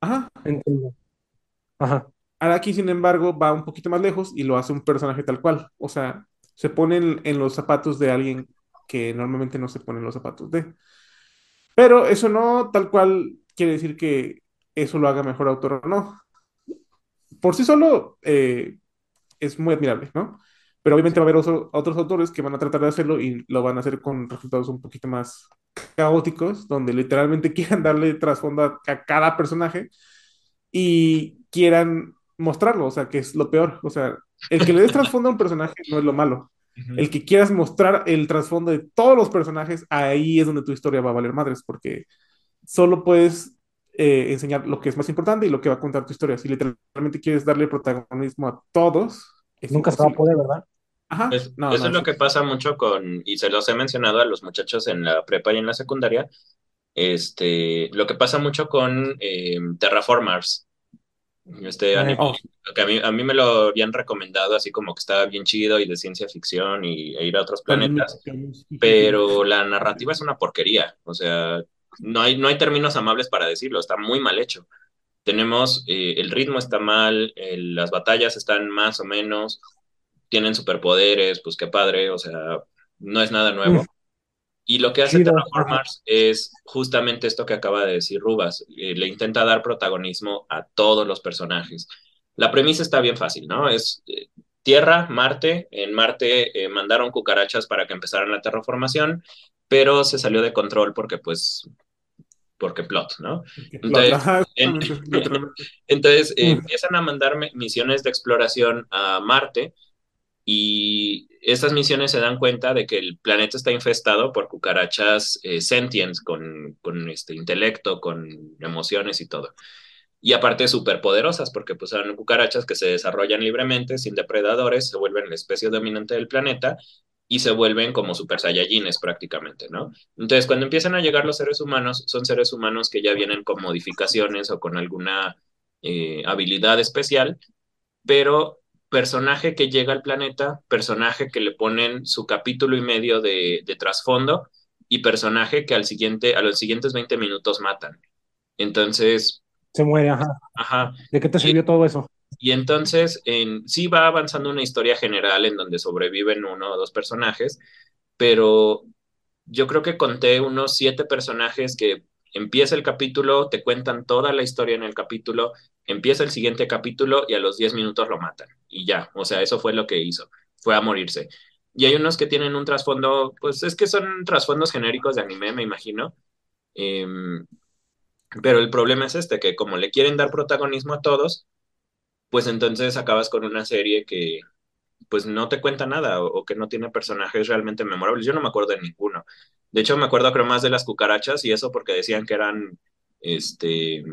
Ajá. Entiendo. Ajá. Araki, sin embargo, va un poquito más lejos y lo hace un personaje tal cual. O sea, se pone en, en los zapatos de alguien que normalmente no se pone en los zapatos de. Pero eso no tal cual quiere decir que eso lo haga mejor autor o no. Por sí solo, eh, es muy admirable, ¿no? Pero obviamente va a haber otro- otros autores que van a tratar de hacerlo y lo van a hacer con resultados un poquito más caóticos, donde literalmente quieran darle trasfondo a, a cada personaje y quieran mostrarlo, o sea, que es lo peor. O sea, el que le des trasfondo a un personaje no es lo malo. El que quieras mostrar el trasfondo de todos los personajes, ahí es donde tu historia va a valer madres, porque solo puedes eh, enseñar lo que es más importante y lo que va a contar tu historia. Si literalmente quieres darle protagonismo a todos, es Nunca se va a imposible. poder, ¿verdad? Ajá, Es- no, eso no, es lo que pasa mucho con, y se los he mencionado a los muchachos en la prepa y en la secundaria, este, lo que pasa mucho con eh, Terraformers, este Eh, anime, Oh, que a mí, a mí me lo habían recomendado así como que estaba bien chido y de ciencia ficción y e ir a otros planetas, pero la narrativa es una porquería, o sea, no hay, no hay términos amables para decirlo, está muy mal hecho. Tenemos, eh, el ritmo está mal, las batallas están más o menos, tienen superpoderes, pues qué padre, o sea, no es nada nuevo. Y lo que hace Chido. Terraformars es justamente esto que acaba de decir Rubas, eh, le intenta dar protagonismo a todos los personajes. La premisa está bien fácil, ¿no? Es eh, Tierra, Marte, en Marte mandaron cucarachas para que empezaran la terraformación, pero se salió de control porque pues porque plot, ¿no? Entonces, en- eh, empiezan a mandar me- misiones de exploración a Marte y estas misiones se dan cuenta de que el planeta está infestado por cucarachas eh, sentients, con, con este intelecto, con emociones y todo. Y aparte súper poderosas, porque pues son cucarachas que se desarrollan libremente, sin depredadores, se vuelven la especie dominante del planeta y se vuelven como super saiyajines prácticamente, ¿no? Entonces, cuando empiezan a llegar los seres humanos, son seres humanos que ya vienen con modificaciones o con alguna eh, habilidad especial, pero personaje que llega al planeta, personaje que le ponen su capítulo y medio de, de trasfondo y personaje que al siguiente, a los siguientes 20 minutos matan. Entonces, Se muere, ajá. ajá. ¿De qué te Y- sirvió todo eso? Y entonces en, sí va avanzando una historia general en donde sobreviven uno o dos personajes, pero yo creo que conté unos siete personajes que empieza el capítulo, te cuentan toda la historia en el capítulo, empieza el siguiente capítulo y a los 10 minutos lo matan. Y ya, o sea, eso fue lo que hizo, fue a morirse. Y hay unos que tienen un trasfondo, pues es que son trasfondos genéricos de anime, me imagino. Em, pero el problema es este, que como le quieren dar protagonismo a todos, pues entonces acabas con una serie que pues no te cuenta nada o, o que no tiene personajes realmente memorables. Yo no me acuerdo de ninguno. De hecho, me acuerdo creo más de las cucarachas y eso porque decían que eran, este,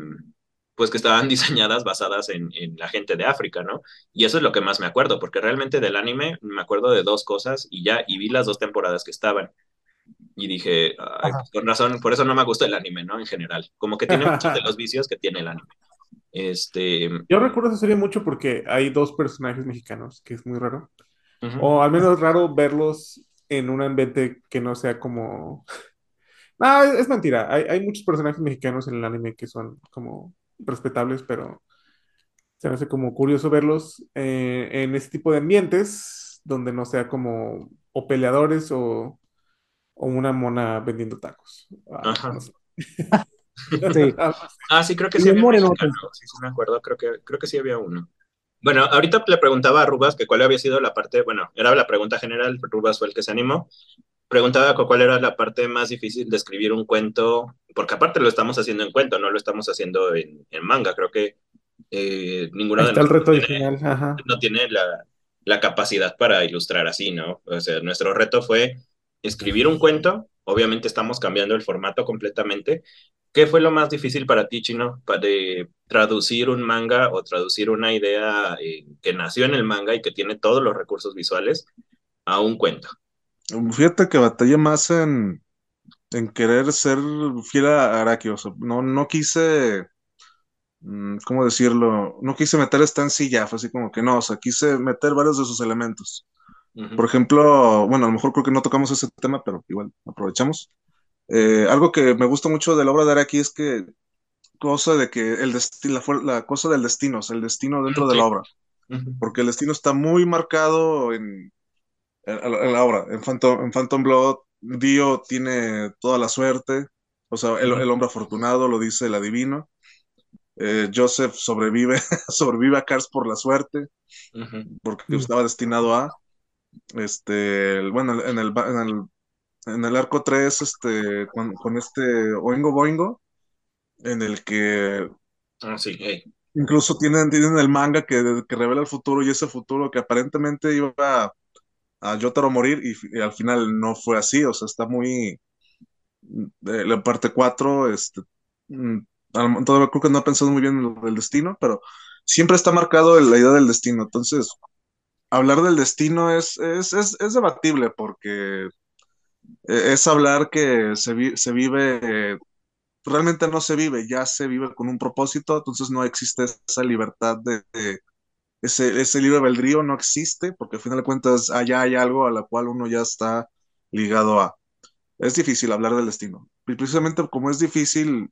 pues que estaban diseñadas basadas en, en la gente de África, ¿no? Y eso es lo que más me acuerdo, porque realmente del anime me acuerdo de dos cosas y ya, y vi las dos temporadas que estaban. Y dije, "Ay, Ajá. pues, con razón, por eso no me gusta el anime, ¿no? En general. Como que tiene muchos de los vicios que tiene el anime. Este, Yo recuerdo esa serie mucho porque hay dos personajes mexicanos, que es muy raro. O al menos raro verlos en un ambiente que no sea como... No, es, es mentira. Hay, hay muchos personajes mexicanos en el anime que son como respetables, pero se me hace como curioso verlos eh, en ese tipo de ambientes donde no sea como o peleadores o, o una mona vendiendo tacos. Ah, Ajá. no sé. Sí. Ah, sí, creo que sí había moreno, mexicano, sí, sí me acuerdo, creo que, creo que sí había uno. Bueno, ahorita le preguntaba a Rubas que cuál había sido la parte, bueno, era la pregunta general, Rubas fue el que se animó. Preguntaba cu- cuál era la parte más difícil de escribir un cuento, porque aparte lo estamos haciendo en cuento, no lo estamos haciendo en, en manga, creo que eh, ninguno de nosotros tiene, original. Ajá. no tiene la, la capacidad para ilustrar así, ¿no? O sea, nuestro reto fue escribir un cuento, obviamente estamos cambiando el formato completamente. ¿Qué fue lo más difícil para ti, Chino, pa- de traducir un manga o traducir una idea eh, que nació en el manga y que tiene todos los recursos visuales a un cuento? Fíjate que batallé más en, en querer ser fiel a Araki. O sea, no, no quise, mm, ¿cómo decirlo? No quise meter esta en sí ya, fue así como que no, o sea, quise meter varios de sus elementos. Ujú. Por ejemplo, bueno, a lo mejor creo que no tocamos ese tema, pero igual aprovechamos. Eh, algo que me gusta mucho de la obra de Araki es que cosa de que el destino, la, la cosa del destino, o sea, el destino dentro de la obra, porque el destino está muy marcado en, en, en la obra. En Phantom, en Phantom Blood, Dio tiene toda la suerte, o sea, el, el hombre afortunado, lo dice el adivino. Eh, Joseph sobrevive, sobrevive a Cars por la suerte, porque estaba destinado a. Este, bueno, en el, en el, en el arco 3, este, con, con este Oingo Boingo, en el que Ah, sí, incluso tienen, tienen el manga que, que revela el futuro y ese futuro que aparentemente iba a, a Yotaro morir y, al final no fue así, o sea, está muy... la parte 4, este, mm, todavía creo que no ha pensado muy bien en lo del destino, pero siempre está marcado la idea del destino, entonces hablar del destino es, es, es, es debatible porque es hablar que se, se vive, realmente no se vive, ya se vive con un propósito, entonces no existe esa libertad de, ese, ese libre albedrío no existe, porque al final de cuentas allá hay algo a la cual uno ya está ligado a. Es difícil hablar del destino. Y precisamente como es difícil,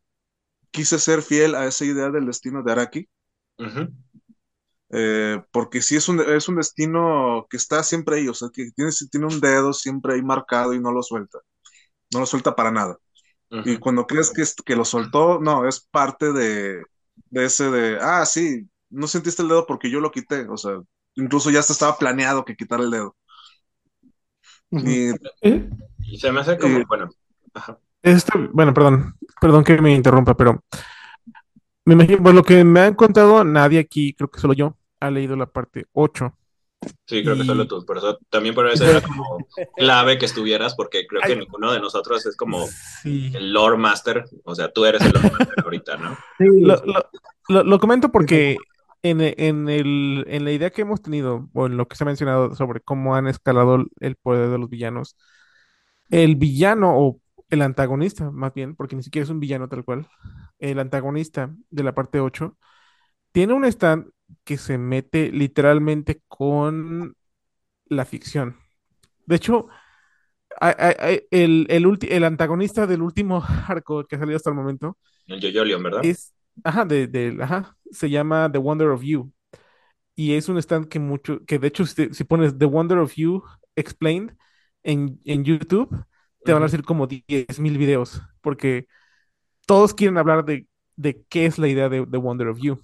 quise ser fiel a esa idea del destino de Araki. Eh, porque sí es un, es un destino que está siempre ahí, o sea, que tiene, tiene un dedo siempre ahí marcado y no lo suelta, no lo suelta para nada. Y cuando crees que, que lo soltó, no, es parte de, de ese de, ah, sí, no sentiste el dedo porque yo lo quité, o sea, incluso ya hasta estaba planeado que quitar el dedo. Y, Eh, Y se me hace como, Eh, bueno, ajá. Este, bueno, perdón, perdón que me interrumpa, pero me imagino, por lo que me han contado, nadie aquí, creo que solo yo, ha leído la parte 8. Sí, creo que Y- solo tú. Por eso, también por eso era como clave que estuvieras, porque creo que Ay. ninguno de nosotros es como Sí. el lore master. O sea, tú eres el lore master ahorita, ¿no? Sí, Lo, lo- lo- lo comento porque en, en el, en la idea que hemos tenido, o en lo que se ha mencionado sobre cómo han escalado el poder de los villanos, el villano o el antagonista, más bien, porque ni siquiera es un villano tal cual, el antagonista de la parte 8 tiene un stand que se mete literalmente con la ficción. De hecho, hay- hay- hay- el, el, antagonista del último arco que ha salido hasta el momento El ¿verdad? es, ajá, de, de- ajá, se llama The Wonder of You. Y es un stand que mucho, que de hecho si, si pones The Wonder of You Explained en, en YouTube, te van a salir como 10.000 videos, porque todos quieren hablar de, de qué es la idea de The Wonder of You.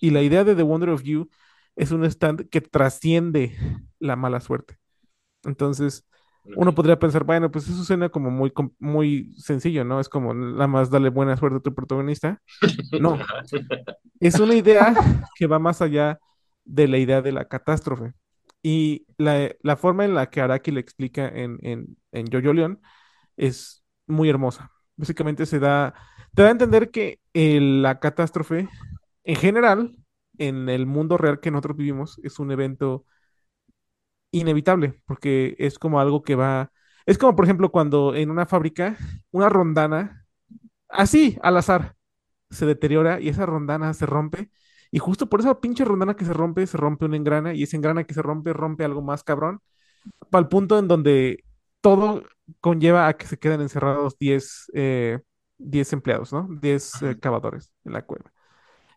Y la idea de The Wonder of You es un stand que trasciende la mala suerte. Entonces, uno podría pensar, bueno, pues eso suena como muy, muy sencillo, ¿no? Es como nada más darle buena suerte a tu protagonista. No, es una idea que va más allá de la idea de la catástrofe. Y la, la forma en la que Araki le explica en, en, en Jojo Leon es muy hermosa. Básicamente se da, te da a entender que eh, la catástrofe, en general, en el mundo real que nosotros vivimos, es un evento inevitable, porque es como algo que va, es como por ejemplo cuando en una fábrica, una rondana, así, al azar, se deteriora y esa rondana se rompe. Y justo por esa pinche rondana que se rompe, se rompe una engrana y esa engrana que se rompe, rompe algo más cabrón, para el punto en donde todo conlleva a que se queden encerrados 10 eh, 10 empleados, ¿no? 10 eh, cavadores en la cueva.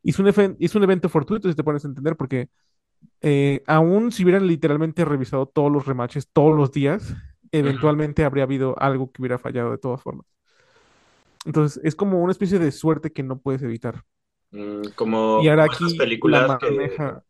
Y es un, es un evento fortuito, si te pones a entender, porque eh, aún si hubieran literalmente revisado todos los remaches todos los días, eventualmente habría habido algo que hubiera fallado de todas formas. Entonces, es como una especie de suerte que no puedes evitar. Mm, Como, Y ahora como aquí la películas que, maneja.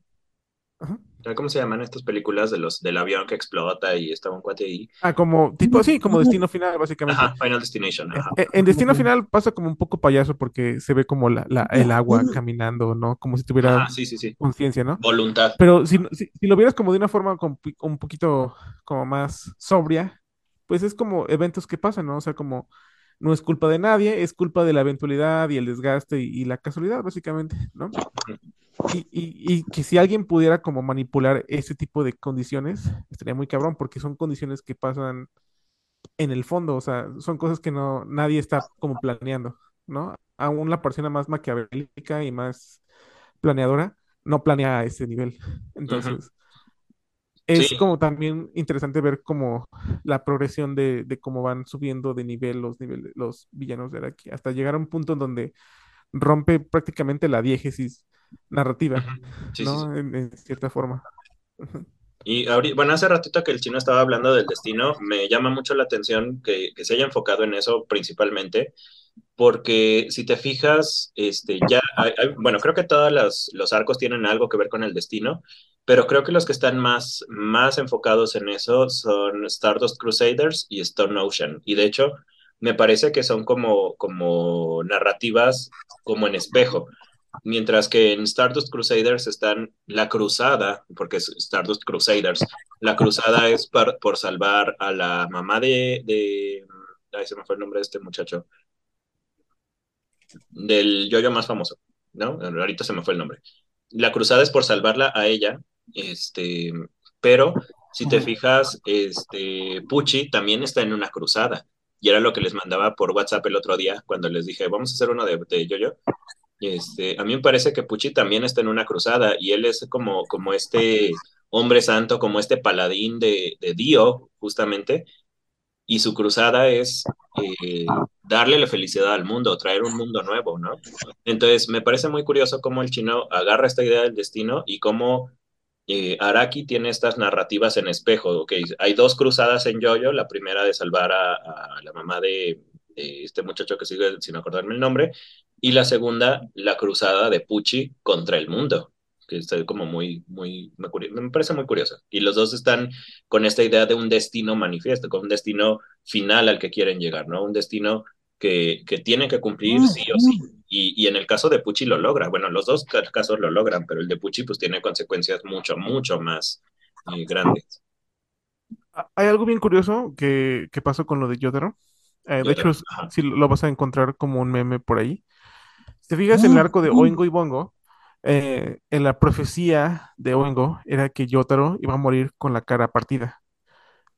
Ajá. ¿Cómo se llaman estas películas de los del avión que explota y está un cuate ahí? Ah, como, tipo, sí, como destino final, básicamente. Ajá, Final Destination, ajá. Eh, En Destino Final pasa como un poco payaso porque se ve como la, la- el agua caminando, ¿no? Como si tuviera Ajá, sí, sí, sí. conciencia, ¿no? Voluntad. Pero si, si, si lo vieras como de una forma com- un poquito como más sobria, pues es como eventos que pasan, ¿no? O sea, como no es culpa de nadie, es culpa de la eventualidad y el desgaste y, y la casualidad, básicamente, ¿no? Y, y, y que si alguien pudiera como manipular ese tipo de condiciones, estaría muy cabrón, porque son condiciones que pasan en el fondo, o sea, son cosas que no nadie está como planeando, ¿no? Aún la persona más maquiavélica y más planeadora no planea a ese nivel. Entonces, es Sí. como también interesante ver como la progresión de, de cómo van subiendo de nivel los niveles, los villanos de Araki, hasta llegar a un punto en donde rompe prácticamente la diégesis narrativa. Sí, ¿no? sí. En, en cierta forma. Y ahorita, bueno, hace ratito que el chino estaba hablando del destino, me llama mucho la atención que, que se haya enfocado en eso principalmente, porque si te fijas, este, ya, bueno, creo que todos los, los arcos tienen algo que ver con el destino, pero creo que los que están más, más enfocados en eso son Stardust Crusaders y Stone Ocean. Y de hecho, me parece que son como, como narrativas como en espejo. Mientras que en Stardust Crusaders están la cruzada, porque es Stardust Crusaders, la cruzada es par- por salvar a la mamá de, de, ay, se me fue el nombre de este muchacho, del yoyo más famoso, ¿no? Ahorita se me fue el nombre. La cruzada es por salvarla a ella, este, pero si te fijas, este, Pucci también está en una cruzada. Y era lo que les mandaba por WhatsApp el otro día cuando les dije, vamos a hacer uno de, de yo-yo. Este, a mí me parece que Pucci también está en una cruzada y él es como, como este hombre santo, como este paladín de, de Dio, justamente, y su cruzada es eh, darle la felicidad al mundo, traer un mundo nuevo, ¿no? Entonces, me parece muy curioso cómo el chino agarra esta idea del destino y cómo eh, Araki tiene estas narrativas en espejo. Okay, hay dos cruzadas en Yoyo, la primera de salvar a, a la mamá de, de, este muchacho que sigue sin acordarme el nombre, y la segunda, la cruzada de Pucci contra el mundo que está como muy, muy, me, me, parece muy curioso. Y los dos están con esta idea de un destino manifiesto, con un destino final al que quieren llegar, ¿no? Un destino que, que tiene que cumplir sí o sí. Y, y, en el caso de Pucci lo logra. Bueno, los dos casos lo logran, pero el de Pucci pues tiene consecuencias mucho, mucho más eh, grandes. Hay algo bien curioso que, que pasó con lo de Yotaro. Eh, de hecho, si lo vas a encontrar como un meme por ahí. Si te fijas en el arco de Oingo y Bongo, eh, en la profecía de Oingo era que Yotaro iba a morir con la cara partida.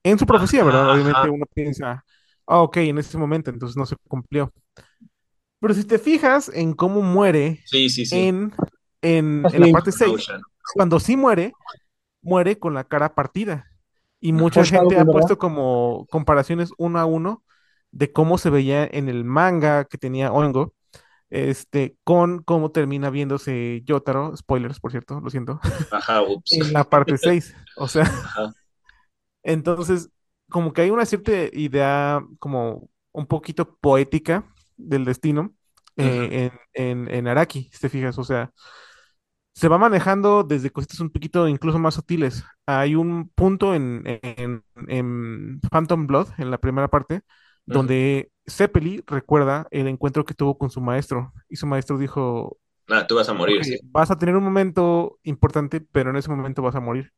En su profecía, ¿verdad? Obviamente uno piensa, ah, ok, en ese momento, entonces no se cumplió. Pero si te fijas en cómo muere sí, sí, sí. En, en, en, la parte 6, cuando sí muere, muere con la cara partida. Y mucha gente ha puesto como comparaciones uno a uno de cómo se veía en el manga que tenía Oingo este, con cómo termina viéndose Yotaro, spoilers, por cierto, lo siento, Ajá, ups. en la parte 6, o sea, Ajá. entonces, como que hay una cierta idea como un poquito poética del destino eh, en, en, en, Araki, si te fijas, o sea, se va manejando desde cositas un poquito incluso más sutiles. Hay un punto en, en, en Phantom Blood, en la primera parte, donde Zeppeli recuerda el encuentro que tuvo con su maestro y su maestro dijo, ah, tú vas a morir. Sí. Vas a tener un momento importante, pero en ese momento vas a morir.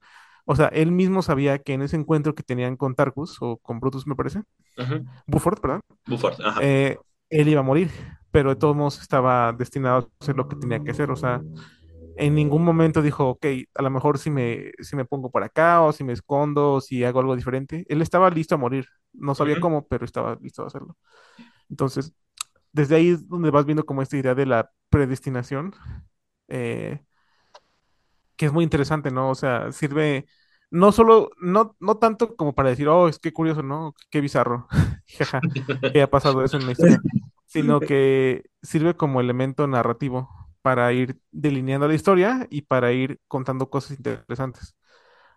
O sea, él mismo sabía que en ese encuentro que tenían con Tarkus o con Brutus, me parece, uh -huh. Buford, ¿verdad? Buford, ajá. Eh, él iba a morir, pero de todos modos estaba destinado a hacer lo que tenía que hacer. O sea, en ningún momento dijo, ok, a lo mejor si me, si me pongo por acá o si me escondo o si hago algo diferente. Él estaba listo a morir. No sabía uh -huh. cómo, pero estaba listo a hacerlo. Entonces, desde ahí es donde vas viendo como esta idea de la predestinación, eh, que es muy interesante, ¿no? O sea, sirve no solo, no, no tanto como para decir, oh, es que curioso, ¿no? Qué bizarro, jaja, que ha pasado eso en la historia, sino que sirve como elemento narrativo para ir delineando la historia y para ir contando cosas interesantes.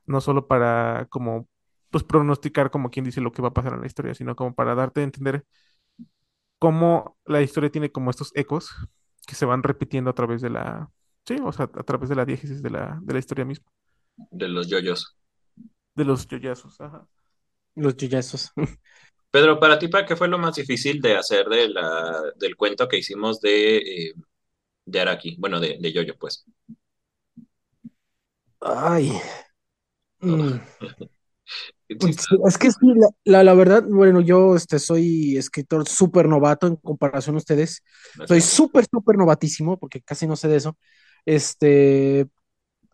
No solo para como, pues pronosticar como quien dice lo que va a pasar en la historia, sino como para darte a entender cómo la historia tiene como estos ecos que se van repitiendo a través de la, sí, o sea, a través de la diégesis de la, de la historia misma. De los yoyos. De los yoyazos, ajá. Los yoyazos. Pedro, para ti, ¿qué fue lo más difícil de hacer de la, del cuento que hicimos de, eh, de Araki? Bueno, de, de Yoyo, pues. Ay. Mm. Es que sí, la, la, la, verdad, bueno, yo este, soy escritor súper novato en comparación a ustedes. Soy súper, súper novatísimo, porque casi no sé de eso. Este,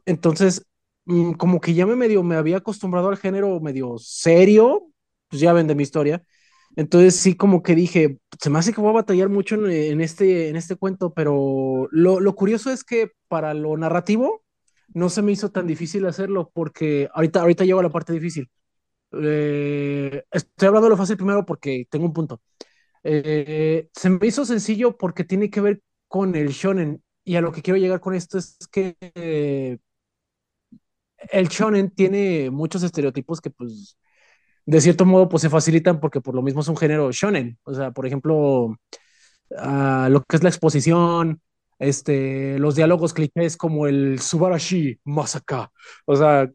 entonces, mmm, como que ya me medio, me había acostumbrado al género medio serio, pues ya ven de mi historia. Entonces sí, como que dije, se me hace que voy a batallar mucho en, en este, en este cuento, pero lo, lo curioso es que para lo narrativo no se me hizo tan difícil hacerlo, porque ahorita, ahorita llego a la parte difícil eh, estoy hablando de lo fácil primero porque tengo un punto. Eh, se me hizo sencillo porque tiene que ver con el shonen y a lo que quiero llegar con esto es que eh, el shonen tiene muchos estereotipos que pues de cierto modo pues se facilitan porque por lo mismo es un género shonen. O sea, por ejemplo, uh, lo que es la exposición, este, los diálogos clichés como el Subarashi Masaka. O sea,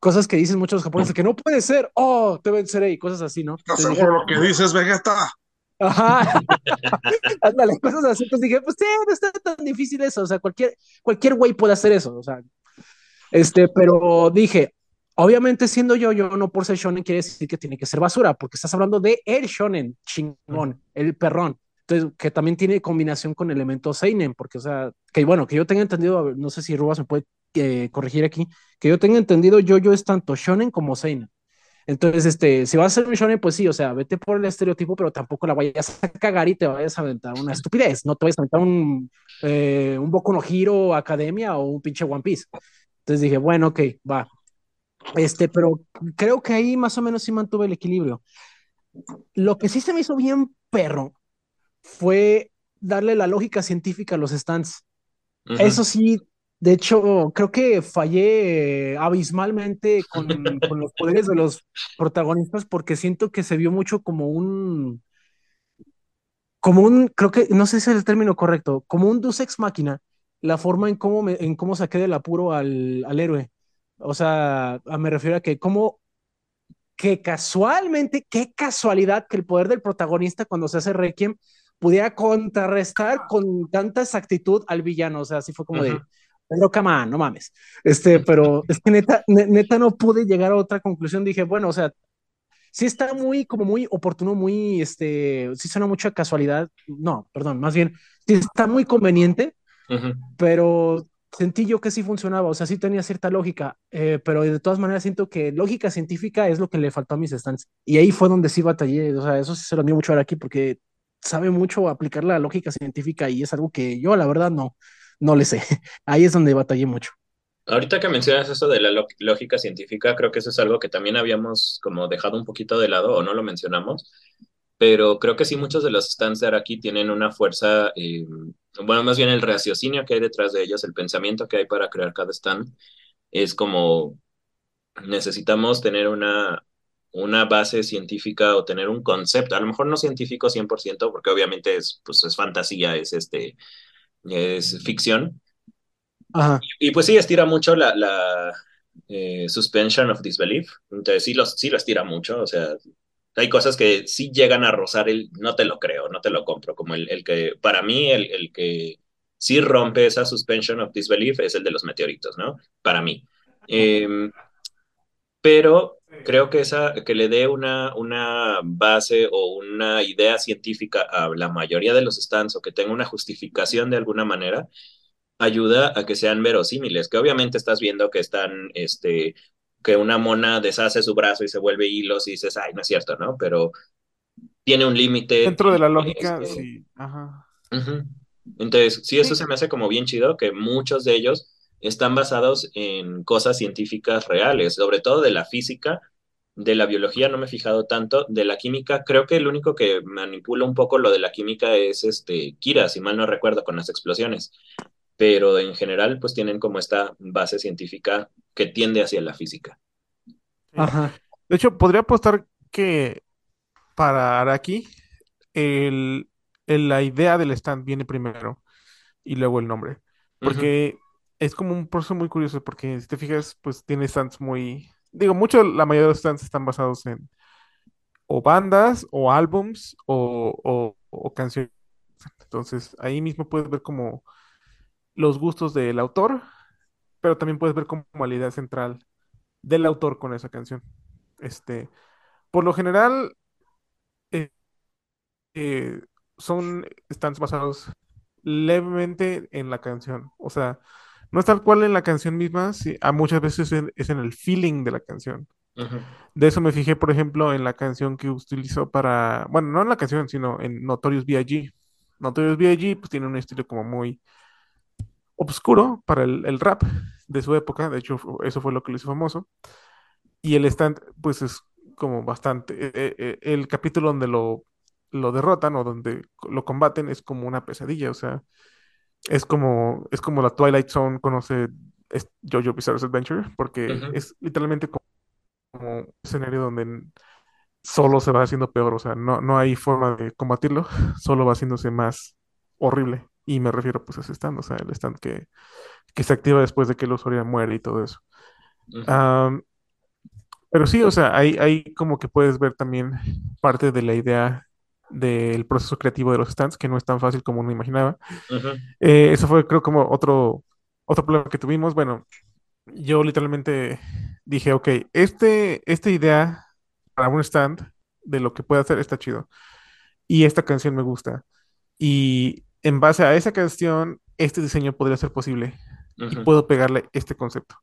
cosas que dicen muchos japoneses que no puede ser, oh, te venceré y cosas así, ¿no? No seguro lo que dices, Vegeta. Ajá. Ándale, cosas así. Entonces dije, pues sí, no está tan difícil eso. O sea, cualquier, cualquier güey puede hacer eso. O sea, este, pero dije, obviamente siendo yo, yo no por ser shonen quiere decir que tiene que ser basura, porque estás hablando de el shonen chingón, el perrón. Entonces, que también tiene combinación con elementos seinen, porque, o sea, que bueno, que yo tenga entendido, no sé si Rubas me puede eh, corregir aquí, que yo tenga entendido, yo, yo es tanto shonen como seinen. Entonces, este, si vas a ser un shonen, pues sí, o sea, vete por el estereotipo, pero tampoco la vayas a cagar y te vayas a aventar una estupidez, no te vayas a aventar un, eh, un Boku no Hero Academia o un pinche One Piece. Entonces dije, bueno, ok, va. Este, pero creo que ahí más o menos sí mantuve el equilibrio. Lo que sí se me hizo bien perro fue darle la lógica científica a los stands. Eso sí, de hecho, creo que fallé eh, abismalmente con, con los poderes de los protagonistas porque siento que se vio mucho como un, como un, creo que, no sé si es el término correcto, como un Deus Ex Máquina, la forma en cómo, me, en cómo saqué del apuro al, al héroe. O sea, a- me refiero a que cómo que casualmente, qué casualidad que el poder del protagonista cuando se hace Requiem pudiera contrarrestar con tanta exactitud al villano. O sea, así fue como Ujú. de, pero cama, no mames. Este, pero es que neta, ne- neta no pude llegar a otra conclusión. Dije, bueno, o sea, sí está muy, como muy oportuno, muy, este, sí suena mucho a casualidad. No, perdón, más bien, sí está muy conveniente Ujú. pero sentí yo que sí funcionaba, o sea, sí tenía cierta lógica, eh, pero de todas maneras siento que lógica científica es lo que le faltó a mis stands. Y ahí fue donde sí batallé, o sea, eso sí se lo admiro mucho ahora aquí porque sabe mucho aplicar la lógica científica y es algo que yo la verdad no, no le sé. Ahí es donde batallé mucho. Ahorita que mencionas eso de la lógica científica, creo que eso es algo que también habíamos como dejado un poquito de lado o no lo mencionamos, pero creo que sí muchos de los stands de Araki tienen una fuerza, eh, bueno, más bien el raciocinio que hay detrás de ellos, el pensamiento que hay para crear cada stand, es como necesitamos tener una, una base científica o tener un concepto, a lo mejor no científico 100%, porque obviamente es, pues, es fantasía, es, este, es ficción, Ajá, y pues sí, estira mucho la, la eh, suspension of disbelief. Entonces sí, los, sí lo estira mucho. O sea, hay cosas que sí llegan a rozar el no te lo creo, no te lo compro. Como el, el que, para mí, el, el que sí rompe esa suspension of disbelief es el de los meteoritos, ¿no? Para mí. Eh, pero creo que esa, que le dé una, una base o una idea científica a la mayoría de los stands o que tenga una justificación de alguna manera ayuda a que sean verosímiles, que obviamente estás viendo que están, este, que una mona deshace su brazo y se vuelve hilos y dices, ay, no es cierto, ¿no? Pero tiene un límite. Dentro de la lógica, este, sí. Ajá. ujú. Entonces, sí, eso sí, se me hace como bien chido, que muchos de ellos están basados en cosas científicas reales, sobre todo de la física, de la biología no me he fijado tanto, de la química, creo que el único que manipula un poco lo de la química es este Kira, si mal no recuerdo, con las explosiones pero en general pues tienen como esta base científica que tiende hacia la física. ajá, De hecho, podría apostar que para Araki, el, el- la idea del stand viene primero y luego el nombre. Porque es como un proceso muy curioso, porque si te fijas, pues tiene stands muy... Digo, mucho, la mayoría de los stands están basados en o bandas, o álbums, o, o, o canciones. Entonces, ahí mismo puedes ver como los gustos del autor, pero también puedes ver como la idea central del autor con esa canción. Este, por lo general, eh, eh, son stands basados levemente en la canción. O sea, no es tal cual en la canción misma, sí, a muchas veces en- es en el feeling de la canción. De eso me fijé, por ejemplo, en la canción que utilizó para, bueno, no en la canción, sino en Notorious B.I.G. Notorious B.I.G. pues tiene un estilo como muy obscuro para el, el rap de su época, de hecho eso fue lo que lo hizo famoso, y el stand pues es como bastante, eh, eh, eh, el capítulo donde lo, lo derrotan o donde lo combaten es como una pesadilla, o sea, es como, es como la Twilight Zone conoce es JoJo Bizarre's Adventure, porque es literalmente como como un escenario donde solo se va haciendo peor, o sea, no, no hay forma de combatirlo, solo va haciéndose más horrible. Y me refiero pues a ese stand, o sea, el stand que, que se activa después de que el usuario muere y todo eso. ujú, Am, pero sí, o sea, ahí, ahí como que puedes ver también parte de la idea del proceso creativo de los stands, que no es tan fácil como uno imaginaba. ujú, Eh, eso fue, creo, como otro, otro problema que tuvimos. Bueno, yo literalmente dije, ok, este, esta idea para un stand de lo que puede hacer está chido. Y esta canción me gusta. Y en base a esa canción, este diseño podría ser posible. Y puedo pegarle este concepto.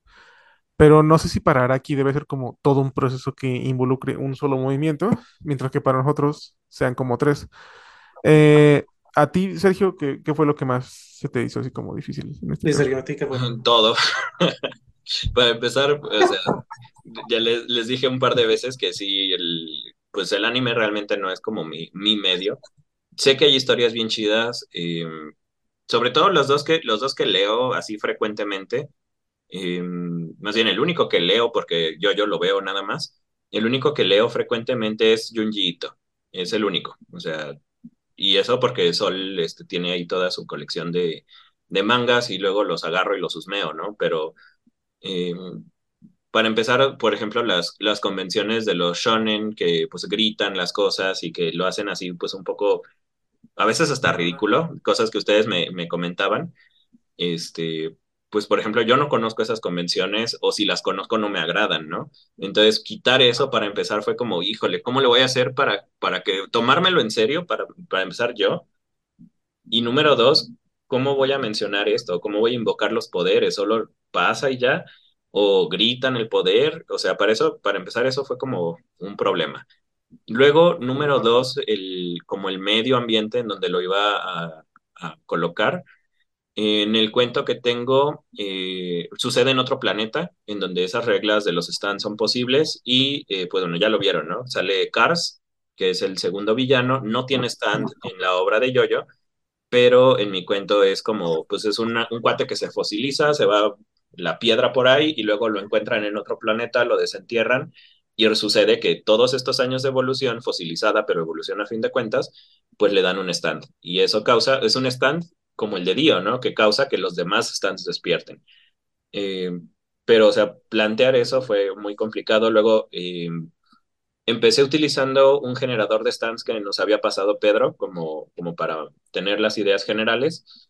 Pero no sé si para Araki debe ser como todo un proceso que involucre un solo movimiento, mientras que para nosotros sean como tres. Eh, a ti, Sergio, ¿qué, qué fue lo que más se te hizo así como difícil en este? Sergio, ¿a ti qué fue? Todo. Para empezar, o sea, ya les, les dije un par de veces que sí, el, pues el anime realmente no es como mi, mi medio. Sé que hay historias bien chidas, eh, sobre todo los dos que, los dos que leo así frecuentemente, eh, más bien el único que leo, porque yo, yo lo veo nada más, el único que leo frecuentemente es Junji Ito, es el único, o sea, y eso porque Sol este, tiene ahí toda su colección de, de mangas y luego los agarro y los husmeo, ¿no? Pero eh, para empezar, por ejemplo, las, las convenciones de los shonen que pues gritan las cosas y que lo hacen así pues un poco, a veces hasta ridículo, cosas que ustedes me, me comentaban, este, pues por ejemplo, yo no conozco esas convenciones o si las conozco no me agradan, ¿no? Entonces, quitar eso para empezar fue como, híjole, ¿cómo le voy a hacer para, para que tomármelo en serio, para, para empezar yo? Y número dos, ¿cómo voy a mencionar esto? ¿Cómo voy a invocar los poderes? ¿Solo pasa y ya? ¿O gritan el poder? O sea, para eso, para empezar, eso fue como un problema. Luego, número dos, el, como el medio ambiente en donde lo iba a, colocar en el cuento que tengo, eh, sucede en otro planeta, en donde esas reglas de los stands son posibles y, eh, pues bueno, ya lo vieron, ¿no? Sale Cars, que es el segundo villano, no tiene stand en la obra de Yoyo, pero en mi cuento es como, pues es una, un cuate que se fosiliza, se va la piedra por ahí y luego lo encuentran en otro planeta, lo desentierran y sucede que todos estos años de evolución, fosilizada, pero evolución a fin de cuentas, pues le dan un stand. Y eso causa, es un stand como el de Dio, ¿no? Que causa que los demás stands despierten. Eh, pero, o sea, plantear eso fue muy complicado. Luego eh, empecé utilizando un generador de stands que nos había pasado Pedro, como, como para tener las ideas generales.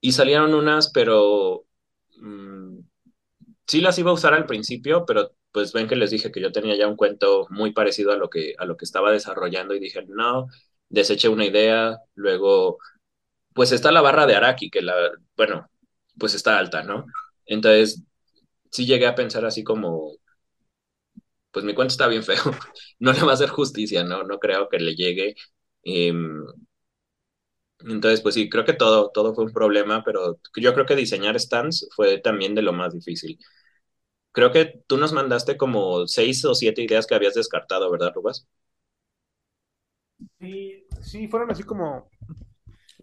Y salieron unas, pero mmm, sí las iba a usar al principio, pero pues ven que les dije que yo tenía ya un cuento muy parecido a lo que, a lo que estaba desarrollando y dije, no, deseché una idea, luego pues está la barra de Araki, que la, bueno, pues está alta, ¿no? Entonces, sí llegué a pensar así como, pues mi cuento está bien feo, no le va a hacer justicia, ¿no? No creo que le llegue. Eh, entonces, pues sí, creo que todo, todo fue un problema, pero yo creo que diseñar stands fue también de lo más difícil. Creo que tú nos mandaste como seis o siete ideas que habías descartado, ¿verdad, Rubas? Sí, sí, fueron así como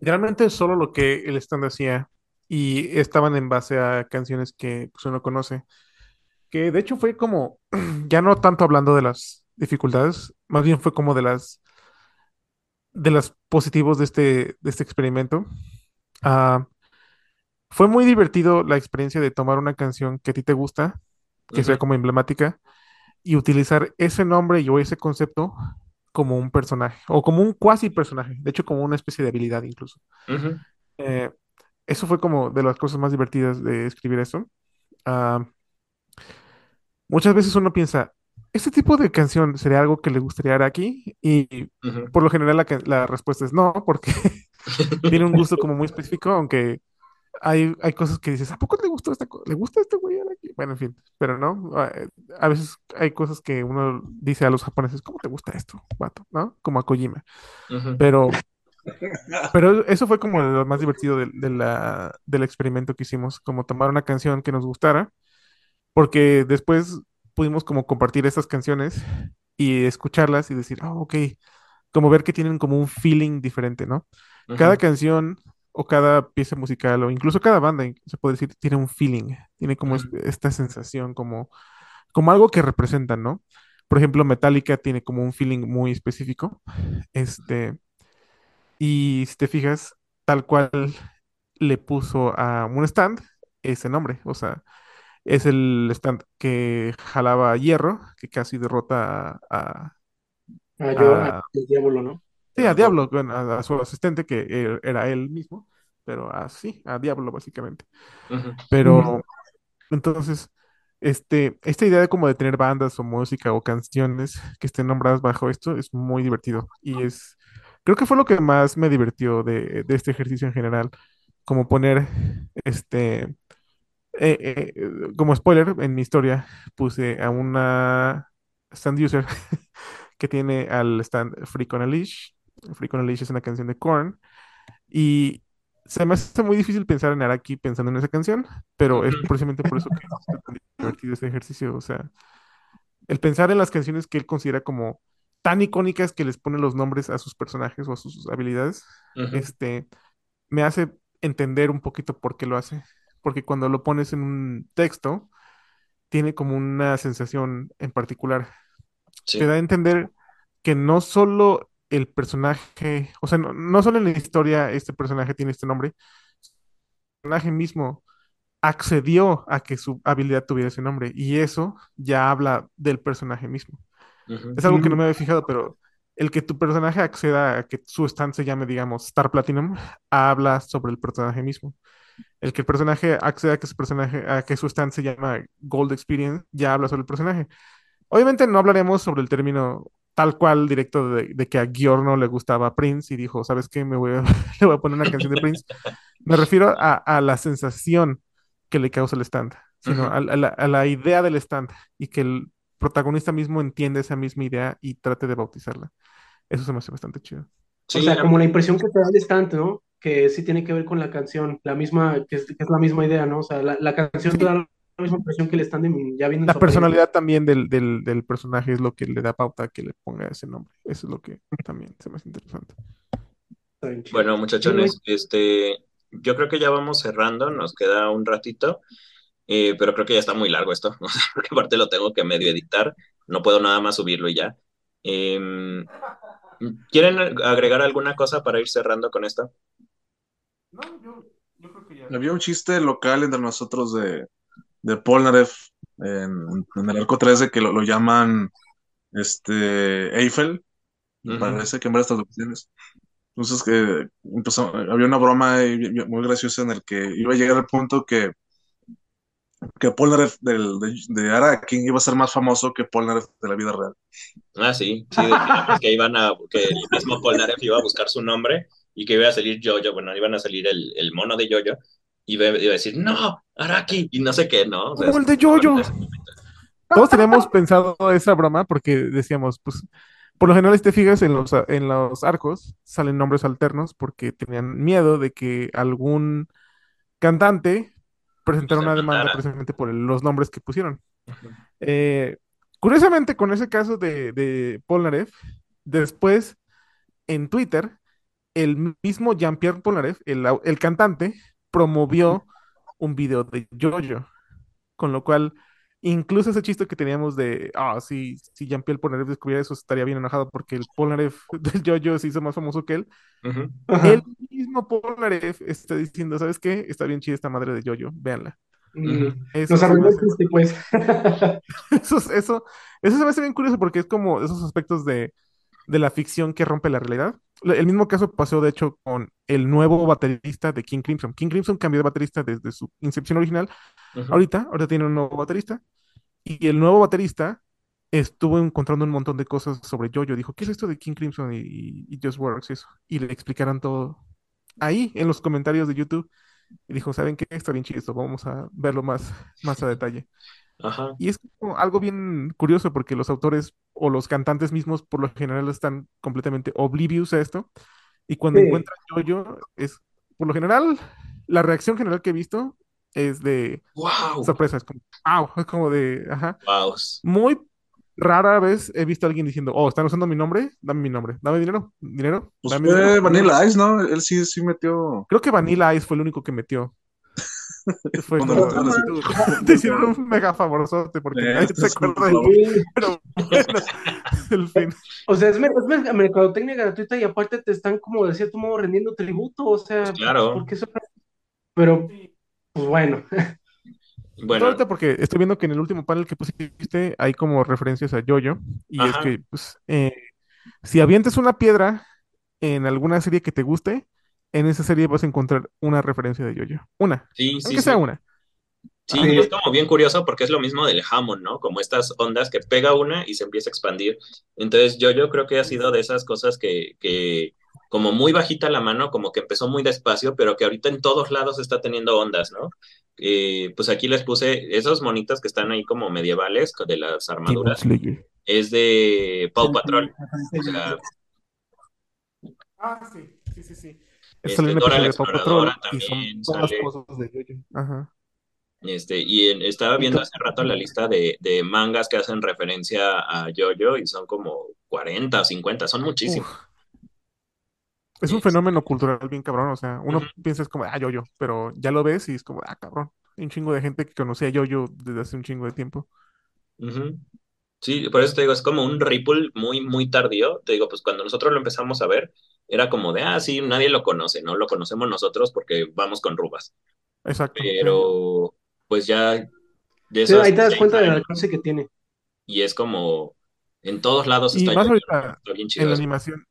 Realmente solo lo que el stand hacía y estaban en base a canciones que pues, uno conoce. Que de hecho fue como, ya no tanto hablando de las dificultades, más bien fue como de las de los positivos de este, de este experimento. Uh, fue muy divertido la experiencia de tomar una canción que a ti te gusta, que uh -huh. sea como emblemática, y utilizar ese nombre y o ese concepto como un personaje, o como un cuasi personaje, de hecho como una especie de habilidad incluso. Uh -huh. eh, eso fue como de las cosas más divertidas de escribir eso. Uh, muchas veces uno piensa, ¿este tipo de canción sería algo que le gustaría a aquí? Y uh -huh. por lo general la, la, respuesta es no, porque tiene un gusto como muy específico, aunque hay, hay cosas que dices, ¿a poco le gustó esta ¿Le gusta este güey? Bueno, en fin, pero no. A veces hay cosas que uno dice a los japoneses, ¿cómo te gusta esto, vato? ¿No? Como a Kojima. Uh -huh. Pero, pero eso fue como lo más divertido de, de la, del experimento que hicimos, como tomar una canción que nos gustara, porque después pudimos como compartir esas canciones y escucharlas y decir, oh, ok, como ver que tienen como un feeling diferente, ¿no? Uh -huh. Cada canción o cada pieza musical o incluso cada banda, se puede decir, tiene un feeling, tiene como mm. esta sensación, como, como algo que representa, ¿no? Por ejemplo, Metallica tiene como un feeling muy específico, este, y si te fijas, tal cual le puso a un stand ese nombre, o sea, es el stand que jalaba hierro, que casi derrota a... a, a, a el diablo, ¿no? Sí, a Diablo, bueno, a, a, su asistente, que er, era él mismo, pero así, a Diablo, básicamente. Uh -huh. Pero, entonces, este, esta idea de como de tener bandas o música o canciones que estén nombradas bajo esto es muy divertido. Y es, creo que fue lo que más me divirtió de, de este ejercicio en general, como poner, este, eh, eh, como spoiler, en mi historia puse a una stand user que tiene al stand Freak on a Leash Freak on a es una canción de Korn. Y se me hace muy difícil pensar en Araki pensando en esa canción, pero es precisamente por eso que es tan divertido este ejercicio. O sea, el pensar en las canciones que él considera como tan icónicas que les pone los nombres a sus personajes o a sus habilidades, Ujú. este, me hace entender un poquito por qué lo hace. Porque cuando lo pones en un texto, tiene como una sensación en particular. Sí. Te da a entender que no solo el personaje, o sea, no, no solo en la historia este personaje tiene este nombre, el personaje mismo accedió a que su habilidad tuviera ese nombre y eso ya habla del personaje mismo. Es algo que no Mm. me había fijado, pero el que tu personaje acceda a que su stand se llame, digamos, Star Platinum, habla sobre el personaje mismo. El que el personaje acceda a que su personaje, a que su stand se llama Gold Experience, ya habla sobre el personaje. Obviamente no hablaremos sobre el término tal cual directo de, de que a Giorno le gustaba Prince y dijo, ¿sabes qué? Me voy a, le voy a poner una canción de Prince. Me refiero a, a la sensación que le causa el stand, sino Ujú. a, a la, a la idea del stand y que el protagonista mismo entienda esa misma idea y trate de bautizarla. Eso se me hace bastante chido. O Sí, sea, a como la impresión que te da el estante, ¿no? Que sí tiene que ver con la canción, la misma, que es, que es la misma idea, ¿no? O sea, la, la canción te da la misma impresión que el stand ya viene en La personalidad también del, del, del personaje es lo que le da pauta a que le ponga ese nombre. Eso es lo que también se me hace interesante. Bueno, muchachones, este, yo creo que ya vamos cerrando, nos queda un ratito, eh, pero creo que ya está muy largo esto, porque aparte lo tengo que medio editar, no puedo nada más subirlo y ya. Em, ¿quieren agregar alguna cosa para ir cerrando con esto? No, yo, yo creo que ya. Había un chiste local entre nosotros de, de Polnareff en, en el arco 13 que lo, lo llaman este Eiffel, me parece que en varias traducciones. Entonces que empezó, había una broma muy graciosa en el que iba a llegar al punto que, que Polnareff del, de, de Arakin iba a ser más famoso que Polnareff de la vida real. Ah, sí, sí, decíamos que iban a, que el mismo Polnareff iba a buscar su nombre y que iba a salir Jojo, bueno, iban a salir el, el mono de Jojo, y iba, a decir, no, Araki, y no sé qué, ¿no? O sea, Como el de Jojo. Todos teníamos pensado esa broma porque decíamos, pues, por lo general, si te fijas, en los, en los arcos salen nombres alternos porque tenían miedo de que algún cantante presentara Se una demanda precisamente por el- los nombres que pusieron. Eh, curiosamente, con ese caso de, de Polnareff, después en Twitter, el mismo Jean-Pierre Polnareff, el, el cantante, promovió un video de Jojo, con lo cual, incluso ese chiste que teníamos de, ah, si, si Jean-Pierre Polnareff descubriera eso, estaría bien enojado porque el Polnareff del Jojo se hizo más famoso que él. El mismo Polnareff está diciendo, ¿sabes qué? Está bien chida esta madre de Jojo, véanla. Mm. Eso Nos arruinó chiste, pues. Eso, eso, eso se me hace bien curioso porque es como esos aspectos de, de la ficción que rompe la realidad. El mismo caso pasó, de hecho, con el nuevo baterista de King Crimson. King Crimson cambió de baterista desde su incepción original. Ujú. Ahorita, ahorita tiene un nuevo baterista. Y el nuevo baterista estuvo encontrando un montón de cosas sobre Jojo. Dijo, ¿qué es esto de King Crimson y, Just Works? y Eso. Y le explicaron todo ahí en los comentarios de YouTube. Y dijo, ¿saben qué? Está bien chido esto. Vamos a verlo más, más a detalle. Ajá. Y es como algo bien curioso porque los autores o los cantantes mismos por lo general están completamente oblivious a esto. Y cuando Sí. encuentran yo es, por lo general, la reacción general que he visto es de Wow. sorpresa, es como, wow, es como de, ajá. Wow. Muy rara vez he visto a alguien diciendo, oh, están usando mi nombre, dame mi nombre, dame dinero, dinero, Pues dame fue dinero. Vanilla Ice, ¿no? Él sí, sí metió. Creo que Vanilla Ice fue el único que metió. Fue Cuando como, lo- no, tú- te hicieron un mega favorzote porque Eh, nadie se acuerda de favor. ti. Sí. Pero bueno, el fin. O sea, es, mer- es mer- mercadotecnia gratuita y aparte te están, como de cierto modo, rendiendo tributo. O sea, Pues claro. porque eso. Pero, pues bueno. Bueno, Ahorita porque estoy viendo que en el último panel que pusiste hay como referencias a Jojo y es que pues, eh, si avientes una piedra en alguna serie que te guste, en esa serie vas a encontrar una referencia de Jojo. Una, sí, sí, aunque sí. sea una. Sí, Sí. y es como bien curioso porque es lo mismo del Hammond, ¿no? Como estas ondas que pega una y se empieza a expandir. Entonces yo, yo creo que ha sido de esas cosas que, que como muy bajita la mano, como que empezó muy despacio, pero que ahorita en todos lados está teniendo ondas, ¿no? Eh, pues aquí les puse esos monitos que están ahí como medievales de las armaduras. Es de Paw Patrol. O sea, Ah, sí, sí, sí, sí. Este, Sale un Dora la episodio de Paw Patrol Exploradora y son también todas sale. cosas de Jojo. Ajá. Este, y en- estaba viendo hace rato la lista de, de mangas que hacen referencia a JoJo y son como 40 o 50, son muchísimos. Uf, es un Este, fenómeno cultural bien cabrón. O sea, uno piensa es como, ah, yo-yo, pero ya lo ves y es como, ah, cabrón. Hay un chingo de gente que conocía a yo-yo desde hace un chingo de tiempo. Sí, por eso te digo, es como un ripple muy, muy tardío. Te digo, pues cuando nosotros lo empezamos a ver, era como de, ah, sí, nadie lo conoce, ¿no? Lo conocemos nosotros porque vamos con rubas. Exacto, sí. Pero, pues ya de Sí, ahí te das cuenta del alcance que tiene. y es como, en todos lados Y está más yo, ahorita está bien chido en la eso. animación.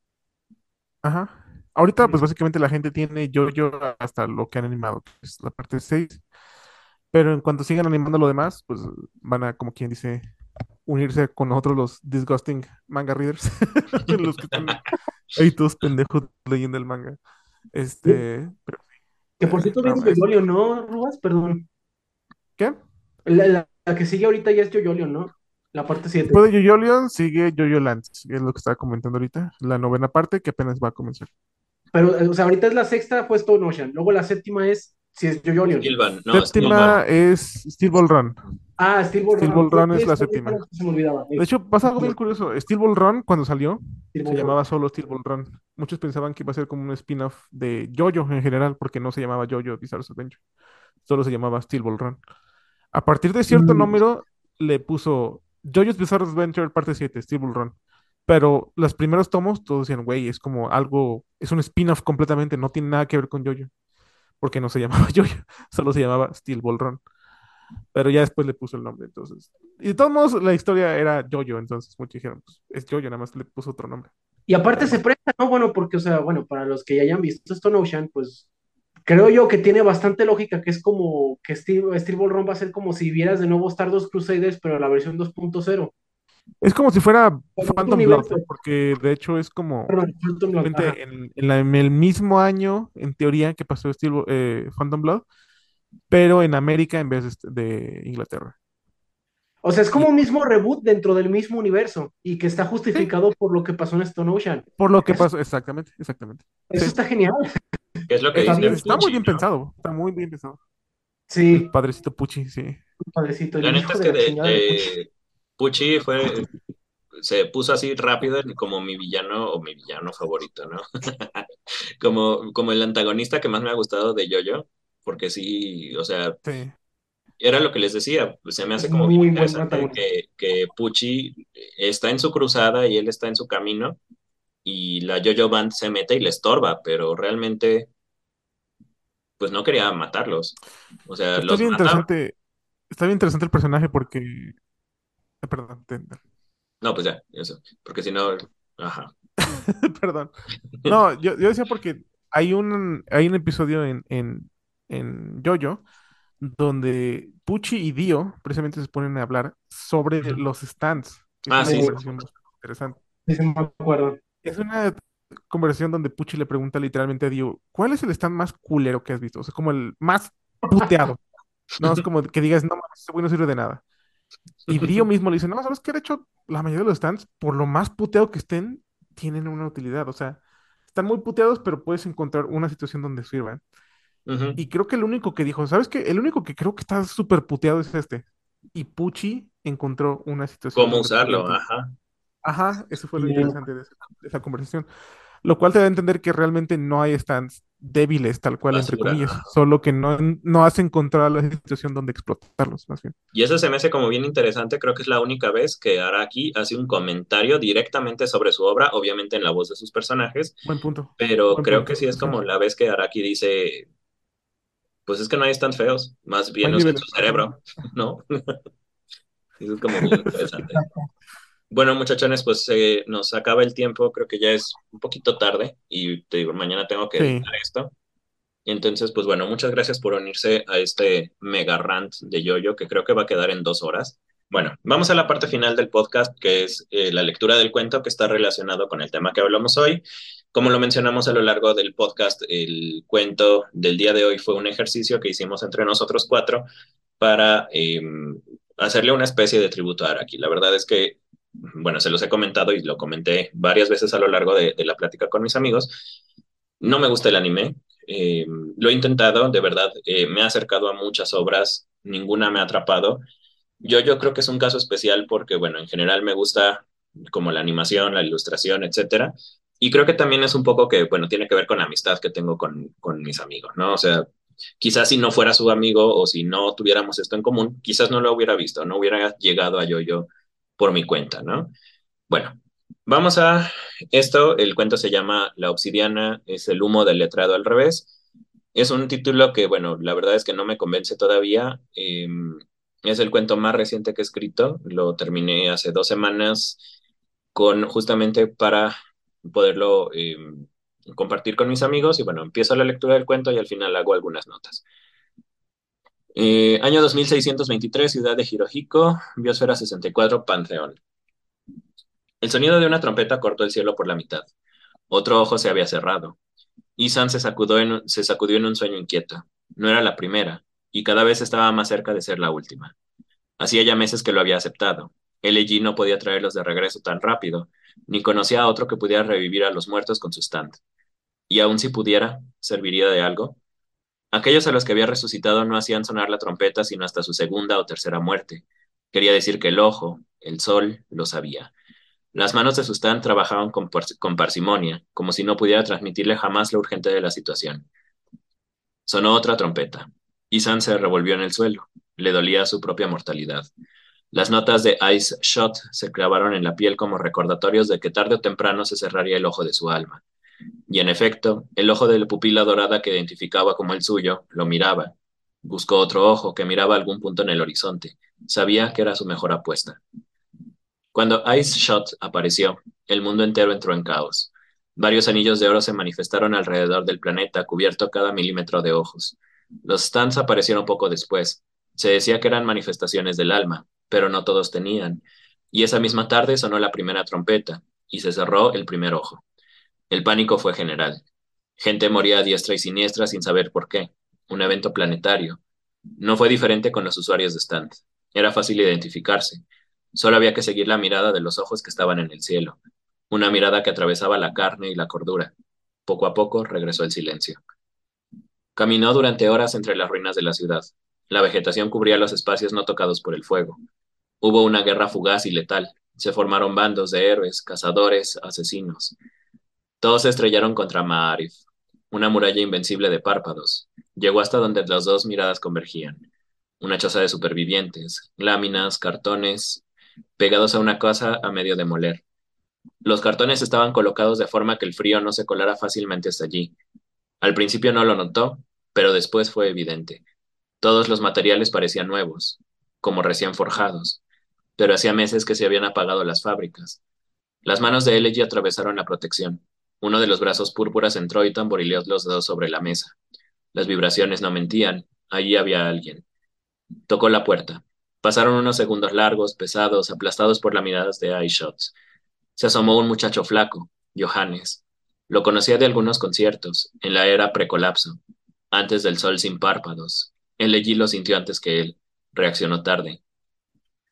Ajá. Ahorita, pues básicamente la gente tiene yo-yo hasta lo que han animado, que es la parte 6. Pero en cuanto sigan animando lo demás, pues van a, como quien dice, unirse con nosotros los disgusting manga readers, los que están ahí todos pendejos leyendo el manga. Este, pero Que por eh, cierto viene es- Yoyolio, ¿no, Rubas? Perdón. ¿qué? La, la- la que sigue ahorita ya es Yoyolio, ¿no? La parte 7. Después de Yoyolion sigue Yoyo que es lo que estaba comentando ahorita, la novena parte que apenas va a comenzar. Pero, eh, o sea, ahorita es la sexta, fue Stone Ocean. Luego la séptima es, si es Yoyolion. Steelban, no. Séptima es Steel Ball Run. Ah, Steel Ball Steel Run. Ball Run Sí, es la séptima. esa Se me olvidaba. De hecho, pasa algo bien curioso. Steel Ball Run, cuando salió, Steel se Ball Run. llamaba solo Steel Ball Run. Muchos pensaban que iba a ser como un spin-off de JoJo en general, porque no se llamaba JoJo Bizarre Adventure. Solo se llamaba Steel Ball Run. A partir de cierto Mm. número, le puso JoJo's Bizarre Adventure parte 7, Steel Ball Run. Pero los primeros tomos, todos decían, güey, es como algo, es un spin-off completamente, no tiene nada que ver con JoJo. Porque no se llamaba JoJo, solo se llamaba Steel Ball Run. Pero ya después le puso el nombre, entonces. Y de todos modos, la historia era JoJo, entonces muchos dijeron, pues es JoJo, nada más le puso otro nombre. Y aparte se presta, ¿no? Bueno, porque, o sea, bueno, para los que ya hayan visto Stone Ocean, pues creo yo que tiene bastante lógica, que es como que Steel, Steel Ball Run va a ser como si vieras de nuevo Stardust Crusaders, pero la versión 2.0. Es como si fuera Phantom. Blood, porque de hecho es como en, en la- en el mismo año, en teoría, que pasó Steel, eh, Phantom Blood, pero en América en vez de, Inglaterra. O sea, es como un mismo reboot dentro del mismo universo y que está sí, justificado por lo que pasó en Stone Ocean. por lo que Eso, pasó, exactamente, exactamente. eso Sí, está genial. ¿Qué es lo que Está dice está muy bien no? pensado, está muy bien pensado. El Sí, padrecito Pucci, sí. padrecito, La el neta hijo es que la de Pucci fue, se puso así rápido como mi villano o mi villano favorito, ¿no? Como, como el antagonista que más me ha gustado de Jojo, porque sí, o sea, Sí. era lo que les decía, se me hace Es como muy interesante que, que Pucci está en su cruzada y él está en su camino y la Jojo Band se mete y le estorba, pero realmente pues no quería matarlos, o sea, Está los bien interesante, está bien interesante el personaje porque, perdón, te- no, pues ya, eso, porque si no, ajá, perdón. No, yo, yo decía porque hay un, hay un episodio en, en, en JoJo donde Pucci y Dio precisamente se ponen a hablar sobre los stands, que es Ah, una sí, sí, conversación interesante. Sí, sí me acuerdo. Es una conversación donde Pucci le pregunta literalmente a Dio, ¿cuál es el stand más culero que has visto? O sea, como el más puteado. No, es como que digas, no mames, ese güey no sirve de nada. Y Dio mismo le dice, no, ¿sabes qué? De hecho, la mayoría de los stands, por lo más puteado que estén, tienen una utilidad. O sea, están muy puteados, pero puedes encontrar una situación donde sirvan. Ujú. Y creo que el único que dijo, ¿sabes qué? El único que creo que está súper puteado es este. Y Pucci encontró una situación cómo usarlo, ajá, Ajá, eso fue lo interesante de esa, de esa conversación. Lo cual te da a entender que realmente no hay stands débiles, tal cual, entre comillas. Solo que no, no has encontrado la situación donde explotarlos, más bien. Y eso se me hace como bien interesante, creo que es la única vez que Araki hace un comentario directamente sobre su obra, obviamente en la voz de sus personajes, Buen punto. pero Buen creo punto. que sí es Sí. como la vez que Araki dice, pues es que no hay tan feos, más No bien usen niveles. su cerebro, ¿no? Eso es como bien interesante. Bueno, muchachones, pues eh, nos acaba el tiempo, creo que ya es un poquito tarde y te digo, mañana tengo que Sí. editar esto. Entonces, pues bueno, muchas gracias por unirse a este mega rant de Yoyo, que creo que va a quedar en dos horas. Bueno, vamos a la parte final del podcast, que es eh, la lectura del cuento que está relacionado con el tema que hablamos hoy. Como lo mencionamos a lo largo del podcast, el cuento del día de hoy fue un ejercicio que hicimos entre nosotros cuatro para eh, hacerle una especie de tributo a Araki. La verdad es que, bueno, se los he comentado y lo comenté varias veces a lo largo de, la plática con mis amigos. No me gusta el anime, eh, lo he intentado, de verdad, eh, me he acercado a muchas obras ninguna me ha atrapado. Yo, yo creo que es un caso especial porque, bueno, en general me gusta como la animación, la ilustración, etcétera. Y creo que también es un poco que, bueno, tiene que ver con la amistad que tengo con, con mis amigos, ¿no? O sea, quizás si no fuera su amigo o si no tuviéramos esto en común, quizás no lo hubiera visto, no hubiera llegado a yo-yo por mi cuenta, ¿no? Bueno, vamos a esto. El cuento se llama La obsidiana es el humo del letrado al revés. Es un título que, bueno, la verdad es que no me convence todavía. Em, es el cuento más reciente que he escrito. Lo terminé hace dos semanas con justamente para poderlo em, compartir con mis amigos y bueno, empiezo la lectura del cuento y al final hago algunas notas. Eh, año 2623, ciudad de Hirohiko, biosfera 64, Panteón. El sonido de una trompeta cortó el cielo por la mitad. Otro ojo se había cerrado. Isan se se sacudió en un sueño inquieto. No era la primera, y cada vez estaba más cerca de ser la última. Hacía ya meses que lo había aceptado. Y no podía traerlos de regreso tan rápido, ni conocía a otro que pudiera revivir a los muertos con su stand. Y aun si pudiera, ¿serviría de algo? Aquellos a los que había resucitado no hacían sonar la trompeta sino hasta su segunda o tercera muerte. Quería decir que el ojo, el sol, lo sabía. Las manos de Sustan trabajaban con, parsimonia, como si no pudiera transmitirle jamás lo urgente de la situación. Sonó otra trompeta. Isan se revolvió en el suelo. Le dolía su propia mortalidad. Las notas de Ice Shot se clavaron en la piel como recordatorios de que tarde o temprano se cerraría el ojo de su alma. Y en efecto, el ojo de la pupila dorada que identificaba como el suyo lo miraba. Buscó otro ojo que miraba algún punto en el horizonte. Sabía que era su mejor apuesta. Cuando Ice Shot apareció, el mundo entero entró en caos. Varios anillos de oro se manifestaron alrededor del planeta, cubierto cada milímetro de ojos. Los stands aparecieron poco después. Se decía que eran manifestaciones del alma, pero no todos tenían. Y esa misma tarde sonó la primera trompeta, y se cerró el primer ojo. El pánico fue general. Gente moría a diestra y siniestra sin saber por qué. Un evento planetario. No fue diferente con los usuarios de stand. Era fácil identificarse. Solo había que seguir la mirada de los ojos que estaban en el cielo. Una mirada que atravesaba la carne y la cordura. Poco a poco regresó el silencio. Caminó durante horas entre las ruinas de la ciudad. La vegetación cubría los espacios no tocados por el fuego. Hubo una guerra fugaz y letal. Se formaron bandos de héroes, cazadores, asesinos. Todos se estrellaron contra Ma'arif, una muralla invencible de párpados. Llegó hasta donde las dos miradas convergían. Una choza de supervivientes, láminas, cartones, pegados a una casa a medio de moler. Los cartones estaban colocados de forma que el frío no se colara fácilmente hasta allí. Al principio no lo notó, pero después fue evidente. Todos los materiales parecían nuevos, como recién forjados, pero hacía meses que se habían apagado las fábricas. Las manos de Elegy atravesaron la protección. Uno de los brazos púrpuras entró y tamborileó los dedos sobre la mesa. Las vibraciones no mentían. Allí había alguien. Tocó la puerta. Pasaron unos segundos largos, pesados, aplastados por las miradas de eyeshots. Se asomó un muchacho flaco, Johannes. Lo conocía de algunos conciertos, en la era precolapso, antes del sol sin párpados. Él allí lo sintió antes que él. Reaccionó tarde.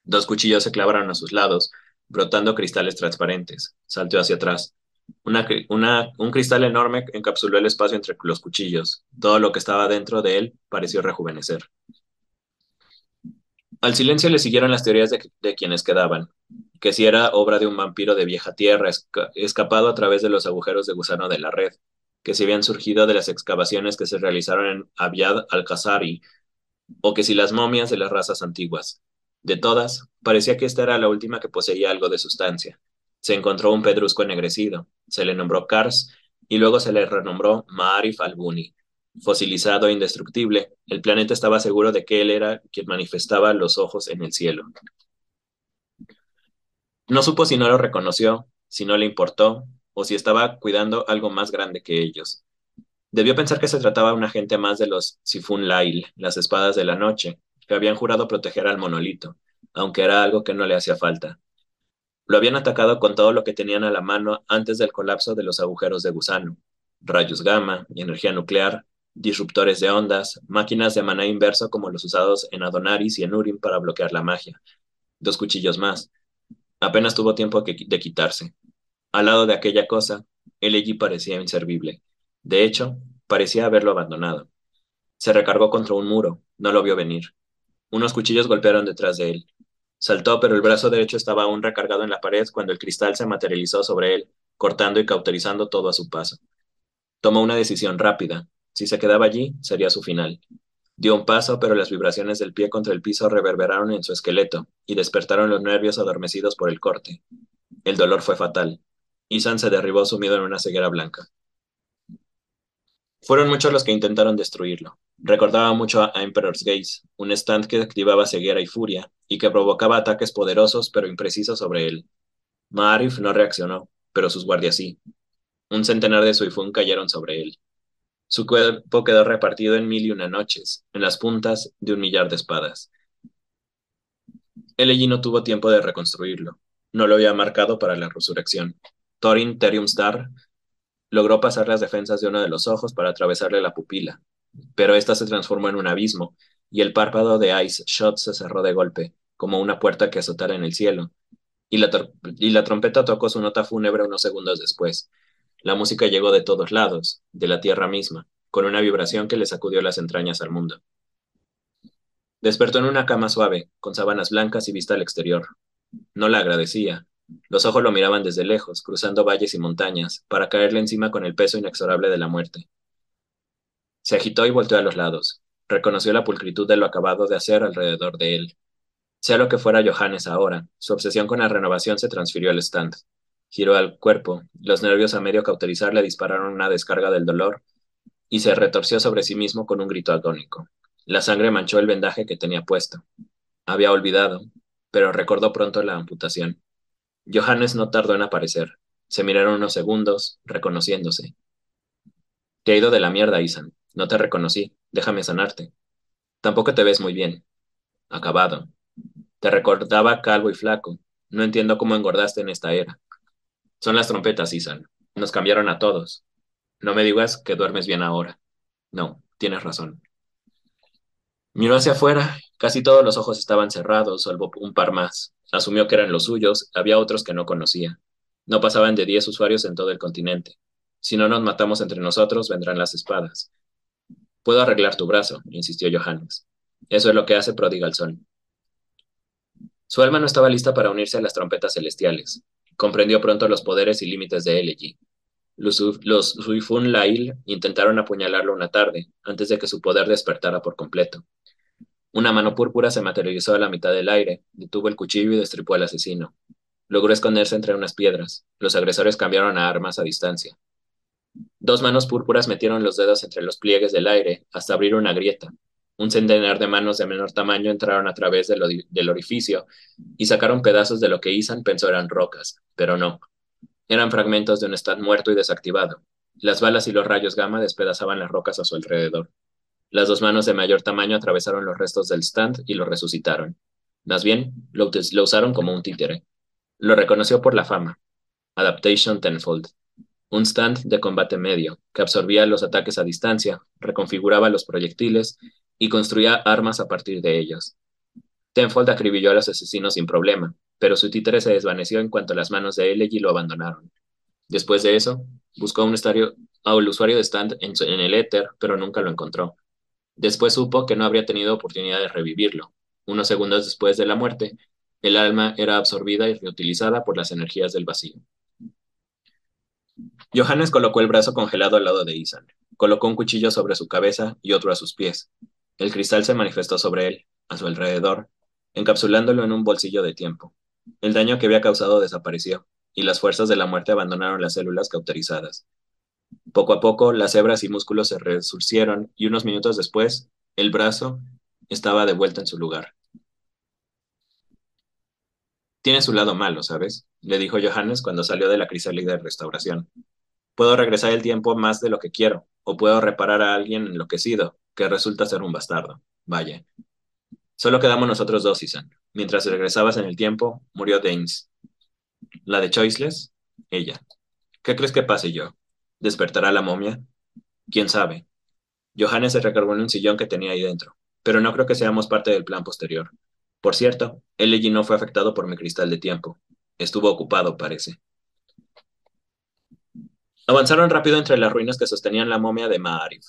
Dos cuchillos se clavaron a sus lados, brotando cristales transparentes. Saltó hacia atrás. Un cristal enorme encapsuló el espacio entre los cuchillos. Todo lo que estaba dentro de él pareció rejuvenecer. Al silencio le siguieron las teorías de, quienes quedaban, que si era obra de un vampiro de vieja tierra escapado a través de los agujeros de gusano de la red, que si habían surgido de las excavaciones que se realizaron en Abiad al-Khazari, o que si las momias de las razas antiguas. De todas, parecía que esta era la última que poseía algo de sustancia. Se encontró un pedrusco ennegrecido, se le nombró Kars y luego se le renombró Ma'arif al-Buni, fosilizado e indestructible, el planeta estaba seguro de que él era quien manifestaba los ojos en el cielo. No supo si no lo reconoció, si no le importó, o si estaba cuidando algo más grande que ellos. Debió pensar que se trataba de un agente más de los Sifun Lail, las espadas de la noche, que habían jurado proteger al monolito, aunque era algo que no le hacía falta. Lo habían atacado con todo lo que tenían a la mano antes del colapso de los agujeros de gusano, rayos gamma, energía nuclear, disruptores de ondas, máquinas de maná inverso como los usados en Adonaris y en Urim para bloquear la magia. Dos cuchillos más. Apenas tuvo tiempo de quitarse. Al lado de aquella cosa, el allí parecía inservible. De hecho, parecía haberlo abandonado. Se recargó contra un muro, no lo vio venir. Unos cuchillos golpearon detrás de él. Saltó, pero el brazo derecho estaba aún recargado en la pared cuando el cristal se materializó sobre él, cortando y cauterizando todo a su paso. Tomó una decisión rápida. Si se quedaba allí, sería su final. Dio un paso, pero las vibraciones del pie contra el piso reverberaron en su esqueleto y despertaron los nervios adormecidos por el corte. El dolor fue fatal. Isan se derribó sumido en una ceguera blanca. Fueron muchos los que intentaron destruirlo. Recordaba mucho a Emperor's Gaze, un stand que activaba ceguera y furia, y que provocaba ataques poderosos pero imprecisos sobre él. Maarif no reaccionó, pero sus guardias sí. Un centenar de Suifun cayeron sobre él. Su cuerpo quedó repartido en mil y una noches, en las puntas de un millar de espadas. El no tuvo tiempo de reconstruirlo. No lo había marcado para la resurrección. Thorin Teriumstar logró pasar las defensas de uno de los ojos para atravesarle la pupila, pero ésta se transformó en un abismo, y el párpado de Ice Shot se cerró de golpe, como una puerta que azotara en el cielo, y la, y la trompeta tocó su nota fúnebre unos segundos después. La música llegó de todos lados, de la tierra misma, con una vibración que le sacudió las entrañas al mundo. Despertó en una cama suave, con sábanas blancas y vista al exterior. No la agradecía. Los ojos lo miraban desde lejos, cruzando valles y montañas, para caerle encima con el peso inexorable de la muerte. Se agitó y volteó a los lados. Reconoció la pulcritud de lo acabado de hacer alrededor de él. Sea lo que fuera Johannes ahora, su obsesión con la renovación se transfirió al stand. Giró al cuerpo, los nervios a medio cauterizar le dispararon una descarga del dolor y se retorció sobre sí mismo con un grito agónico. La sangre manchó el vendaje que tenía puesto. Había olvidado, pero recordó pronto la amputación. Johannes no tardó en aparecer. Se miraron unos segundos, reconociéndose. Te ha ido de la mierda, Isan. No te reconocí. Déjame sanarte. Tampoco te ves muy bien. Acabado. Te recordaba calvo y flaco. No entiendo cómo engordaste en esta era. Son las trompetas, Isan. Nos cambiaron a todos. No me digas que duermes bien ahora. No, tienes razón. Miró hacia afuera. Casi todos los ojos estaban cerrados, salvo un par más. Asumió que eran los suyos. Había otros que no conocía. No pasaban de diez usuarios en todo el continente. Si no nos matamos entre nosotros, vendrán las espadas. Puedo arreglar tu brazo, insistió Johannes. Eso es lo que hace Prodigal Son. Su alma no estaba lista para unirse a las trompetas celestiales. Comprendió pronto los poderes y límites de Elegy. Los, los Suifun Lail intentaron apuñalarlo una tarde, antes de que su poder despertara por completo. Una mano púrpura se materializó a la mitad del aire, detuvo el cuchillo y destripó al asesino. Logró esconderse entre unas piedras. Los agresores cambiaron a armas a distancia. Dos manos púrpuras metieron los dedos entre los pliegues del aire hasta abrir una grieta. Un centenar de manos de menor tamaño entraron a través del, orificio y sacaron pedazos de lo que Isan pensó eran rocas, pero no. Eran fragmentos de un stand muerto y desactivado. Las balas y los rayos gamma despedazaban las rocas a su alrededor. Las dos manos de mayor tamaño atravesaron los restos del stand y lo resucitaron. Más bien, lo, lo usaron como un títere. Lo reconoció por la fama. Adaptation Tenfold un stand de combate medio, que absorbía los ataques a distancia, reconfiguraba los proyectiles y construía armas a partir de ellos. Tenfold acribilló a los asesinos sin problema, pero su títere se desvaneció en cuanto las manos de Elegy lo abandonaron. Después de eso, buscó un al usuario de stand en, en el éter, pero nunca lo encontró. Después supo que no habría tenido oportunidad de revivirlo. Unos segundos después de la muerte, el alma era absorbida y reutilizada por las energías del vacío. Johannes colocó el brazo congelado al lado de Isan. Colocó un cuchillo sobre su cabeza y otro a sus pies. El cristal se manifestó sobre él, a su alrededor, encapsulándolo en un bolsillo de tiempo. El daño que había causado desapareció, y las fuerzas de la muerte abandonaron las células cauterizadas. Poco a poco, las hebras y músculos se resurcieron, y unos minutos después, el brazo estaba de vuelta en su lugar. Tiene su lado malo, ¿sabes? le dijo Johannes cuando salió de la crisálida de restauración. Puedo regresar el tiempo más de lo que quiero, o puedo reparar a alguien enloquecido, que resulta ser un bastardo. Vaya. Solo quedamos nosotros dos, Isan. Mientras regresabas en el tiempo, murió Danes. ¿La de Choiceless? Ella. ¿Qué crees que pase yo? ¿Despertará la momia? ¿Quién sabe? Johannes se recargó en un sillón que tenía ahí dentro, pero no creo que seamos parte del plan posterior. Por cierto, Elegy no fue afectado por mi cristal de tiempo. Estuvo ocupado, parece. Avanzaron rápido entre las ruinas que sostenían la momia de Ma'arif.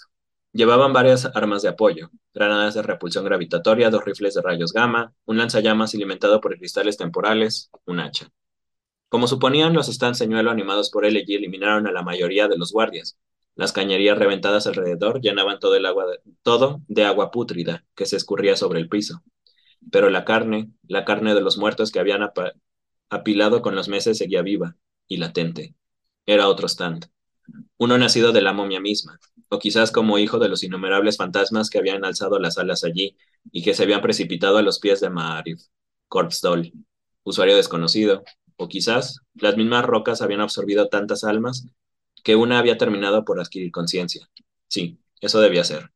Llevaban varias armas de apoyo, granadas de repulsión gravitatoria, dos rifles de rayos gamma, un lanzallamas alimentado por cristales temporales, un hacha. Como suponían, los stands señuelo animados por LG eliminaron a la mayoría de los guardias. Las cañerías reventadas alrededor llenaban todo el agua de, todo de agua pútrida que se escurría sobre el piso. Pero la carne, la carne de los muertos que habían apilado con los meses seguía viva y latente. Era otro stand. Uno nacido de la momia misma, o quizás como hijo de los innumerables fantasmas que habían alzado las alas allí y que se habían precipitado a los pies de Maarif, Corpse Doll, usuario desconocido, o quizás las mismas rocas habían absorbido tantas almas que una había terminado por adquirir conciencia. Sí, eso debía ser.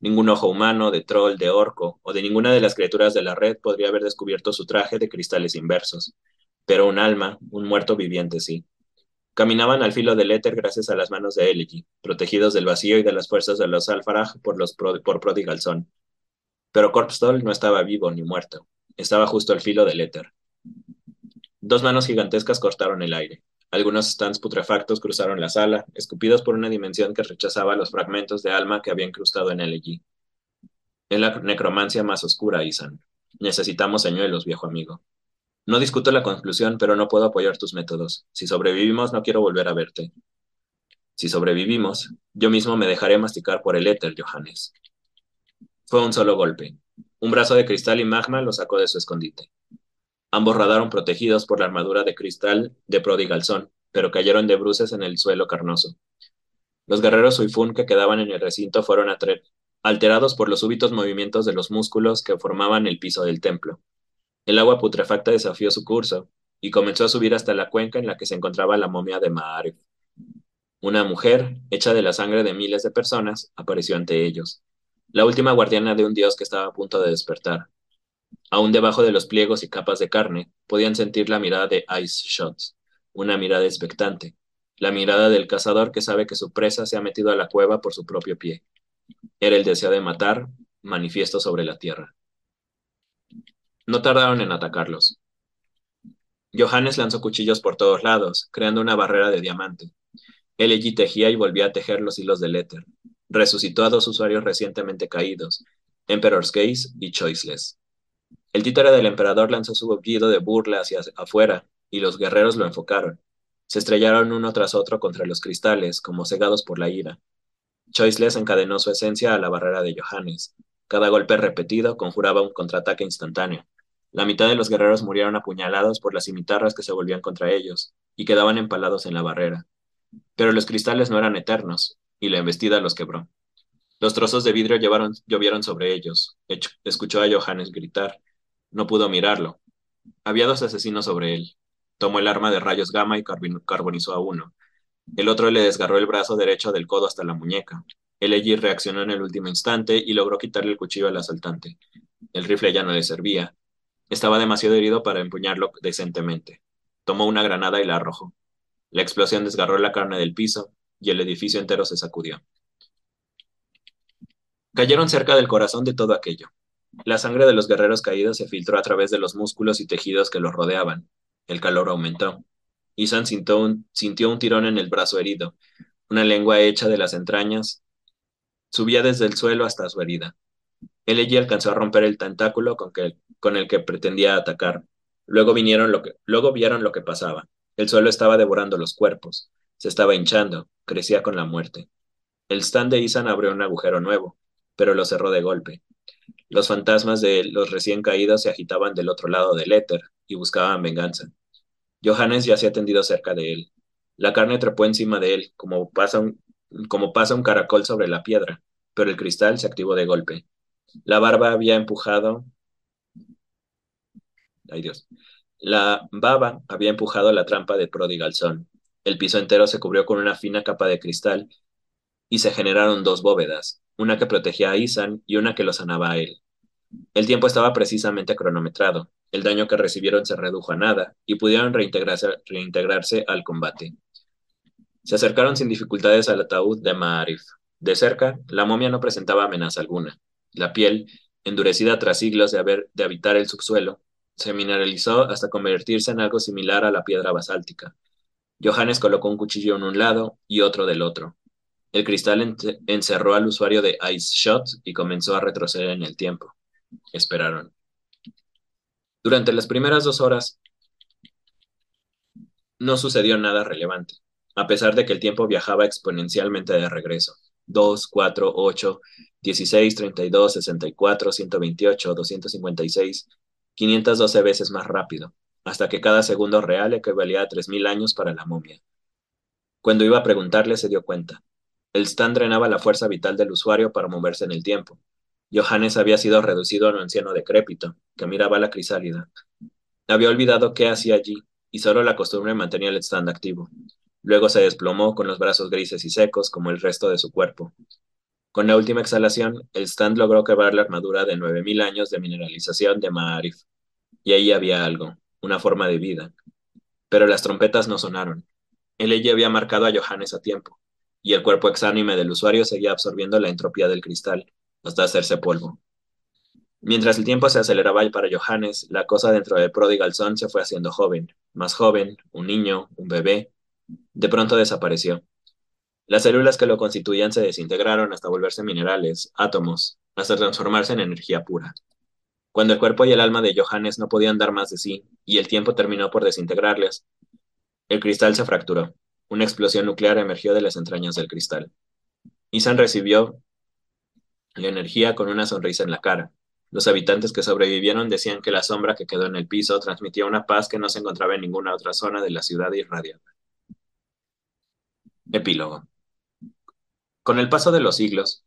Ningún ojo humano, de troll, de orco o de ninguna de las criaturas de la red podría haber descubierto su traje de cristales inversos. Pero un alma, un muerto viviente, sí. Caminaban al filo del éter gracias a las manos de Elegy, protegidos del vacío y de las fuerzas de los Alfaraj por, los por Son. Pero Corpstol no estaba vivo ni muerto. Estaba justo al filo del éter. Dos manos gigantescas cortaron el aire. Algunos stands putrefactos cruzaron la sala, escupidos por una dimensión que rechazaba los fragmentos de alma que había incrustado en Elegy. Es la necromancia más oscura, Isan. Necesitamos señuelos, viejo amigo. No discuto la conclusión, pero no puedo apoyar tus métodos. Si sobrevivimos, no quiero volver a verte. Si sobrevivimos, yo mismo me dejaré masticar por el éter, Johannes. Fue un solo golpe. Un brazo de cristal y magma lo sacó de su escondite. Ambos radaron protegidos por la armadura de cristal de Prodigal pero cayeron de bruces en el suelo carnoso. Los guerreros Suifun que quedaban en el recinto fueron alterados por los súbitos movimientos de los músculos que formaban el piso del templo. El agua putrefacta desafió su curso y comenzó a subir hasta la cuenca en la que se encontraba la momia de Maarif. Una mujer, hecha de la sangre de miles de personas, apareció ante ellos, la última guardiana de un dios que estaba a punto de despertar. Aún debajo de los pliegos y capas de carne, podían sentir la mirada de Ice Shots, una mirada expectante, la mirada del cazador que sabe que su presa se ha metido a la cueva por su propio pie. Era el deseo de matar, manifiesto sobre la tierra. No tardaron en atacarlos. Johannes lanzó cuchillos por todos lados, creando una barrera de diamante. Elegy tejía y volvía a tejer los hilos del éter. Resucitó a dos usuarios recientemente caídos, Emperor's Gaze y Choiceless. El títere del emperador lanzó su boquido de burla hacia afuera, y los guerreros lo enfocaron. Se estrellaron uno tras otro contra los cristales, como cegados por la ira. Choiceless encadenó su esencia a la barrera de Johannes. Cada golpe repetido conjuraba un contraataque instantáneo. La mitad de los guerreros murieron apuñalados por las cimitarras que se volvían contra ellos, y quedaban empalados en la barrera. Pero los cristales no eran eternos, y la embestida los quebró. Los trozos de vidrio llovieron sobre ellos. Escuchó a Johannes gritar. No pudo mirarlo. Había dos asesinos sobre él. Tomó el arma de rayos gamma y carbonizó a uno. El otro le desgarró el brazo derecho del codo hasta la muñeca. El Eji reaccionó en el último instante y logró quitarle el cuchillo al asaltante. El rifle ya no le servía, estaba demasiado herido para empuñarlo decentemente. Tomó una granada y la arrojó. La explosión desgarró la carne del piso y el edificio entero se sacudió. Cayeron cerca del corazón de todo aquello. La sangre de los guerreros caídos se filtró a través de los músculos y tejidos que los rodeaban. El calor aumentó. Isan sintió un, sintió un tirón en el brazo herido. Una lengua hecha de las entrañas subía desde el suelo hasta su herida. Elegy alcanzó a romper el tentáculo con, el que pretendía atacar. Luego, vinieron luego vieron lo que pasaba. El suelo estaba devorando los cuerpos. Se estaba hinchando. Crecía con la muerte. El stand de Isan abrió un agujero nuevo, pero lo cerró de golpe. Los fantasmas de los recién caídos se agitaban del otro lado del éter y buscaban venganza. Johannes ya se ha tendido cerca de él. La carne trepó encima de él, como pasa un, como pasa un caracol sobre la piedra, pero el cristal se activó de golpe. La barba había empujado. Ay Dios. La baba había empujado la trampa de Prodigal Son. El piso entero se cubrió con una fina capa de cristal y se generaron dos bóvedas, una que protegía a Isan y una que lo sanaba a él. El tiempo estaba precisamente cronometrado. El daño que recibieron se redujo a nada y pudieron reintegrarse, reintegrarse al combate. Se acercaron sin dificultades al ataúd de Maarif. De cerca, la momia no presentaba amenaza alguna. La piel, endurecida tras siglos de, haber, de habitar el subsuelo, se mineralizó hasta convertirse en algo similar a la piedra basáltica. Johannes colocó un cuchillo en un lado y otro del otro. El cristal encerró al usuario de Ice Shot y comenzó a retroceder en el tiempo. Esperaron. Durante las primeras dos horas no sucedió nada relevante, a pesar de que el tiempo viajaba exponencialmente de regreso. 2, 4, 8, 16, 32, 64, 128, 256, 512 veces más rápido, hasta que cada segundo real equivalía a 3.000 años para la momia. Cuando iba a preguntarle se dio cuenta. El stand drenaba la fuerza vital del usuario para moverse en el tiempo. Johannes había sido reducido a un anciano decrépito, que miraba la crisálida. Había olvidado qué hacía allí, y solo la costumbre mantenía el stand activo. Luego se desplomó con los brazos grises y secos como el resto de su cuerpo. Con la última exhalación, el stand logró quebrar la armadura de 9.000 años de mineralización de Ma'arif. Y ahí había algo, una forma de vida. Pero las trompetas no sonaron. El había marcado a Johannes a tiempo y el cuerpo exánime del usuario seguía absorbiendo la entropía del cristal hasta hacerse polvo. Mientras el tiempo se aceleraba para Johannes, la cosa dentro de Prodigal Son se fue haciendo joven, más joven, un niño, un bebé. De pronto desapareció. Las células que lo constituían se desintegraron hasta volverse minerales, átomos, hasta transformarse en energía pura. Cuando el cuerpo y el alma de Johannes no podían dar más de sí, y el tiempo terminó por desintegrarles, el cristal se fracturó. Una explosión nuclear emergió de las entrañas del cristal. Isan recibió la energía con una sonrisa en la cara. Los habitantes que sobrevivieron decían que la sombra que quedó en el piso transmitía una paz que no se encontraba en ninguna otra zona de la ciudad irradiada. Epílogo. Con el paso de los siglos,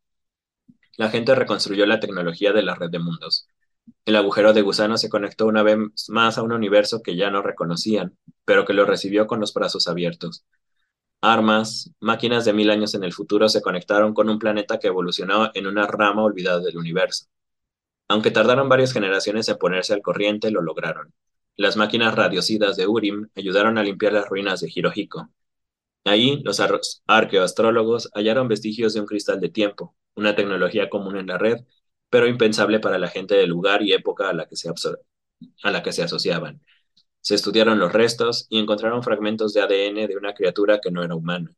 la gente reconstruyó la tecnología de la red de mundos. El agujero de gusano se conectó una vez más a un universo que ya no reconocían, pero que lo recibió con los brazos abiertos. Armas, máquinas de mil años en el futuro se conectaron con un planeta que evolucionó en una rama olvidada del universo. Aunque tardaron varias generaciones en ponerse al corriente, lo lograron. Las máquinas radiocidas de Urim ayudaron a limpiar las ruinas de Hirohiko. Ahí, los arqueoastrólogos hallaron vestigios de un cristal de tiempo, una tecnología común en la red, pero impensable para la gente del lugar y época a la que se, asociaban. Se estudiaron los restos y encontraron fragmentos de ADN de una criatura que no era humana.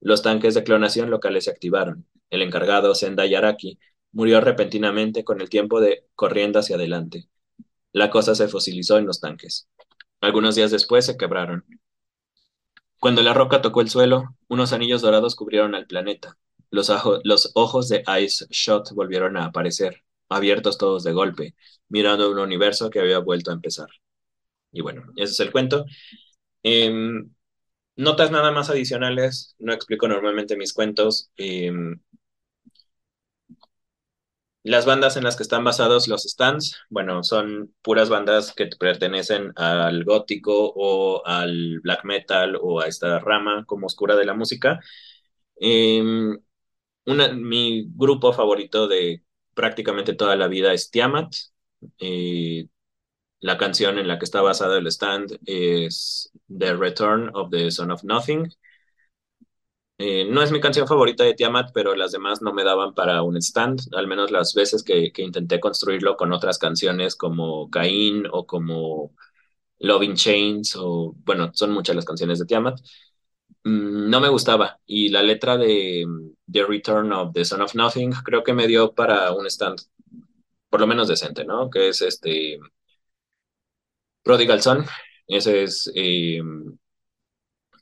Los tanques de clonación locales se activaron. El encargado, Sendai Araki, murió repentinamente con el tiempo de corriendo hacia adelante. La cosa se fosilizó en los tanques. Algunos días después se quebraron. Cuando la roca tocó el suelo, unos anillos dorados cubrieron al planeta. Los, ojos de Ice Shot volvieron a aparecer, abiertos todos de golpe, mirando un universo que había vuelto a empezar. Y bueno, ese es el cuento. Em, notas nada más adicionales, no explico normalmente mis cuentos. Em, las bandas en las que están basados los stands, bueno, son puras bandas que pertenecen al gótico o al black metal o a esta rama como oscura de la música. Una, mi grupo favorito de prácticamente toda la vida es Tiamat. Eh, la canción en la que está basada el stand es The Return of the Son of Nothing. Eh, no es mi canción favorita de Tiamat, pero las demás no me daban para un stand, al menos las veces que, intenté construirlo con otras canciones como Cain o como Loving Chains, o bueno, son muchas las canciones de Tiamat. Mm, no me gustaba y la letra de The Return of the Son of Nothing creo que me dio para un stand por lo menos decente, ¿no? Que es este Prodigal Son, ese es, eh,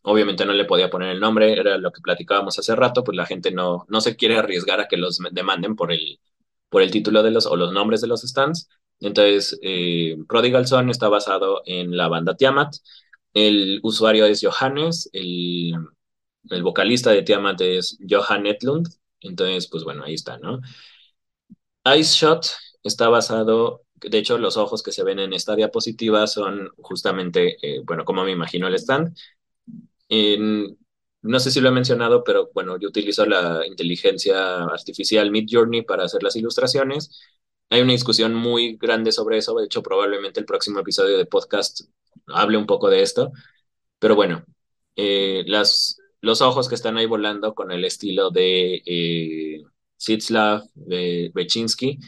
obviamente no le podía poner el nombre, era lo que platicábamos hace rato, pues la gente no, no se quiere arriesgar a que los demanden por el, por el título de los, o los nombres de los stands. Entonces, eh, Prodigal Son está basado en la banda Tiamat. El usuario es Johannes, el, el vocalista de Tiamat es Johan Etlund. Entonces, pues bueno, ahí está, ¿no? Ice Shot está basado de hecho, los ojos que se ven en esta diapositiva son justamente, eh, bueno, como me imagino el stand. No sé si lo he mencionado, pero bueno, yo utilizo la inteligencia artificial Mid Journey para hacer las ilustraciones. Hay una discusión muy grande sobre eso. De hecho, probablemente el próximo episodio de podcast hable un poco de esto. Pero bueno, eh, las, los ojos que están ahí volando con el estilo de eh, Sitzlav, de Bechinsky,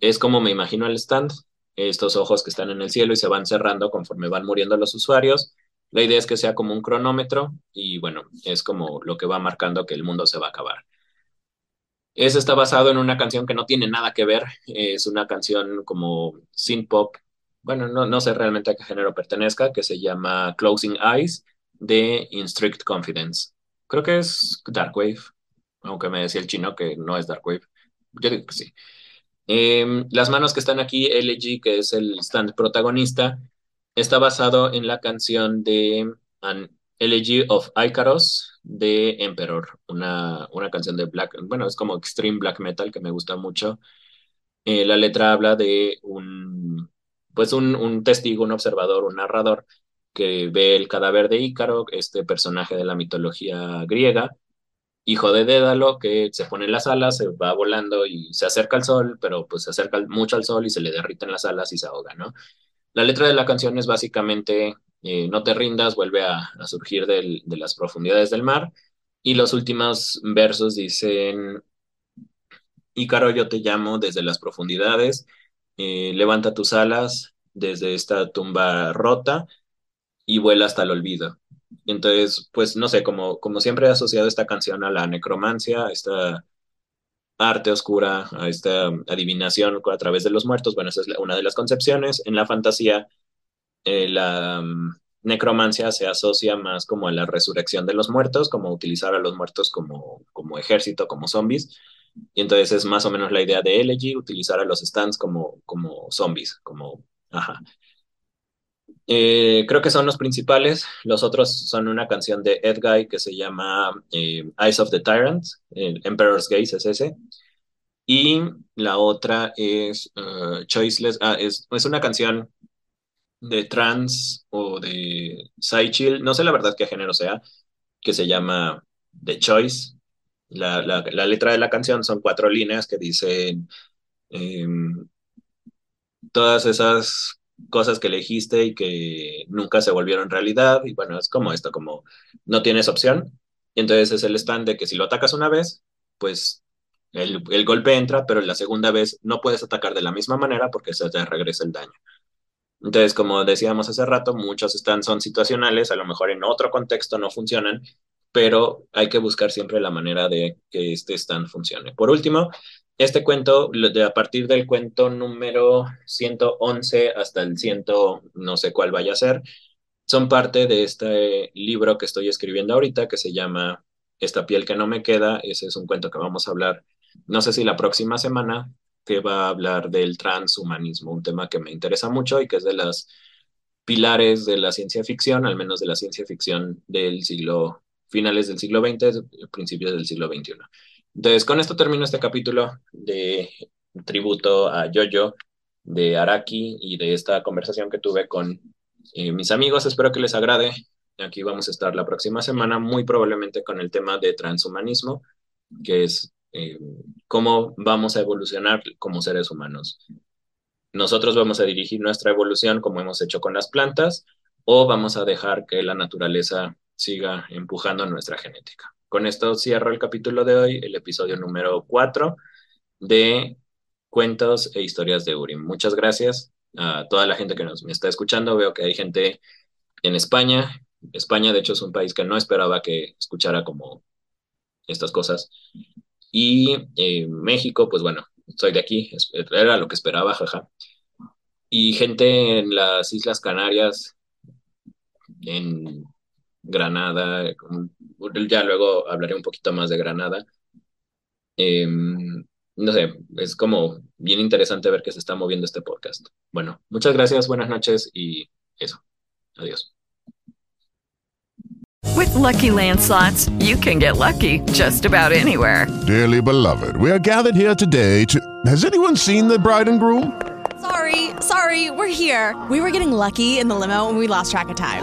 es como me imagino el stand, estos ojos que están en el cielo y se van cerrando conforme van muriendo los usuarios. La idea es que sea como un cronómetro y bueno, es como lo que va marcando que el mundo se va a acabar. Ese está basado en una canción que no tiene nada que ver, es una canción como synth pop, bueno, no, no sé realmente a qué género pertenezca, que se llama Closing Eyes de In Strict Confidence. Creo que es Dark Wave, aunque me decía el chino que no es Dark Wave. Yo digo que sí. Em, las manos que están aquí, LG, que es el stand protagonista, está basado en la canción de An Elegy of Icaros de Emperor, una, una canción de black, bueno, es como extreme black metal que me gusta mucho. Eh, la letra habla de un, pues un, un testigo, un observador, un narrador que ve el cadáver de Ícaro, este personaje de la mitología griega, hijo de Dédalo, que se pone en las alas, se va volando y se acerca al sol, pero pues se acerca mucho al sol y se le derriten las alas y se ahoga, ¿no? La letra de la canción es básicamente eh, no te rindas, vuelve a, surgir de las profundidades del mar. Y los últimos versos dicen, Ícaro, yo te llamo desde las profundidades, eh, levanta tus alas desde esta tumba rota y vuela hasta el olvido. Entonces, pues no sé, como, como siempre he asociado esta canción a la necromancia, esta arte oscura, a esta adivinación a través de los muertos. Bueno, esa es una de las concepciones. En la fantasía, eh, la mm, necromancia se asocia más como a la resurrección de los muertos, como utilizar a los muertos como, como ejército, como zombies. Y entonces es más o menos la idea de Elegy, utilizar a los stands como, como zombies, como, ajá. Eh, creo que son los principales. Los otros son una canción de Ed Guy que se llama eh, Eyes of the Tyrant, Emperor's Gaze es ese. Y la otra es uh, Choiceless, ah, es, es, una canción de trans o de chill no sé la verdad qué género sea, que se llama The Choice. La, la, la letra de la canción son cuatro líneas que dicen em, todas esas cosas que elegiste y que nunca se volvieron realidad. Y bueno, es como esto, como no tienes opción. Y entonces es el stand de que si lo atacas una vez, pues el, el, golpe entra, pero la segunda vez no puedes atacar de la misma manera porque se te regresa el daño. Entonces, como decíamos hace rato, muchos stands son situacionales, a lo mejor en otro contexto no funcionan, pero hay que buscar siempre la manera de que este stand funcione. Por último, este cuento, de, a partir del cuento número 111 hasta el 100, no sé cuál vaya a ser, son parte de este libro que estoy escribiendo ahorita que se llama Esta piel que no me queda. Ese es un cuento que vamos a hablar, no sé si la próxima semana, que va a hablar del transhumanismo, un tema que me interesa mucho y que es de las pilares de la ciencia ficción, al menos de la ciencia ficción del siglo, finales del siglo XX, principios del siglo XXI. Entonces, con esto termino este capítulo de tributo a Yoyo, de Araki y de esta conversación que tuve con eh, mis amigos. Espero que les agrade. Aquí vamos a estar la próxima semana, muy probablemente con el tema de transhumanismo, que es eh, cómo vamos a evolucionar como seres humanos. Nosotros vamos a dirigir nuestra evolución como hemos hecho con las plantas o vamos a dejar que la naturaleza siga empujando nuestra genética. Con esto cierro el capítulo de hoy, el episodio número 4 de Cuentos e Historias de Urim. Muchas gracias a toda la gente que nos me está escuchando. Veo que hay gente en España. España, de hecho, es un país que no esperaba que escuchara como estas cosas. Y eh, México, pues bueno, soy de aquí, era lo que esperaba, jaja. Y gente en las Islas Canarias, en Granada, ya luego hablaré un poquito más de Granada. Em, no sé, es como bien interesante ver que se está moviendo este podcast. Bueno, muchas gracias, buenas noches y eso. Adiós. With lucky landslots, you can get lucky just about anywhere. Dearly beloved, we are gathered here today to. Has anyone seen the bride and groom? Sorry, sorry, we're here. We were getting lucky in the limo and we lost track of time.